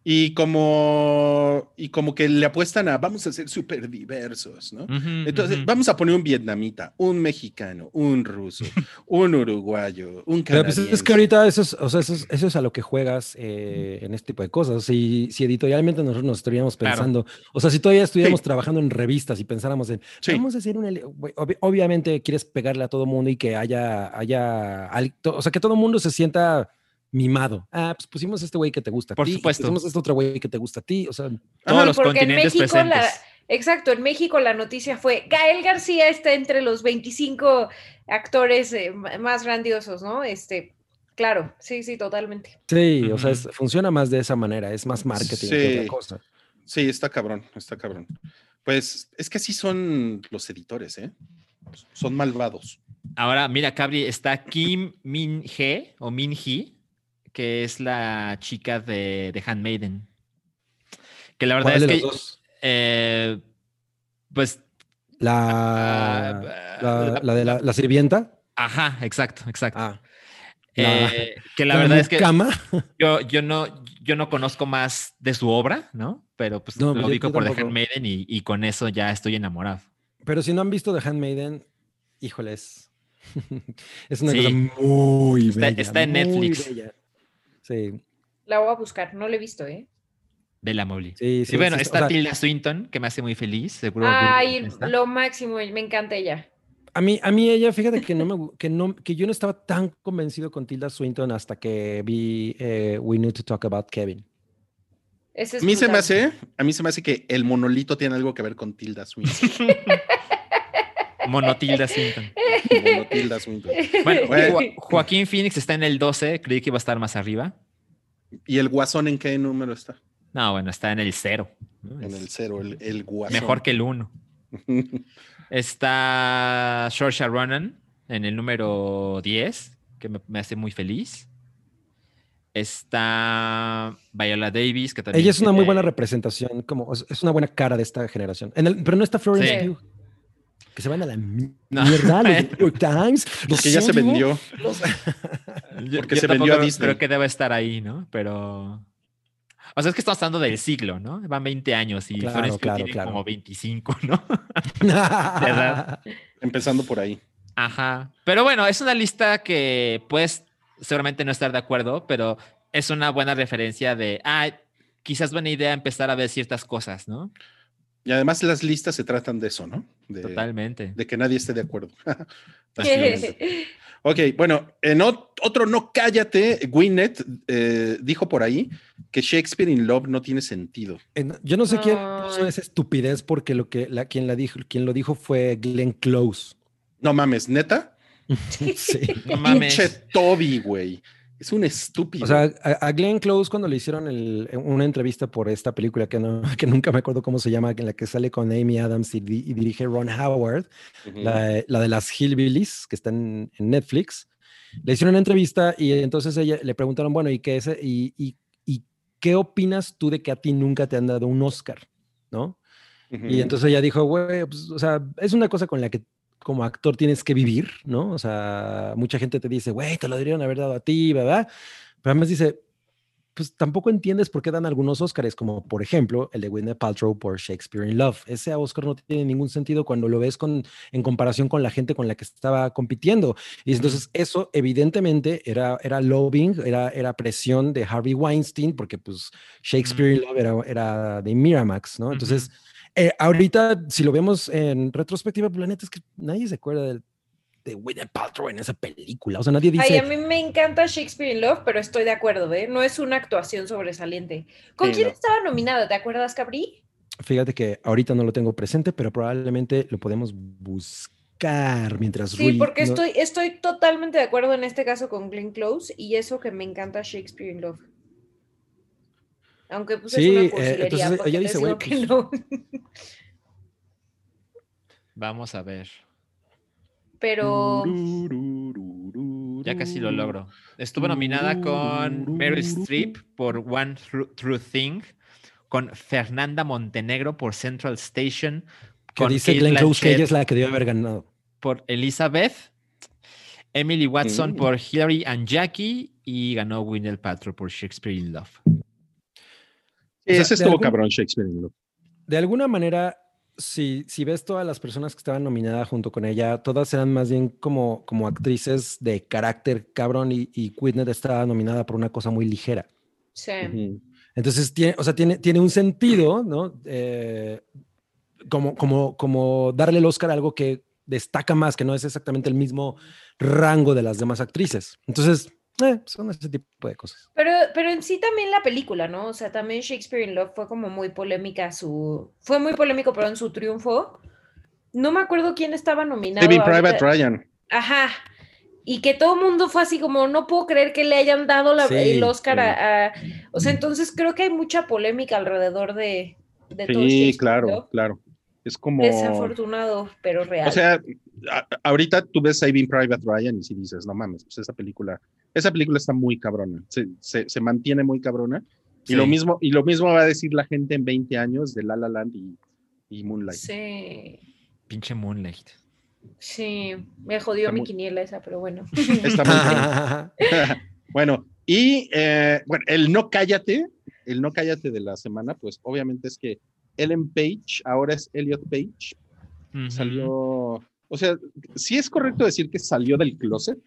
y como, y como que le apuestan a vamos a ser súper diversos, ¿no? Entonces, vamos a poner un vietnamita, un mexicano, un ruso, un uruguayo, un Pero pues canadiense. es que ahorita eso es, o sea, eso es, eso es a lo que juegas eh, en este tipo de cosas. Si, si editorialmente nosotros nos estuviéramos Claro. pensando, o sea, si todavía estuviéramos Sí. trabajando en revistas y pensáramos en, Sí. vamos a hacer una, obvi- obviamente quieres pegarle a todo mundo y que haya, haya, al- to- o sea, que todo mundo se sienta mimado. Ah, pues pusimos este güey que te gusta a Por ti, supuesto. pusimos este otro güey que te gusta a ti, o sea, Todos Ajá, los porque en continentes México la- presentes. Exacto, en México la noticia fue, Gael García está entre los 25 actores eh, más grandiosos, ¿no? Este, claro, sí, sí, totalmente. sí, o sea, es- funciona más de esa manera, es más marketing que otra cosa. Sí, está cabrón, está cabrón. Pues es que así son los editores, ¿eh? Son malvados. Ahora, mira, Cabri, está Kim Min He o Min Hee, que es la chica de, de Handmaiden. Que la verdad ¿Cuál es que, eh, pues, La, ah, la, la de la, la sirvienta. ajá, exacto, exacto. Ah, Eh, que la verdad es que cama. yo, yo, no, yo no conozco más de su obra, ¿no? Pero pues No, lo pues ubico yo por The. Handmaiden y, y con eso ya estoy enamorado. Pero si no han visto The Handmaiden, híjoles. es una Sí. cosa muy Está- bella. está en Netflix. bella. Sí, La voy a buscar, no la he visto, ¿eh? De la Mowgli. sí, sí. y bueno, sí, está o sea, Tilda Swinton, que me hace muy feliz. Seguro. Ay, lo máximo, me encanta ella. a mí, a mí ella, fíjate que no me, que no, que yo no estaba tan convencido con Tilda Swinton hasta que vi eh, We Need to Talk About Kevin. Ese es A mí se me hace, a mí se me hace que el monolito tiene algo que ver con Tilda Swinton. Mono Tilda Swinton. Mono Tilda Swinton. Bueno, Bueno. Jo- Joaquín Phoenix está en el 12, creí que iba a estar más arriba. ¿Y el guasón en qué número está? No, bueno, está en el 0. En el cero, el, el guasón. Mejor que el 1. Está Saoirse Ronan en el número 10, que me, me hace muy feliz. Está Viola Davis, que también. Ella es una muy buena representación, como es es una buena cara de esta generación. En el- pero no está Florence Sí. Pugh. Que se van a la mi- No. mierda, los New York Times. los Porque ya se vendió. los- Porque yo se vendió a Disney. Creo que debe estar ahí, ¿no? Pero. O sea, es que estamos hablando del siglo, ¿no? Van 20 años y Claro, Florence claro, tiene claro. como 25, ¿no? verdad. Empezando por ahí. Ajá. Pero bueno, es una lista que puedes seguramente no estar de acuerdo, pero es una buena referencia de, ah, quizás buena idea empezar a ver ciertas cosas, ¿no? Y además las listas se tratan de eso, ¿no? De, Totalmente. de que nadie esté de acuerdo. Ok, bueno, en ot- otro no cállate, Gwyneth eh, dijo por ahí que Shakespeare in Love no tiene sentido. En- Yo no sé quién puso esa estupidez porque lo que la, quien la dijo, quien lo dijo fue Glenn Close. No mames, neta. Sí. No mames. Pinche Toby, güey. Es un estúpido. O sea, a, Glenn Close cuando le hicieron el- una entrevista por esta película que, no, que nunca me acuerdo cómo se llama, en la que sale con Amy Adams y, di- y dirige Ron Howard, Ujú. la, la de las Hillbillies, que está en, en Netflix, le hicieron una entrevista y entonces ella le preguntaron, bueno, ¿y qué, es, y, y- y qué opinas tú de que a ti nunca te han dado un Oscar? ¿No? Y entonces ella dijo, güey, pues, o sea, es una cosa con la que como actor tienes que vivir, ¿no? O sea, mucha gente te dice, güey, te lo deberían haber dado a ti, ¿verdad? Pero además dice, pues tampoco entiendes por qué dan algunos Óscares, como por ejemplo el de Gwyneth Paltrow por Shakespeare in Love. Ese Oscar no tiene ningún sentido cuando lo ves con, en comparación con la gente con la que estaba compitiendo. Y entonces eso evidentemente era, era lobbying, era, era presión de Harvey Weinstein, porque pues Shakespeare in Love era, era de Miramax, ¿no? Entonces... Eh, ahorita, si lo vemos en retrospectiva, pues la neta es que nadie se acuerda del- de Gwyneth Paltrow en esa película. O sea, nadie dice. Ay, a mí me encanta Shakespeare in Love, pero estoy de acuerdo, ¿eh? No es una actuación sobresaliente. ¿Con Sí, quién no. estaba nominada? ¿Te acuerdas, Cabri? Fíjate que ahorita no lo tengo presente, pero probablemente lo podemos buscar mientras Sí, Rui porque no- estoy, estoy totalmente de acuerdo en este caso con Glenn Close y eso que me encanta Shakespeare in Love. Aunque pues Sí, es eh, una cursilería, entonces ella dice, güey, que pues, no. Vamos a ver. Pero Ya casi lo logro. Estuvo nominada con Meryl Streep por One True, Thing, con Fernanda Montenegro por Central Station, que con dice Kate Glenn Close que ella es la que debe haber ganado. por Elizabeth, Emily Watson Mm. por Hilary and Jackie y ganó Gwyneth Paltrow por Shakespeare in Love. Sea, Ese de estuvo algún- cabrón, Shakespeare in Love. De alguna manera, si, si ves todas las personas que estaban nominadas junto con ella, todas eran más bien como, como actrices de carácter cabrón y, y Gwyneth estaba nominada por una cosa muy ligera. sí. Entonces, tiene, o sea, tiene, tiene un sentido, ¿no? Eh, como, como, como darle el Oscar a algo que destaca más, que no es exactamente el mismo rango de las demás actrices. Entonces, eh, son ese tipo de cosas. Pero, pero en sí también la película, ¿no? O sea, también Shakespeare in Love fue como muy polémica su... Fue muy polémico, perdón, su triunfo. No me acuerdo quién estaba nominado. Saving ahorita. Private Ryan. Ajá. Y que todo el mundo fue así como, no puedo creer que le hayan dado la- Sí, el Oscar sí. a, a- O sea, entonces creo que hay mucha polémica alrededor de, de todo Sí, Shakespeare claro, claro. Es como. Desafortunado, pero real. O sea, a- ahorita tú ves Saving Private Ryan y si dices, no mames, pues esa película, esa película está muy cabrona, se, se, se mantiene muy cabrona. Y, lo mismo, y lo mismo va a decir la gente en 20 años de La La Land y, y Moonlight. sí, Pinche Moonlight. sí, me jodió Está mi muy- quiniela esa, pero bueno. Está muy bueno, y eh, bueno, el no cállate, el no cállate de la semana, pues obviamente es que Ellen Page ahora es Elliot Page. Salió, o sea, sí es correcto decir que salió del closet,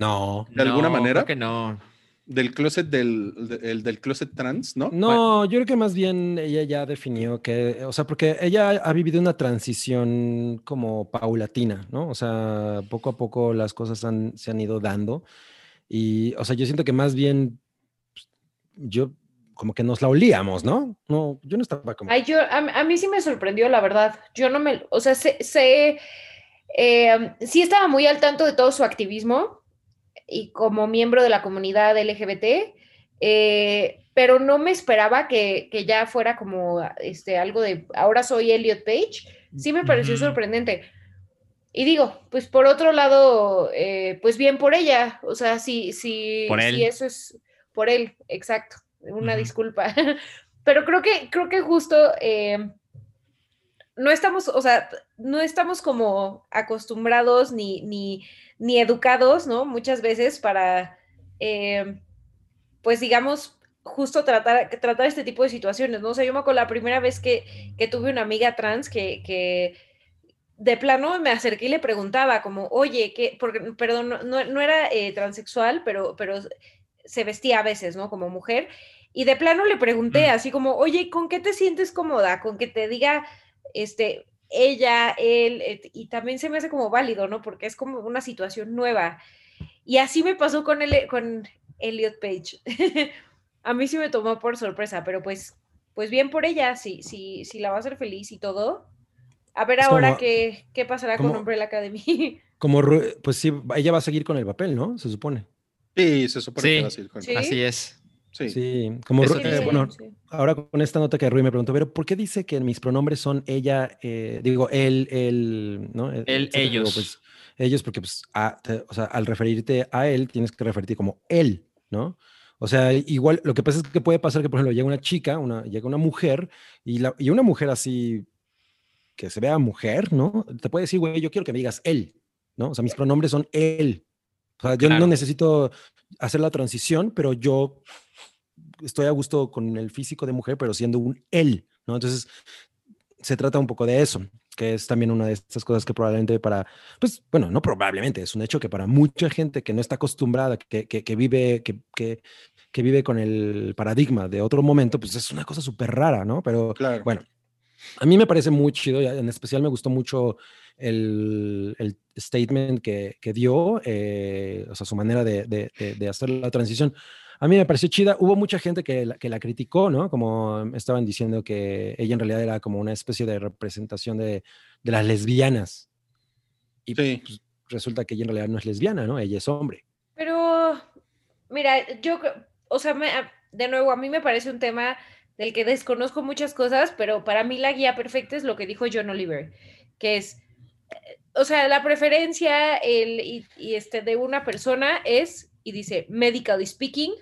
no. ¿De alguna No, manera? Creo que no. del closet del, de- el del closet trans, ¿no? No, yo creo que más bien ella ya definió que, o sea, porque ella ha vivido una transición como paulatina, ¿no? O sea, poco a poco las cosas han- se han ido dando y, o sea, yo siento que más bien pues, yo como que nos la olíamos, ¿no? No, yo no estaba como... Ay, yo, a, a mí sí me sorprendió, la verdad. Yo no me, o sea, sé, sé, eh, sí estaba muy al tanto de todo su activismo y como miembro de la comunidad LGBT, eh, pero no me esperaba que, que ya fuera como este, algo de, ahora soy Elliot Page. Sí me pareció sorprendente. Y digo, pues por otro lado, eh, pues bien por ella, o sea, si, si, Por él. si eso es por él, exacto, una disculpa. Pero creo que, creo que justo eh, no estamos, o sea, no estamos como acostumbrados ni, ni, ni educados, ¿no? Muchas veces para, eh, pues digamos, justo tratar, tratar este tipo de situaciones, ¿no? O sea, yo me acuerdo la primera vez que, que tuve una amiga trans que, que de plano me acerqué y le preguntaba como, oye, ¿qué? Porque, perdón, no, no, no era eh, transexual, pero, pero se vestía a veces, ¿no? Como mujer. Y de plano le pregunté Mm. así como, oye, ¿con qué te sientes cómoda? Con que te diga, este, ella, él, y también se me hace como válido, ¿no? Porque es como una situación nueva. Y así me pasó con, el, con Elliot Page. a mí sí me tomó por sorpresa, pero pues, pues bien por ella, si, si, si la va a hacer feliz y todo. A ver Es ahora como- qué, qué pasará con como- Umbrella Academy. Como, pues sí, ella va a seguir con el papel, ¿no? Se supone. Sí, se supone Sí. que va a seguir con Sí. Así es. Sí. Sí, como, Eso eh, sí, bueno, Sí. ahora con esta nota que Rui me preguntó, pero ¿por qué dice que mis pronombres son ella, eh, digo, él, él, ¿no? Eh, Él, etcétera? Digo, ellos. pues, ellos, porque pues, a- te- o sea, al referirte a él, tienes que referirte como él, ¿no? O sea, igual, lo que pasa es que puede pasar que, por ejemplo, llega una chica, una, llega una mujer, y, la, y una mujer así, que se vea mujer, ¿no? Te puede decir, güey, yo quiero que me digas él, ¿no? O sea, mis pronombres son él. O sea, yo Claro. no necesito hacer la transición, pero yo estoy a gusto con el físico de mujer, pero siendo un él, ¿no? Entonces, se trata un poco de eso, que es también una de estas cosas que probablemente para, pues, bueno, no probablemente, es un hecho que para mucha gente que no está acostumbrada, que, que, que vive, que, que, que vive con el paradigma de otro momento, pues es una cosa súper rara, ¿no? Pero Claro. bueno, a mí me parece muy chido, en especial me gustó mucho el, el statement que, que dio, eh, o sea, su manera de, de- de- de hacer la transición. A mí me pareció chida. Hubo mucha gente que la, que la criticó, ¿no? Como estaban diciendo que ella en realidad era como una especie de representación de, de las lesbianas. Y Sí. pues, resulta que ella en realidad no es lesbiana, ¿no? Ella es hombre. Pero, mira, yo, o sea, me- de nuevo, a mí me parece un tema del que desconozco muchas cosas, pero para mí la guía perfecta es lo que dijo John Oliver, que es, o sea, la preferencia el, y, y este, de una persona es, y dice, medically speaking,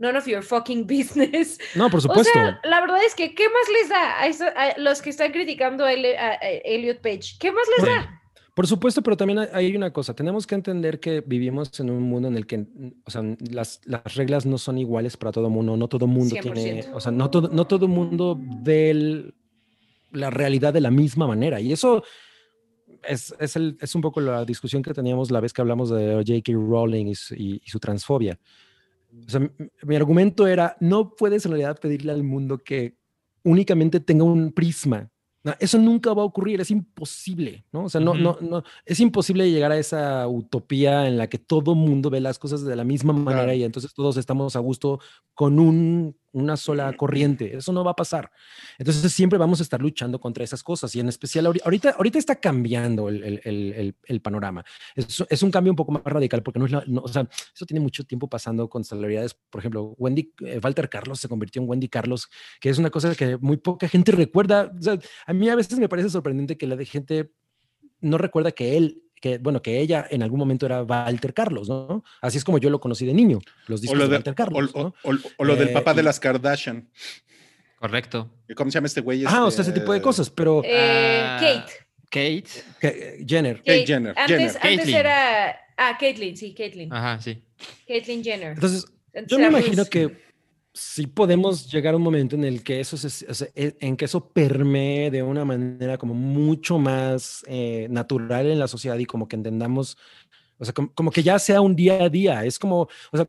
none of your fucking business. No, por O supuesto. sea, la verdad es que, ¿qué más les da a, esa- a los que están criticando a, Eli- a- Elliot Page? ¿Qué más les da? Por supuesto, pero también hay- una cosa, tenemos que entender que vivimos en un mundo en el que, o sea, las, las reglas no son iguales para todo mundo, no todo mundo tiene, 100%. o sea, no todo, no todo mundo ve el- la realidad de la misma manera y eso es, es, el- es un poco la discusión que teníamos la vez que hablamos de J.K. Rowling y y- y su transfobia. O sea, mi, argumento era, no puedes en realidad pedirle al mundo que únicamente tenga un prisma. No, eso nunca va a ocurrir, es imposible, ¿no? O sea, no, no, no, es imposible llegar a esa utopía en la que todo mundo ve las cosas de la misma manera Claro. y entonces todos estamos a gusto con un, una sola corriente. Eso no va a pasar. Entonces siempre vamos a estar luchando contra esas cosas y en especial ahori- ahorita, ahorita está cambiando el, el- el- el- el panorama. Es, es un cambio un poco más radical porque no es la, no, o sea, eso tiene mucho tiempo pasando con celebridades. Por ejemplo, Wendy, eh, Walter Carlos se convirtió en Wendy Carlos, que es una cosa que muy poca gente recuerda. O sea, a mí a veces me parece sorprendente que la de gente no recuerda que él, que bueno, que ella en algún momento era Walter Carlos, ¿no? Así es como yo lo conocí de niño, los discos lo, de de- Walter Carlos, o- ¿no? o- o lo del Eh, papá de las Kardashian. Correcto. ¿Cómo se llama este güey? Ah, o sea, ese tipo de Este, cosas, pero Eh, Kate. Kate. eh, Jenner. Kate Jenner, Antes, Jenner. antes era. Ah, Caitlyn, sí, Caitlyn. Ajá, sí. Caitlyn Jenner. Entonces, yo me imagino Bruce. que sí podemos llegar a un momento en el que eso se- e- en que eso permee de una manera como mucho más eh, natural en la sociedad y como que entendamos, o sea, como, como que ya sea un día a día. Es como, o sea,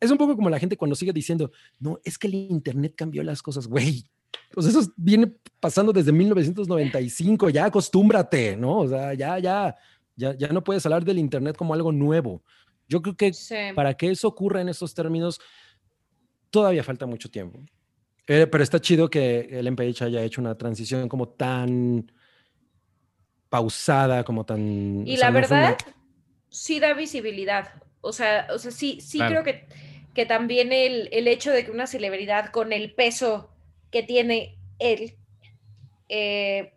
es un poco como la gente cuando sigue diciendo, no, es que el internet cambió las cosas, güey. Pues eso viene pasando desde 1995, ya acostúmbrate, ¿no? O sea, ya, ya, ya, ya no puedes hablar del internet como algo nuevo. Yo creo que Sí. para que eso ocurra en estos términos, todavía falta mucho tiempo. Eh, pero está chido que el MPH haya hecho una transición como tan pausada, como tan... Y o sea, la no fue una- verdad, sí da visibilidad. O sea, o sea sí, sí Claro. creo que, que también el, el hecho de que una celebridad con el peso que tiene él, eh,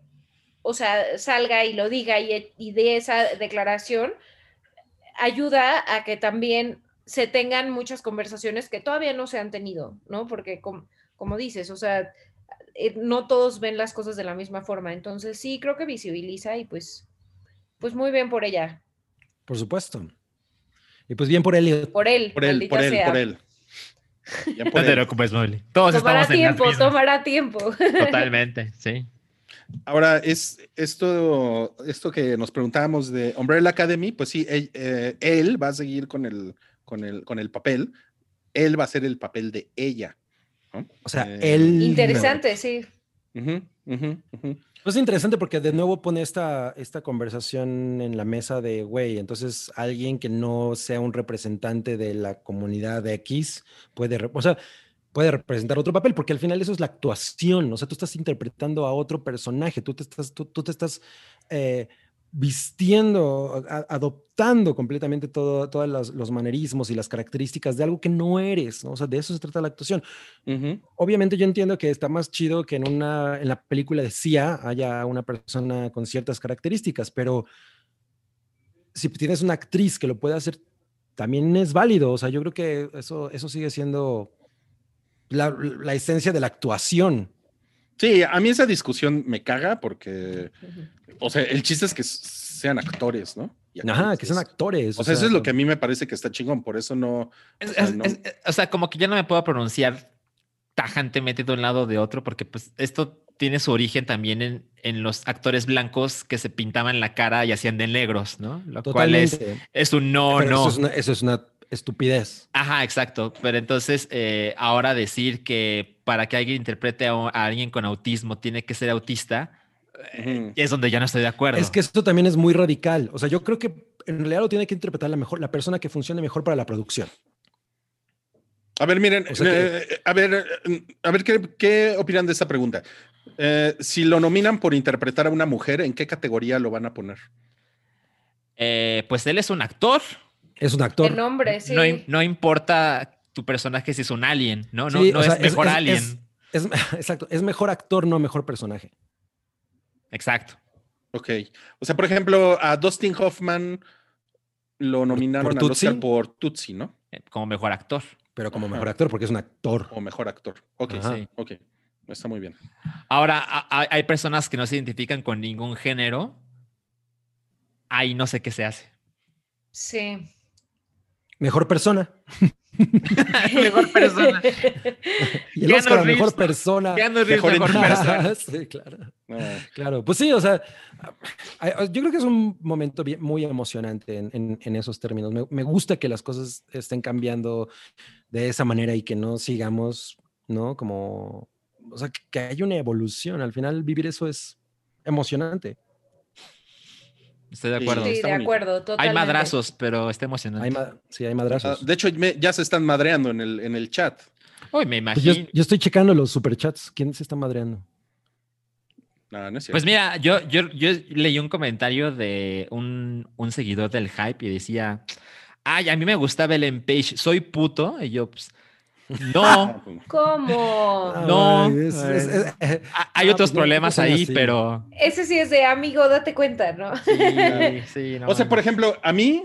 o sea, salga y lo diga y, y dé esa declaración, ayuda a que también se tengan muchas conversaciones que todavía no se han tenido, ¿no? Porque com- como dices, o sea, eh, no todos ven las cosas de la misma forma. Entonces sí, creo que visibiliza y pues, pues muy bien por ella, Por supuesto. Y pues bien por él. por él, Por él, por él, sea. por él. Ya por No te preocupes, Molly. Todos Tomará estamos en tiempo, mismas. tomará tiempo. Totalmente, sí. Ahora, es esto, esto que nos preguntábamos de Umbrella Academy, pues sí, él, eh, él va a seguir con el, con, el, con el papel, él va a ser el papel de ella. ¿no? O sea, Eh, él... Interesante, sí. Ujú. Ujú, ujú. Pues es interesante porque de nuevo pone esta, esta conversación en la mesa de, güey, entonces alguien que no sea un representante de la comunidad de X puede, o sea, puede representar otro papel, porque al final eso es la actuación, o sea, tú estás interpretando a otro personaje, tú te estás, tú, tú te estás eh, vistiendo, a- adoptando completamente todo, todos los, los manerismos y las características de algo que no eres, ¿no? O sea, de eso se trata la actuación obviamente yo entiendo que está más chido que en una en la película de Sia haya una persona con ciertas características, pero si tienes una actriz que lo puede hacer, también es válido. O sea, yo creo que eso, eso sigue siendo la, la esencia de la actuación. Sí, a mí esa discusión me caga porque, o sea, el chiste es que sean actores, ¿no? Ajá, que actrices. actores. O sea, eso es lo que a mí me parece que está chingón, por eso no. Es- O sea, es- no- es- es- o sea, como que ya no me puedo pronunciar tajantemente de un lado o de otro, porque pues esto tiene su origen también en, en los actores blancos que se pintaban la cara y hacían de negros, ¿no? Lo cual es, Totalmente. es un no, Pero no. Eso, es una, eso es una estupidez. Ajá, exacto. Pero entonces, eh, ahora decir que para que alguien interprete a, a alguien con autismo tiene que ser autista, Ujú. es donde ya no estoy de acuerdo. Es que esto también es muy radical. O sea, yo creo que en realidad lo tiene que interpretar la mejor, la persona que funcione mejor para la producción. A ver, miren, O sea que- eh, a ver, eh, a ver qué, qué opinan de esta pregunta. Eh, si lo nominan por interpretar a una mujer, ¿en qué categoría lo van a poner? Eh, pues él es un actor. Es un actor. El nombre, sí. No, im- no importa tu personaje si es un alien, ¿no? No, Sí, no o sea, es mejor es- alien. es- es- exacto, es mejor actor, no mejor personaje. Exacto. Ok. O sea, por ejemplo, a Dustin Hoffman lo nominaron al? Oscar por Tutsi, ¿no? Eh, Como mejor actor. Pero como Ajá. mejor actor, porque es un actor. O mejor actor. Ok, Ajá. sí. Ok. Está muy bien. Ahora, a- a- hay personas que no se identifican con ningún género. Ahí no sé qué se hace. Sí. Mejor persona. mejor persona. Y el Oscar mejor Reeves. persona. Mejor persona. sí, claro. No. Claro, pues sí, o sea, hay- yo creo que es un momento bien- muy emocionante en, en- en esos términos. Me, me gusta que las cosas estén cambiando de esa manera y que no sigamos, ¿no? Como, o sea, que, que haya una evolución. Al final, vivir eso es emocionante. Estoy de Sí. acuerdo. Sí, está de acuerdo, Hay madrazos, pero está emocionante. Hay sí, hay Ah, madrazos. de hecho, me- ya se están madreando en el, en el chat. Uy, me Pues yo, imagino. yo estoy checando los superchats. ¿Quién se está madreando? No, no es cierto. Pues mira, yo, yo, yo leí un comentario de un, un seguidor del hype y decía, ay, a mí me gustaba Ellen Page, soy puto. Y yo, pues, no, ¿Cómo? No. Ay, es- es- es- a- hay otros pues problemas ahí, así. pero... Ese sí es de amigo, date cuenta, ¿no? Sí, sí, no, O sea, por ejemplo, a mí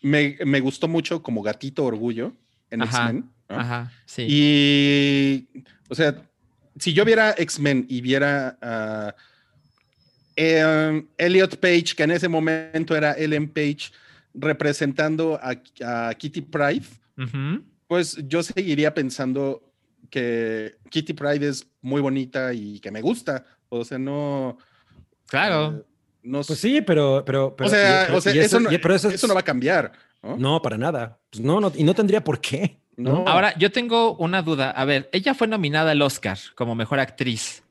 me, me gustó mucho como gatito orgullo en Ajá, X-Men. ¿no? Ajá, sí. Y, o sea, si yo viera X-Men y viera a em, Elliot Page, que en ese momento era Ellen Page, representando a, a Kitty Pride, Ujú. Pues yo seguiría pensando que Kitty Pride es muy bonita y que me gusta. O sea, no. Claro. eh, no, Pues sí, pero... pero, pero o sea, y- o sea, y eso, no, y- pero eso eso es- no va a cambiar. ¿no? No, para nada. Pues no, no, y no tendría por qué. No. Ahora, yo tengo una duda. A ver, ella fue nominada al Oscar como mejor actriz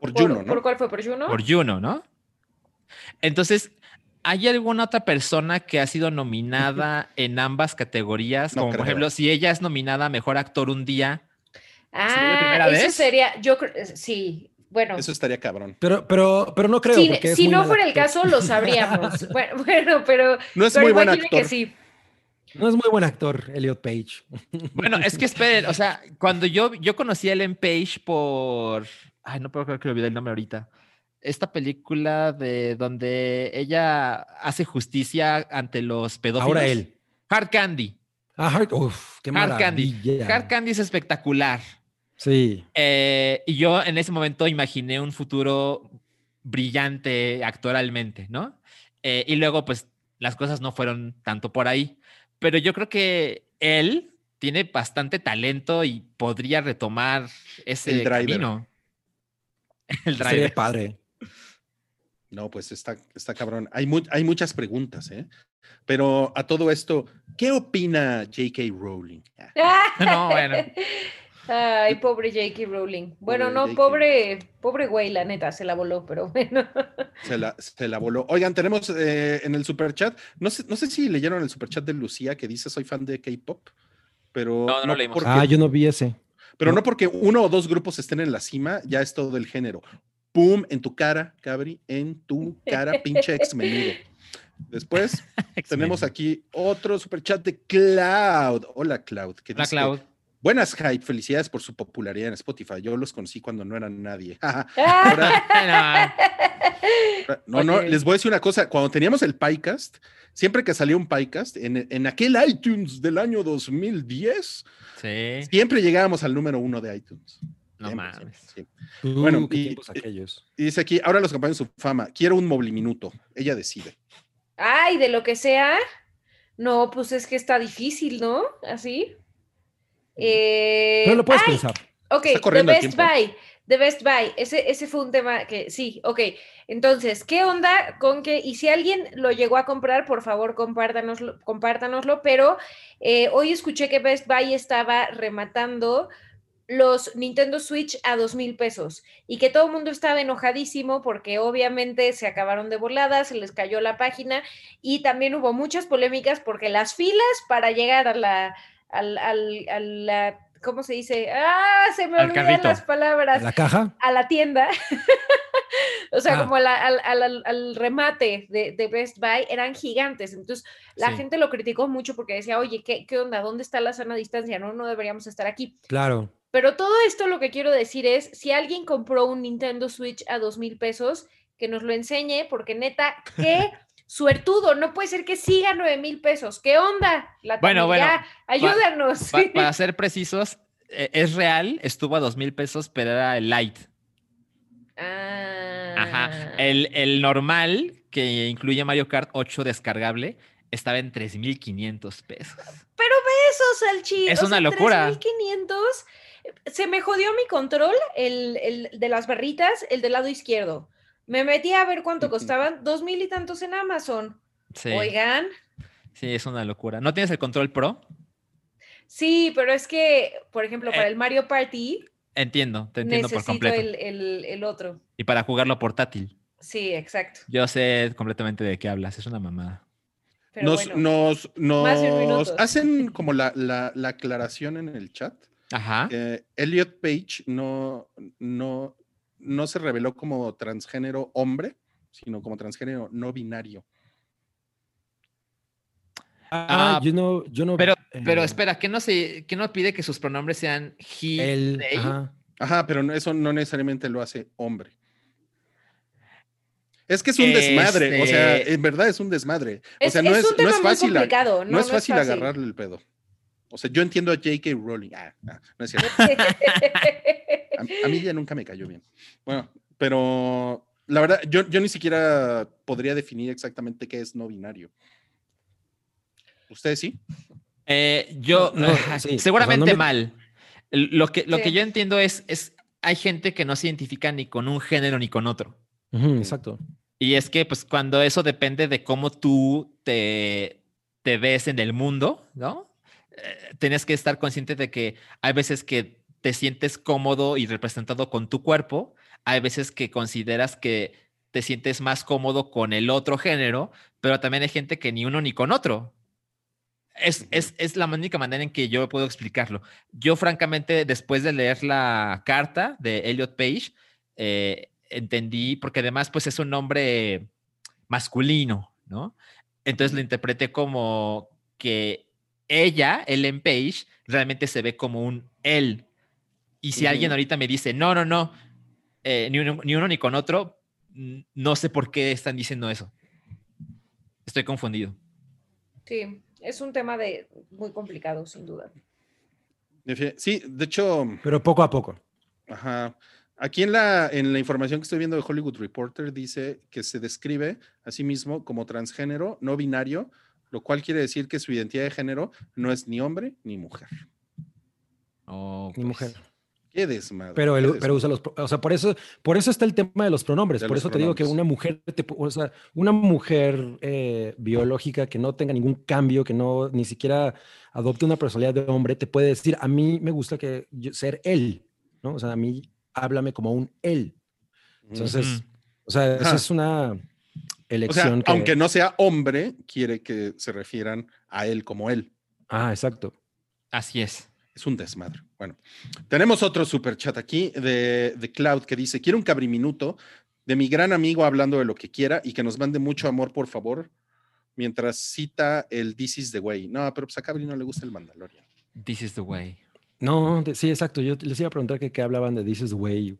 por ¿Por, Juno, ¿no? ¿Por cuál fue? ¿Por Juno? por Juno, ¿no? Entonces, ¿hay alguna otra persona que ha sido nominada en ambas categorías? No Como por ejemplo, si ella es nominada a mejor actor un día. Ah, ¿Sería la primera eso vez? sería, yo creo, sí, bueno. Eso estaría cabrón. Pero, pero, pero no creo. si porque si no fuera el caso, lo sabríamos. bueno, bueno, pero, No es pero muy buen actor. que sí. No es muy buen actor, Elliot Page. Bueno, es que esperen, o sea, cuando yo, yo conocí a Ellen Page por. Ay, no puedo creer que olvidé el nombre ahorita. Esta película de donde ella hace justicia ante los pedófilos. Ahora él. Hard Candy. Ah, Hard, uf, qué Hard Candy. Hard Candy es espectacular. Sí. Eh, y yo en ese momento imaginé un futuro brillante actoralmente, ¿no? Eh, y luego, pues, las cosas no fueron tanto por ahí. Pero yo creo que él tiene bastante talento y podría retomar ese El driver. camino. El Sería driver. padre. No, pues está, está cabrón. Hay, mu- hay muchas preguntas, ¿eh? Pero a todo esto, ¿qué opina J.K. Rowling? No, bueno. Ay, pobre J.K. Rowling. Bueno, Pobre no, pobre, pobre güey, la neta, se la voló, pero bueno. Se la, se la voló. Oigan, tenemos eh, en el superchat, no sé, no sé si leyeron el superchat de Lucía que dice soy fan de K-pop, pero No, no lo leímos. porque, Ah, yo no vi ese. pero no porque uno o dos grupos estén en la cima, ya es todo el género. ¡Pum! En tu cara, Cabri, en tu cara, pinche ex menudo. Después tenemos aquí otro superchat de Cloud. Hola, Cloud. Que Hola, dice, Cloud. Buenas, Hype. Felicidades por su popularidad en Spotify. Yo los conocí cuando no eran nadie. Ah, Ahora, No, no, les voy a decir una cosa. Cuando teníamos el PyCast, siempre que salía un PyCast, en, en aquel iTunes del año 2010, Sí. siempre llegábamos al número uno de iTunes. No Siempre, mames. siempre, siempre. Bueno, y- tiempos aquellos. Y dice aquí, ahora los acompañan su fama. Quiero un mobliminuto. Ella decide. Ay, de lo que sea. No, pues es que está difícil, ¿no? Así. Eh, Pero lo puedes ay, pensar. Ok, The Best. Buy. The Best Buy. Ese, ese fue un tema que sí, ok. Entonces, ¿qué onda con que, y si alguien lo llegó a comprar, por favor, compártanoslo, compártanoslo, pero eh, hoy escuché que Best Buy estaba rematando los Nintendo Switch a dos mil pesos y que todo el mundo estaba enojadísimo porque obviamente se acabaron de volada, se les cayó la página y también hubo muchas polémicas porque las filas para llegar a la, al, al, a la ¿cómo se dice? Ah, se me Al olvidan carrito. las palabras. La caja. A la tienda. o sea, Ah. como la- al, al- al- al remate de, de Best Buy eran gigantes. Entonces, la Sí. gente lo criticó mucho porque decía, oye, ¿qué, ¿qué onda? ¿Dónde está la sana distancia? No, no deberíamos estar aquí. Claro. Pero todo esto lo que quiero decir es, si alguien compró un Nintendo Switch a dos mil pesos, que nos lo enseñe, porque neta, qué suertudo, no puede ser que siga nueve mil pesos. ¿Qué onda? La Bueno, bueno, ayúdanos. Pa- para ser precisos, eh, es real, estuvo a dos mil pesos, pero era el light. Ah. Ajá. El, el normal, que incluye Mario Kart 8 descargable, estaba en 3.500 pesos. Eso, Salchi. Es o una sea, locura. 3,500. Se me jodió mi control, el, el de las barritas, el del lado izquierdo. Me metí a ver cuánto costaban, dos mil y tantos en Amazon. Sí, Oigan, sí, es una locura. ¿No tienes el control pro? sí, pero es que, por ejemplo, para Eh, el Mario Party Entiendo, te entiendo por necesito completo. el, el- el otro. Y para jugarlo portátil. Sí, exacto. Yo sé completamente de qué hablas, es una mamada. Pero Nos, bueno, nos, nos hacen como la, la- la aclaración en el chat. Ajá. que Elliot Page no, no, no se reveló como transgénero hombre, sino como transgénero no binario. Ah, Ah, yo no, yo no. Pero, pero eh, espera, ¿qué no, se, ¿qué no pide que sus pronombres sean he, El, they? ajá. Ajá, pero no- eso no necesariamente lo hace hombre. Es que es un Este- desmadre, o sea, en verdad es un desmadre. O es, sea, no es es, un no es fácil, no, es fácil agarrarle el pedo. O sea, yo entiendo a J.K. Rowling. Ah, ah, no es cierto. A, a mí ya nunca me cayó bien. Bueno, pero la verdad, yo, yo ni siquiera podría definir exactamente qué es no binario. ¿Ustedes sí? Eh, yo, No, ajá, sí, o sea, seguramente no me- mal. Lo que, lo Sí. que yo entiendo es, es, hay gente que no se identifica ni con un género ni con otro. Exacto. Y es que, pues, cuando eso depende de cómo tú te, te ves en el mundo, ¿no? Eh, tienes que estar consciente de que hay veces que te sientes cómodo y representado con tu cuerpo, hay veces que consideras que te sientes más cómodo con el otro género, pero también hay gente que ni uno ni con otro. Es, es, es la única manera en que yo puedo explicarlo. Yo, francamente, después de leer la carta de Elliot Page, eh, entendí, porque además, pues es un nombre masculino, ¿no? Entonces lo interpreté como que ella, Ellen Page, realmente se ve como un él. Y si alguien ahorita me dice, no, no, no, eh, ni, uno, ni uno ni con otro, mm, no sé por qué están diciendo eso. Estoy confundido. Sí, es un tema de muy complicado, sin duda. Sí, de hecho, Pero poco a poco. ajá. Aquí en la, en la información que estoy viendo de Hollywood Reporter dice que se describe a sí mismo como transgénero, no binario, lo cual quiere decir que su identidad de género no es ni hombre ni mujer. Oh, Mi pues, mujer. Qué desmadre. Pero, qué el- desmadre. pero usa los, o sea, por eso, por eso está el tema de los pronombres. De por los eso te digo que una mujer, te o sea, una mujer eh, biológica que no tenga ningún cambio, que no ni siquiera adopte una personalidad de hombre, te puede decir, a mí me gusta que yo- ser él, ¿no? O sea, a mí háblame como un él. Entonces, o sea, eso es una o sea, elección que- aunque no sea hombre, quiere que se refieran a él como él. Ah, exacto. Así es. Es un desmadre. Bueno, tenemos otro super chat aquí de, de Cloud que dice: Quiero un cabriminuto de mi gran amigo hablando de lo que quiera y que nos mande mucho amor, por favor, mientras cita el This is the way. No, pero pues a Cabri no le gusta el Mandalorian. This is the way. No, de- sí, exacto. Yo les iba a preguntar que qué hablaban de This is the Way.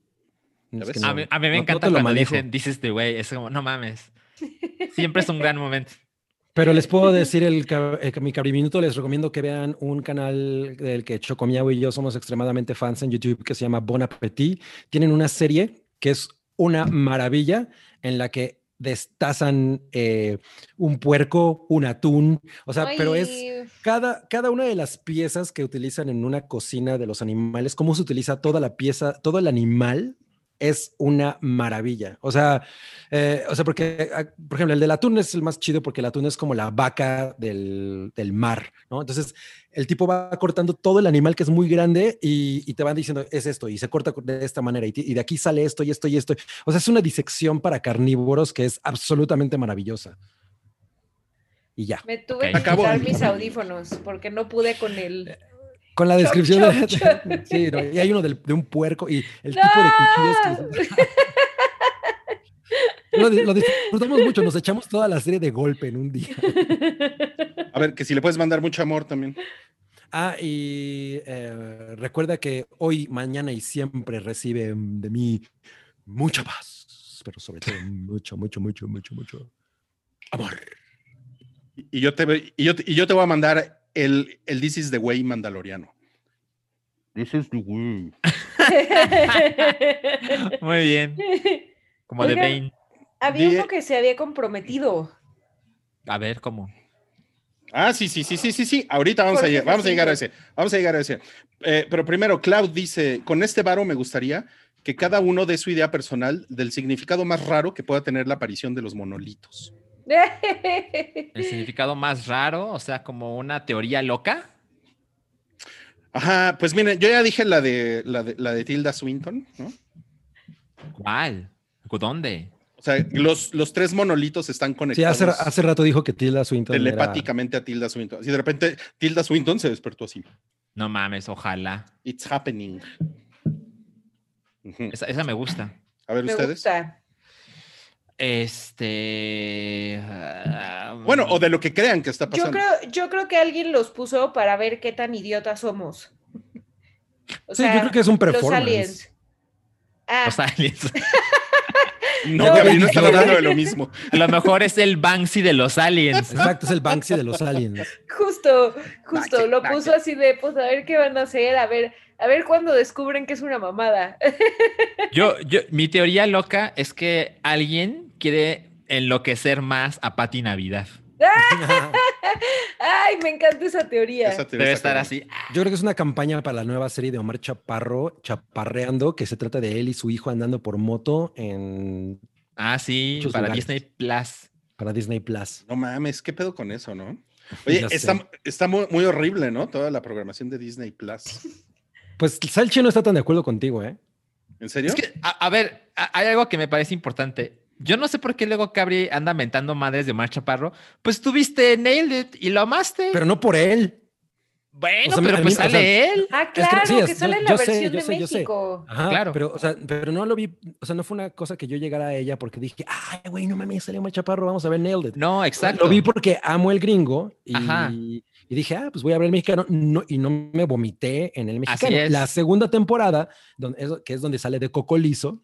A, no- mí, a mí me no- no encanta lo cuando manejo. dicen This is the way. Es como, no mames. Siempre es un gran momento. Pero les puedo decir, el, eh, mi cabriminuto, les recomiendo que vean un canal del que Chocomiao y yo somos extremadamente fans en YouTube que se llama Bon Appetit. Tienen una serie que es una maravilla en la que destazan eh, un puerco, un atún, o sea, pero es cada, cada una de las piezas que utilizan en una cocina de los animales, cómo se utiliza toda la pieza, todo el animal, es una maravilla. O sea, eh, o sea, porque, ah, por ejemplo, el del atún es el más chido porque el atún es como la vaca del, del mar, ¿no? Entonces, el tipo va cortando todo el animal que es muy grande y, y te van diciendo, es esto, y se corta de esta manera, y, y de aquí sale esto y esto y esto. O sea, es una disección para carnívoros que es absolutamente maravillosa. Y ya. me tuve que quitar mis audífonos porque no pude con el. Con la descripción de. Sí, no, y hay uno del- de un puerco y el ¡No! tipo de cuchillos que lo, di- lo disfrutamos mucho, nos echamos toda la serie de golpe en un día. A ver, que si le puedes mandar mucho amor también. Ah, y eh, recuerda que hoy, mañana y siempre recibe de mí mucha paz, pero sobre todo mucho, mucho, mucho, mucho, mucho amor. Y y yo te, y yo, y yo te voy a mandar el, el This is the way mandaloriano. This is the way. Muy bien. Como de Bane. Había uno que se había comprometido. A ver, ¿cómo? Ah, sí, sí, sí, sí, sí, sí. Ahorita vamos, a, vamos a llegar a ese. Vamos a llegar a ese. Eh, pero primero, Cloud dice, con este varo me gustaría que cada uno dé su idea personal del significado más raro que pueda tener la aparición de los monolitos. El significado más raro, o sea, como una teoría loca. Ajá, pues miren, yo ya dije la de, la de, la de Tilda Swinton, ¿no? ¿Cuál? ¿Dónde? O sea, los, los tres monolitos están Sí, conectados hace, hace rato dijo que Tilda Swinton era- telepáticamente a Tilda Swinton. Así de repente Tilda Swinton se despertó así. No mames, ojalá. It's happening. Esa me gusta. A ver Me ustedes. gusta. Este. ah, Bueno, o de lo que crean que está Yo pasando. creo, yo creo que alguien los puso para ver qué tan idiotas somos. O Sí, yo creo que es un los performance. aliens. Ah, Los aliens. No, No, Gaby, no no, están no. hablando de lo mismo. A lo mejor es el Banksy de los aliens. Exacto, es el Banksy de los aliens. justo, justo, Vaya, lo vaya. puso así de, pues a ver qué van a hacer, a ver, a ver cuándo descubren que es una mamada. Yo, yo, mi teoría loca es que alguien quiere enloquecer más a Pati Navidad. Ay, me encanta esa teoría. Esa teoría Debe estar así. Yo creo que es una campaña para la nueva serie de Omar Chaparro, Chaparreando, que se trata de él y su hijo andando por moto en, Ah, sí, para lugares. Disney Plus. para Disney Plus. No mames, ¿qué pedo con eso, no? Oye, está, está muy, muy horrible, ¿no? Toda la programación de Disney Plus. Pues Salchi no está tan de acuerdo contigo, ¿eh? ¿En serio? Es que, a, a ver, a- hay algo que me parece importante. Yo no sé por qué luego Cabri anda mentando madres de Omar Chaparro. Pues tuviste Nailed It y lo amaste. Pero no por él. bueno, o sea, pero pues o sea, sale él. Ah, claro, sí, que, es- yo- sale en la yo sé, versión yo de sé, yo sé. México. Ajá, Claro. Pero, o sea, pero no lo vi, o sea, no fue una cosa que yo llegara a ella porque dije, ay, güey, no mames, salió Omar Chaparro, vamos a ver Nailed It. No, exacto. Lo vi porque amo el gringo y, Ajá. y dije, ah, pues voy a ver el mexicano no, y no me vomité en el Así mexicano. es. La segunda temporada, donde, es- que es donde sale de Cocolizo,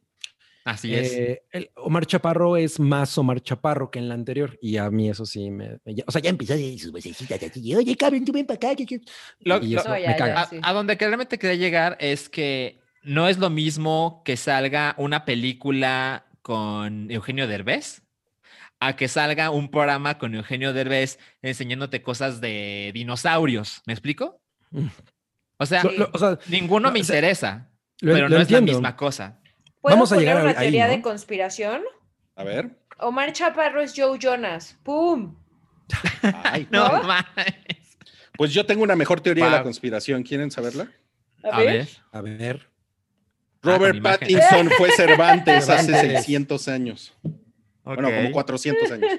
Así es. eh, el Omar Chaparro es más Omar Chaparro que en la anterior y a mí eso sí me... me- o sea, ya empezó y sus vocecitas así, oye, cabrón, tú ven para acá. que- que-". Lo- y eso No, ya, me ya. caga. a, sí. a donde realmente quería llegar es que no es lo mismo que salga una película con Eugenio Derbez a que salga un programa con Eugenio Derbez enseñándote cosas de dinosaurios. ¿Me explico? Mm. O sea, Lo- lo- o sea, ninguno me o sea, interesa. Lo, pero lo no entiendo. es la misma cosa. ¿Puedo Vamos a poner llegar una ahí, teoría ¿no? de conspiración? A ver. Omar Chaparro es Joe Jonas. ¡Pum! Ay, No, ¿No? mames. Pues yo tengo una mejor teoría de la conspiración. ¿Quieren saberla? A, A ver. A ver. Robert Ah. Pattinson fue Cervantes hace Cervantes. 600 años. Bueno, como 400 años.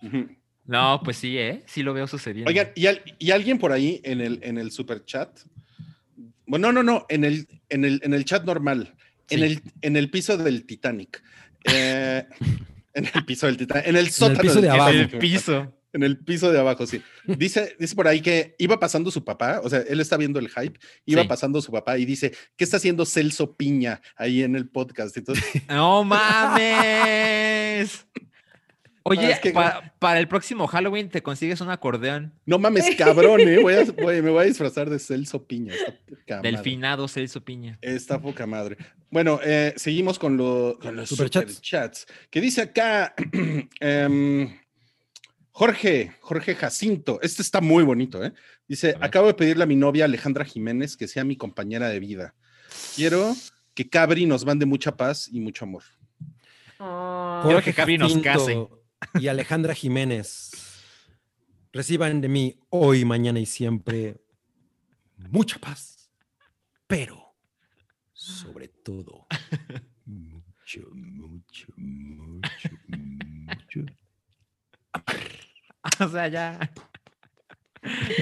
No, pues sí, ¿eh? Sí lo veo sucediendo. Oigan, ¿y, al- y alguien por ahí en el, en el super chat? Bueno, no, no, no, en el, en el, en el chat normal, en, Sí. el, en el piso del Titanic. Eh, en el piso del Titanic, en el sótano piso del de abajo. el piso. En el piso de abajo, sí. Dice, dice por ahí que iba pasando su papá, o sea, él está viendo el hype, iba Sí. pasando su papá y dice, ¿qué está haciendo Celso Piña ahí en el podcast? Entonces, ¡No mames! Oye, es que- pa- para el próximo Halloween te consigues un acordeón no mames, cabrón, ¿eh? Voy a- voy- me voy a disfrazar de Celso Piña. Del madre. finado Celso Piña. Está poca madre. Bueno, eh, seguimos con, lo- con los Superchats. superchats. Que dice acá em, Jorge, Jorge Jacinto. Este está muy bonito, ¿eh? Dice. Acabo de pedirle a mi novia Alejandra Jiménez que sea mi compañera de vida. Quiero que Cabri nos mande mucha paz y mucho amor. Ah. Quiero Jorge que Cabri nos Jacinto y Alejandra Jiménez reciban de mí hoy, mañana y siempre mucha paz, pero sobre todo mucho, mucho, mucho, mucho. O sea, ya.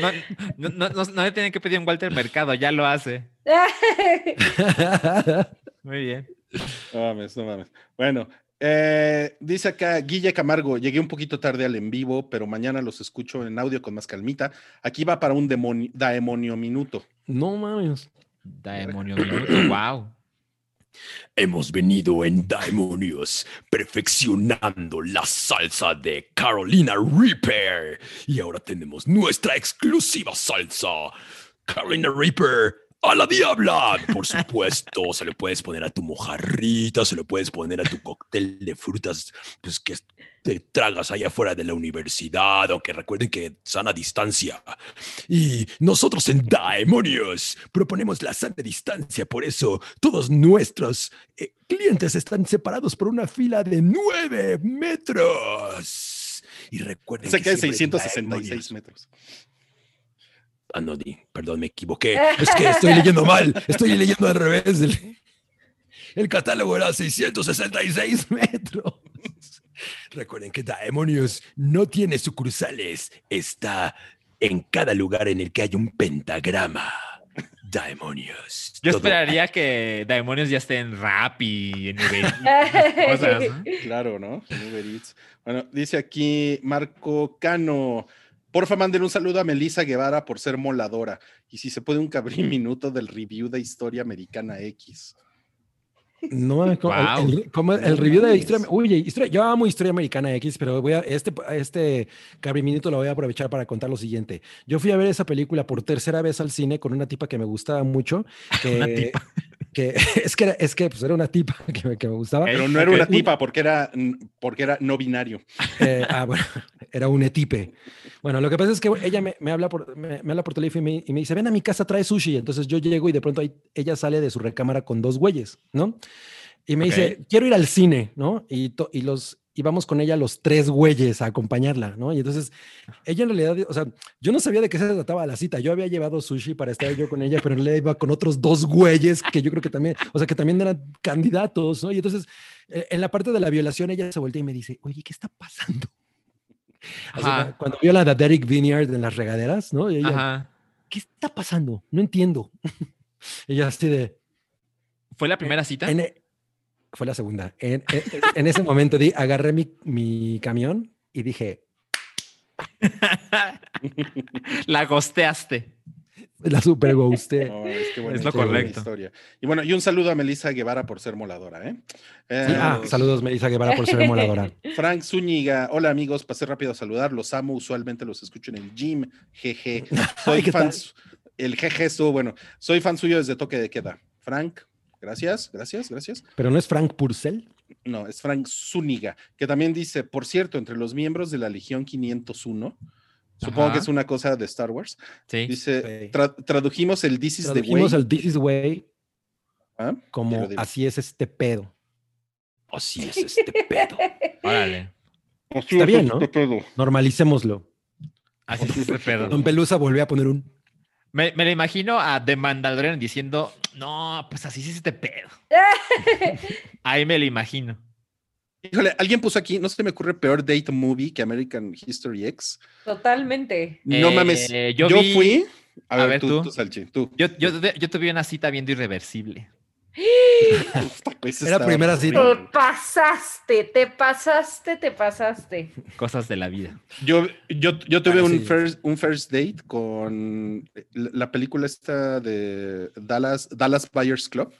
No, no, no, no, no le tienen que pedir un Walter Mercado, ya lo hace. Muy bien. No mames, no mames. Bueno, eh, dice acá Guille Camargo, llegué un poquito tarde al en vivo, pero mañana los escucho en audio con más calmita. Aquí va para un demonio, daemonio minuto. No mames. Demonio minuto, wow. Hemos venido en Daemonios perfeccionando la salsa de Carolina Reaper. Y ahora tenemos nuestra exclusiva salsa. Carolina Reaper a la diabla. Por supuesto, se lo puedes poner a tu mojarrita, se lo puedes poner a tu cóctel de frutas pues, que te tragas allá afuera de la universidad, aunque recuerden que sana distancia. Y nosotros en Daemonios proponemos la sana distancia, por eso todos nuestros eh, clientes están separados por una fila de nueve metros. Y recuerden Cerca de siempre en 666 Daemonios- metros. Ah, no, di, perdón, me equivoqué. Es que estoy leyendo mal, estoy leyendo al revés. El, el catálogo era 666 metros. Recuerden que Daemonios no tiene sucursales, está en cada lugar en el que hay un pentagrama. Daemonios. Yo todo- esperaría que Demonios ya esté en rap y en Uber Eats, cosas, ¿no? Claro, ¿no? En Uber Eats. Bueno, dice aquí Marco Cano. Porfa, manden un saludo a Melissa Guevara por ser moladora. Y si se puede, un cabrín minuto del review de Historia Americana X. No como el- Wow. el, como el No review de historia, uy, historia- yo amo historia americana X, pero voy a, este, este minuto lo voy a aprovechar para contar lo siguiente. Yo fui a ver esa película por tercera vez al cine con una tipa que me gustaba mucho, que, Una tipa. que es que era, es que pues era una tipa que me, que me gustaba. Pero no era una tipa porque era, porque era no binario. Eh, ah, bueno, era un etipe. Bueno, lo que pasa es que ella me, me habla por, me, me habla por teléfono y me, y me dice, ven a mi casa, trae sushi. Entonces yo llego y de pronto ahí, ella sale de su recámara con dos güeyes, ¿no? Y me dice, quiero ir al cine, ¿no? Y, to- y los íbamos con ella los tres güeyes a acompañarla, ¿no? Y entonces ella en realidad, o sea, yo no sabía de qué se trataba la cita. Yo había llevado sushi para estar yo con ella, pero realidad iba con otros dos güeyes que yo creo que también, o sea, que también eran candidatos, ¿no? Y entonces eh, en la parte de la violación ella se voltea y me dice, oye, ¿qué está pasando? Ajá. cuando vio la de Derek Vineyard en las regaderas, ¿no? Y ella, Ajá. ¿qué está pasando? No entiendo. ella así de... ¿Fue la primera cita? en e- fue la segunda. En, en- en ese momento di, agarré mi, mi camión y dije, la gosteaste. La super ghosté. No, es, que buena Es lo correcto. historia. Y bueno, y un saludo a Melissa Guevara por ser moladora, ¿eh? Eh, Sí, ah, saludos, Melissa Guevara, por ser moladora. Frank Zúñiga, hola amigos, pasé rápido a saludar, los amo, usualmente los escucho en el gym, jeje. Soy Ay, ¿qué fan, el jeje estuvo bueno, soy fan suyo desde toque de queda. Frank, gracias, gracias, gracias. Pero no es Frank Purcell. No, es Frank Zúñiga, que también dice, por cierto, entre los miembros de la Legión 501, supongo Ajá. que es una cosa de Star Wars, Sí. dice, tra- tradujimos el This is the way. Tradujimos el This is Way. Ah, como dilo, dilo. así es este pedo. Así es este pedo. Órale. Está bien, ¿no? Normalicémoslo. Así es este pedo. Don Pelusa volvió a poner un. Me, me lo imagino a The Mandalorian diciendo, no, pues así es este pedo. Ahí me lo imagino. Híjole, alguien puso aquí, no se me ocurre peor date movie que American History X. Totalmente. No Eh, mames, yo yo, vi- fui. A, a ver, ver, tú, tú. tú, Salchi, tú. Yo, yo, yo tuve una cita viendo irreversible. Era primera cita. Te pasaste, te pasaste, te pasaste. Cosas de la vida. Yo, yo, yo tuve un, sí. first, un first date con la la película esta de Dallas, Dallas Buyers Club,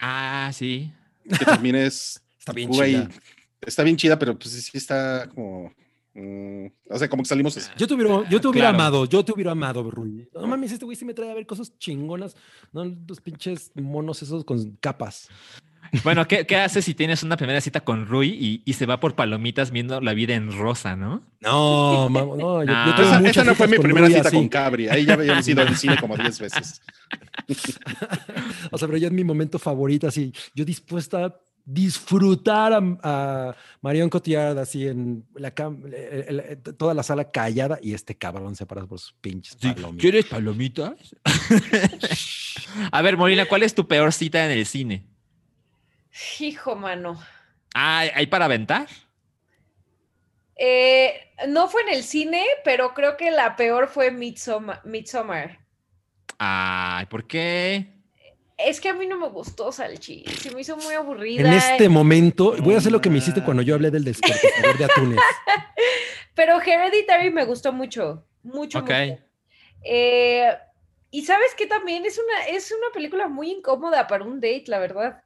Ah, sí. que también es. Está bien güey, chida. Está bien chida, pero pues sí está como. mm, o sea, como que salimos. así. Yo te hubiera, yo te hubiera Claro. amado, yo te hubiera amado, Rui. No mames, este güey sí me trae a ver cosas chingonas. No, los pinches monos esos con capas. Bueno, ¿qué, qué haces si tienes una primera cita con Rui y, y se va por palomitas viendo la vida en rosa, no? No, no, yo, tuve Esa, no fue mi primera Rui cita así. con Cabri. Ahí ya habíamos ido al cine como 10 veces. O sea, pero yo en mi momento favorito, así, yo dispuesta disfrutar a, a Marion Cotillard así en la cam- el- el- el- toda la sala callada y este cabrón se para por sus pinches palomitas. ¿Quieres palomitas? a ver, Molina, ¿cuál es tu peor cita en el cine? Hijo, mano. Ah, ¿hay para aventar? Eh, no fue en el cine, pero creo que la peor fue Midsommar. Midsommar. Ay, ¿por qué? Es que a mí no me gustó Salchi. Se me hizo muy aburrida. En este momento, voy a hacer lo que me hiciste No cuando yo hablé del despertador de atunes. Pero Hereditary me gustó mucho. Mucho, Ok. mucho. Eh, y sabes que también es una, es una película muy incómoda para un date, la verdad.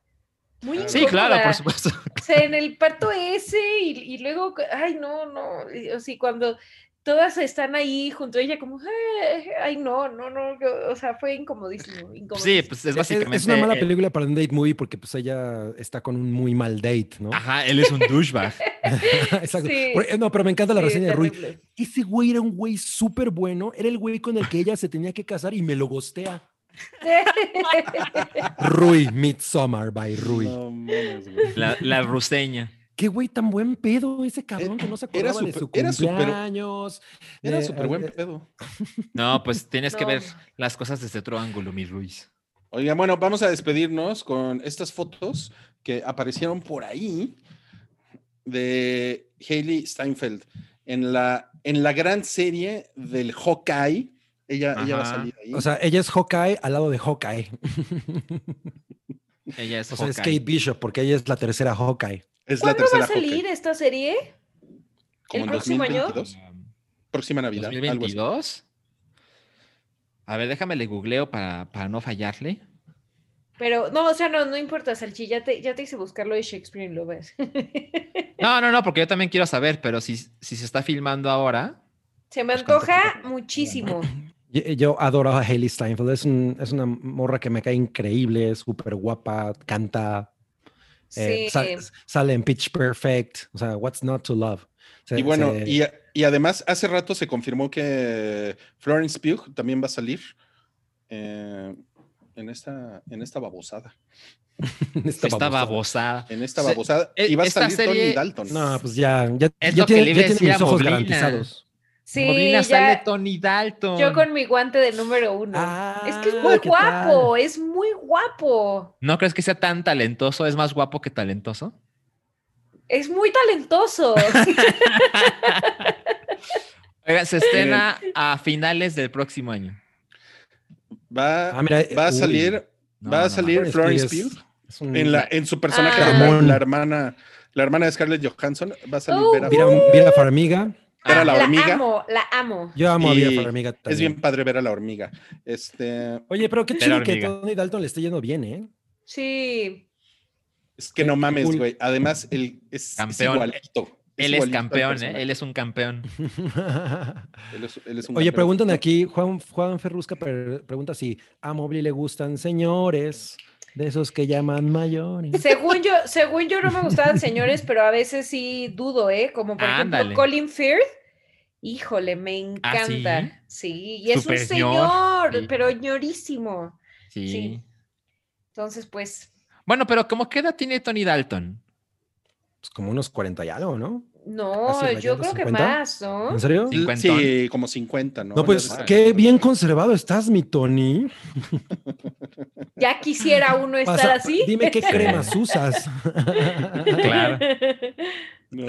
Muy Sí, Sí, claro, incómoda. por supuesto. O sea, en el parto ese y, y luego, ay, no, no, o sea, cuando todas están ahí junto a ella como, "Ay, ay, no, no, no, o sea, fue incomodísimo, Sí, pues es Es, básicamente. es una mala eh, película para un date movie porque pues ella está con un muy mal date, ¿no? Ajá, él es un douchebag. Exacto. Sí. Eh, No, pero me encanta la Sí, reseña de Rui. Ese güey era un güey súper bueno. Era el güey con el que ella se tenía que casar y me lo gostea. Rui, Midsommar by Rui. No mames. La, la ruseña. Qué güey tan buen pedo ese cabrón que no se Era acordaba de su súper- era súper- cumpleaños. Era de- súper buen eh, pedo. No, pues tienes que ver las cosas desde otro ángulo, mi Ruiz. Oiga, bueno, vamos a despedirnos con estas fotos que aparecieron por ahí de Hailey Steinfeld en la, en la gran serie del Hawkeye. Ella, ella va a salir ahí. O sea, ella es Hawkeye al lado de Hawkeye. Ella es O sea, es. Kate Bishop porque ella es la tercera Hawkeye. Es la ¿Cuándo va a salir Hawkeye. esta serie? El próximo año? 2022. Próxima Navidad. algo así. ¿2022? A ver, déjame le googleo para, para no fallarle. Pero, no, o sea, no, no importa, Salchi, ya te, ya te hice buscarlo de Shakespeare y lo ves. No, no, no, porque yo también quiero saber, pero si, si se está filmando ahora. Se me Pues antoja muchísimo. Yo, adoro a Hailey Steinfeld. Es, un- es una morra que me cae increíble, súper guapa, canta. Eh, Sí. sa- sale en Pitch Perfect. O sea, What's Not to Love. Se- Y bueno, se- y, y además hace rato se confirmó que Florence Pugh también va a salir eh, en, esta, en esta babosada. esta babosada. babosada. En esta babosada. e- Y va a salir Tony serie- Dalton. No, pues ya, ya, Es ya lo que tiene, le ya tiene mis ojos Moblina. garantizados. Sí, Moblina ya- sale Tony Dalton. yo con mi guante de número uno. es que es Ah, muy ¿qué guapo, es muy guapo. ¿No crees que sea tan talentoso? ¿Es más guapo que talentoso? Es muy talentoso. Oiga, se estrena a finales del próximo año. Va, Ah, mira, va a salir, No, va a no salir Florence es- Pugh es un- en, la, en su personaje Ah. de la, la hermana, la hermana de Scarlett Johansson. Va a salir Oh, Vera Vera, Farmiga. Vera Farmiga. Era Ah, la hormiga. amo, la amo. Yo amo a Vera Farmiga también. Es bien padre ver a la hormiga. Este, Oye, pero qué chido que. Tony Dalton le esté yendo bien, ¿eh? Sí. es que no mames, cool. güey. Además, él es, es Campeón. igualito. Él es igualito campeón, ¿eh? Él es un campeón. Él es- él es un Oye, campeón. preguntan aquí, Juan, Juan Ferrusca pre- pregunta si a Mobley le gustan señores, de esos que llaman mayores. Según yo, según yo no me gustaban señores, pero a veces sí dudo, ¿eh? Como por Ándale. ejemplo Colin Firth. Híjole, me ¿Ah, sí? encanta. sí? y es un ñor, señor, sí. pero ñorísimo. Sí. Sí. Entonces, pues, Bueno, pero ¿cómo qué edad tiene Tony Dalton? Pues como unos 40 y algo, ¿no? No, yo creo que 50. más, ¿no? ¿En serio? Sí. Como 50, ¿no? No, pues qué bien conservado estás, mi Tony. Ya quisiera uno estar Pasa- así. Dime qué cremas usas. Claro. No.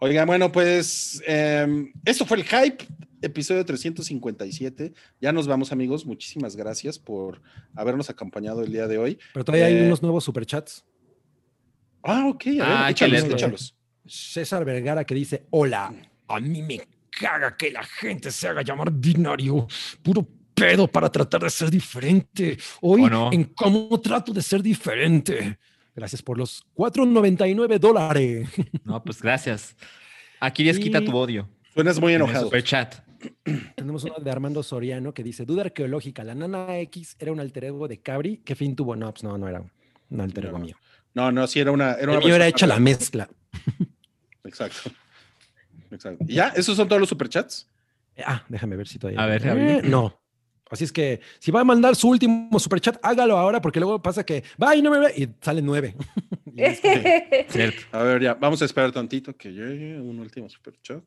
Oiga, bueno, pues em, esto fue el hype, episodio 357. Ya nos vamos, amigos. Muchísimas gracias por habernos acompañado el día de hoy. Pero todavía hay Eh, unos nuevos superchats. Ah, ok, a ver, Ah, échalos, échalos. César Vergara que dice, hola. A mí me caga que la gente se haga llamar binario. Puro pedo para tratar de ser diferente. Hoy, ¿O no? en cómo trato de ser diferente. Gracias por los 4.99 dólares. No, pues gracias. Aquí desquita Y- tu odio. Suenas muy en enojado. Superchat. Tenemos uno de Armando Soriano que dice, duda arqueológica, la nana X era un alter ego de Cabri. ¿Qué fin tuvo? No, pues no, no era un alter ego No, mío. No, no, sí, era una. Era El una mío era hecha la mezcla. Exacto. Exacto. ¿Y ya? ¿Esos son todos los superchats? Ah, déjame ver si todavía. A ver, Eh, no. Así es que si va a mandar su último superchat, hágalo ahora porque luego pasa que va y no me ve y sale nueve. Y de, Cierto. A ver, ya, vamos a esperar tantito que llegue un último superchat.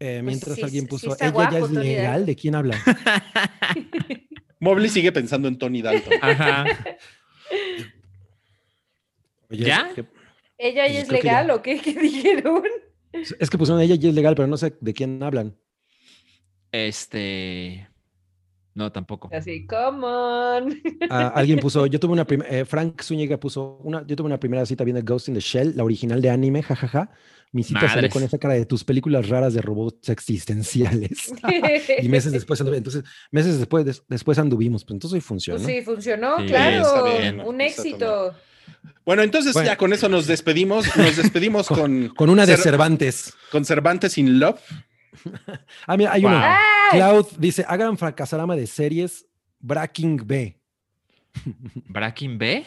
eh, mientras Pues sí, alguien sí puso, ella guapo, ya es Tony legal, Dalton. ¿de quién habla? Mobley sigue pensando en Tony Dalton. Ajá. Oye, ¿Ya? Que, ¿Ella Pues ya es legal ya. o qué? ¿Qué dijeron? es que pusieron ella ya es legal, pero no sé de quién hablan. Este. No, tampoco. Así, come on. Ah, alguien puso, yo tuve una primera, Frank Zúñiga puso, una, yo tuve una primera cita viendo Ghost in the Shell, la original de anime, jajaja. Mi cita salió Madres. con esa cara de tus películas raras de robots existenciales. y meses después, anduve- entonces, meses después, des- después anduvimos, pues entonces hoy funcionó. Pues sí, funcionó, Sí, claro. está bien, un está éxito. Bueno, entonces Bueno. ya con eso nos despedimos. Nos despedimos con, Con una de Cer- Cervantes. con Cervantes in Love. Ah, mira, hay Wow. uno. ¡Ay! Cloud dice, hagan fracasarama de series Breaking B. ¿Breaking B?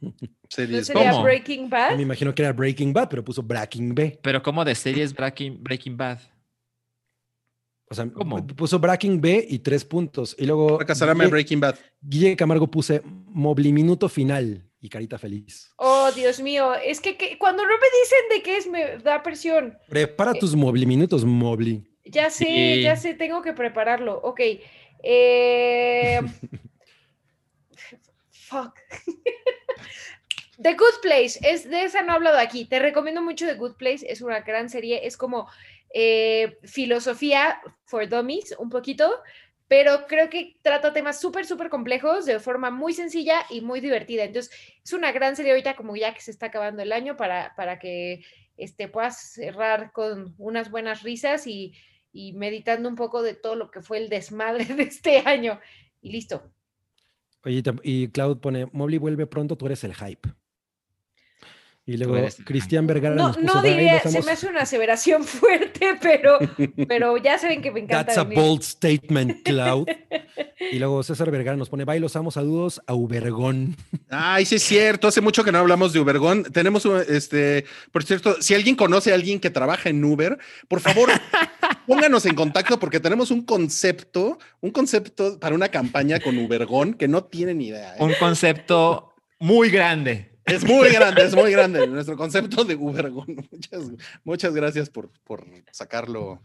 ¿No Series. sería ¿Cómo? Breaking Bad? Me imagino que era Breaking Bad, pero puso Breaking B. Pero ¿cómo de series Breaking, Breaking Bad? O sea, ¿Cómo? puso Breaking B y tres puntos. Y luego Fracasarama Guille, Breaking Bad. Guille Camargo puse Mobliminuto final y carita feliz. Oh, Dios mío. Es que, que cuando no me dicen de qué es, me da presión. Prepara tus Mobliminutos, Mobli. Ya sé, Sí. ya sé, tengo que prepararlo. Ok. Eh... Fuck. The Good Place, es de esa no he hablado aquí. Te recomiendo mucho The Good Place, es una gran serie, es como eh, filosofía for dummies, un poquito, pero creo que trata temas súper, súper complejos de forma muy sencilla y muy divertida. Entonces, es una gran serie ahorita, como ya que se está acabando el año, para, para que este, puedas cerrar con unas buenas risas y, y meditando un poco de todo lo que fue el desmadre de este año. Y listo. Oye, y Cloud pone, Mobli vuelve pronto, tú eres el hype. Y luego Cristian Vergara No, nos puso, no "Bye, diría, se amos". me hace una aseveración fuerte, pero, pero ya saben que me encanta. That's a bold statement, Cloud. y luego César Vergara nos pone, bye, los amos, saludos a Ubergón. Ay, sí es cierto. Hace mucho que no hablamos de Ubergón. Tenemos, un, este, por cierto, si alguien conoce a alguien que trabaja en Uber, por favor, pónganos en contacto porque tenemos un concepto, un concepto para una campaña con Ubergón que no tienen ni idea. ¿eh? Un concepto muy grande. Es muy grande, es muy grande nuestro concepto de Ubergón. Muchas, muchas gracias por, por sacarlo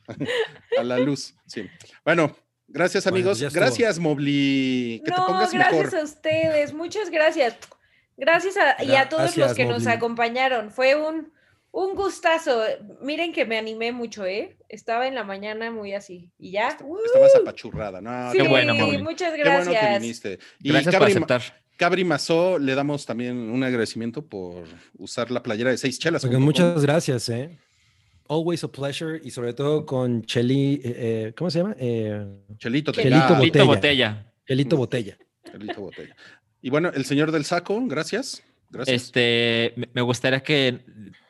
a la luz. Sí. Bueno, gracias amigos. gracias, Mobli. Que te no, pongas gracias mejor. a ustedes, muchas gracias. Gracias a, y a todos los Gracias, que nos acompañaron. Fue un, un gustazo. Miren que me animé mucho, ¿eh? Estaba en la mañana muy así. Y ya. Estabas apachurrada. No, Sí, qué bueno, muchas Qué bueno que gracias. viniste. Y Gracias por aceptar. Cabri Mazó, le damos también un agradecimiento por usar la playera de seis chelas. Muchas gracias, ¿eh? Always a pleasure y sobre todo con Cheli, eh, eh, ¿cómo se llama? Eh, Chelito, Chelito Botella. Chelito Botella. Chelito Botella. Y bueno, el señor del saco, gracias. Gracias. Este, me- gustaría que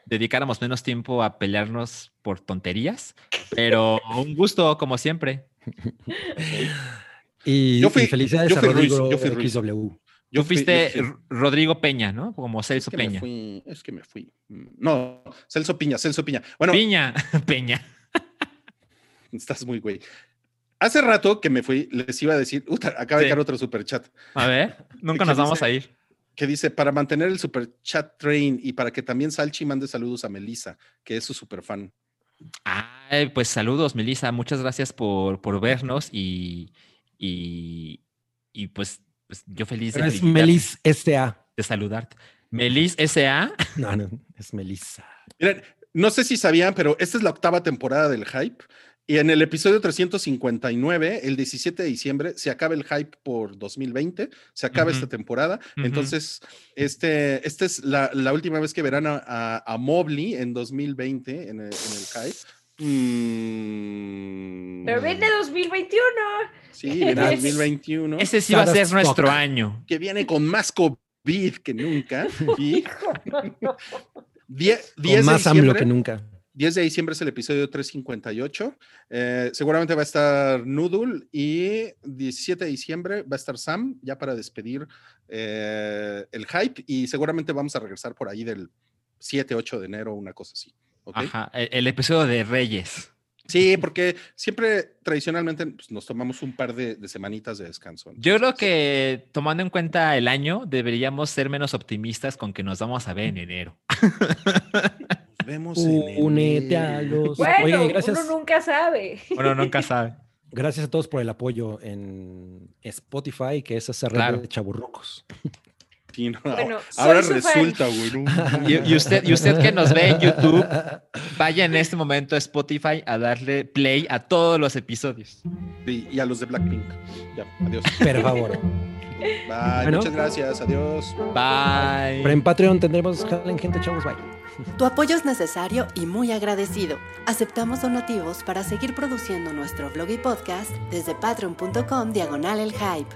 dedicáramos menos tiempo a pelearnos por tonterías, pero un gusto como siempre. Y, Yo fui- y felicidades yo a fui Ruiz, Rodrigo yo fui Ruiz. XW. Yo fui- fuiste yo fui- R- Rodrigo Peña, ¿no? Como es Celso que Peña. fui- es que me fui. Mm, No, Celso Piña, Celso Piña. Bueno, Piña, Peña. estás muy güey. Hace rato que me fui, les iba a decir, uta, acaba de caer otro super chat A ver, nunca ¿Qué nos vamos dice? a ir. que dice para mantener el super chat train y para que también Salchi mande saludos a Melissa, que es su super fan. Ay, pues saludos, Melissa. Muchas gracias por, por vernos y, y, y pues, pues yo feliz de, es Melis S.A. de saludarte. Melis S.A. No, no, es Melissa. Miren, no sé si sabían, pero esta es la octava temporada del hype. Y en el episodio 359, el 17 de diciembre, se acaba el hype por 2020, se acaba esta temporada. Entonces, este, esta es la, la última vez que verán a, a, a Mobley en 2020 en el, en el hype. Mm, Pero viene 2021. Sí, viene That's- 2021, Ese sí va a ser nuestro año. que viene con más COVID que nunca. Y 10, 10 Con más AMLO que nunca. 10 de diciembre es el episodio 358. Eh, seguramente va a estar Noodle y 17 de diciembre va a estar Sam ya para despedir eh, el hype y seguramente vamos a regresar por ahí del 7, 8 de enero, una cosa así. Ajá, el, el episodio de Reyes. Sí, porque siempre tradicionalmente pues, nos tomamos un par de, de semanitas de descanso. Yo creo que tomando en cuenta el año, deberíamos ser menos optimistas con que nos vamos a ver en enero. Nos vemos en Únete enero. a los. Bueno, Oye, gracias, uno nunca sabe. Bueno, nunca sabe. gracias a todos por el apoyo en Spotify, que es esa red Claro. de chaburrucos. Bueno, ahora resulta, güey. Y, y usted, y usted que nos ve en YouTube, vaya en este momento a Spotify a darle play a todos los episodios. Sí, y a los de Blackpink. Ya, adiós. Por favor. Bye, Bueno. muchas gracias, adiós. Bye. Pero en Patreon tendremos jalen gente, chavos, bye. Tu apoyo es necesario y muy agradecido. Aceptamos donativos para seguir produciendo nuestro blog y podcast desde patreon.com diagonal el hype.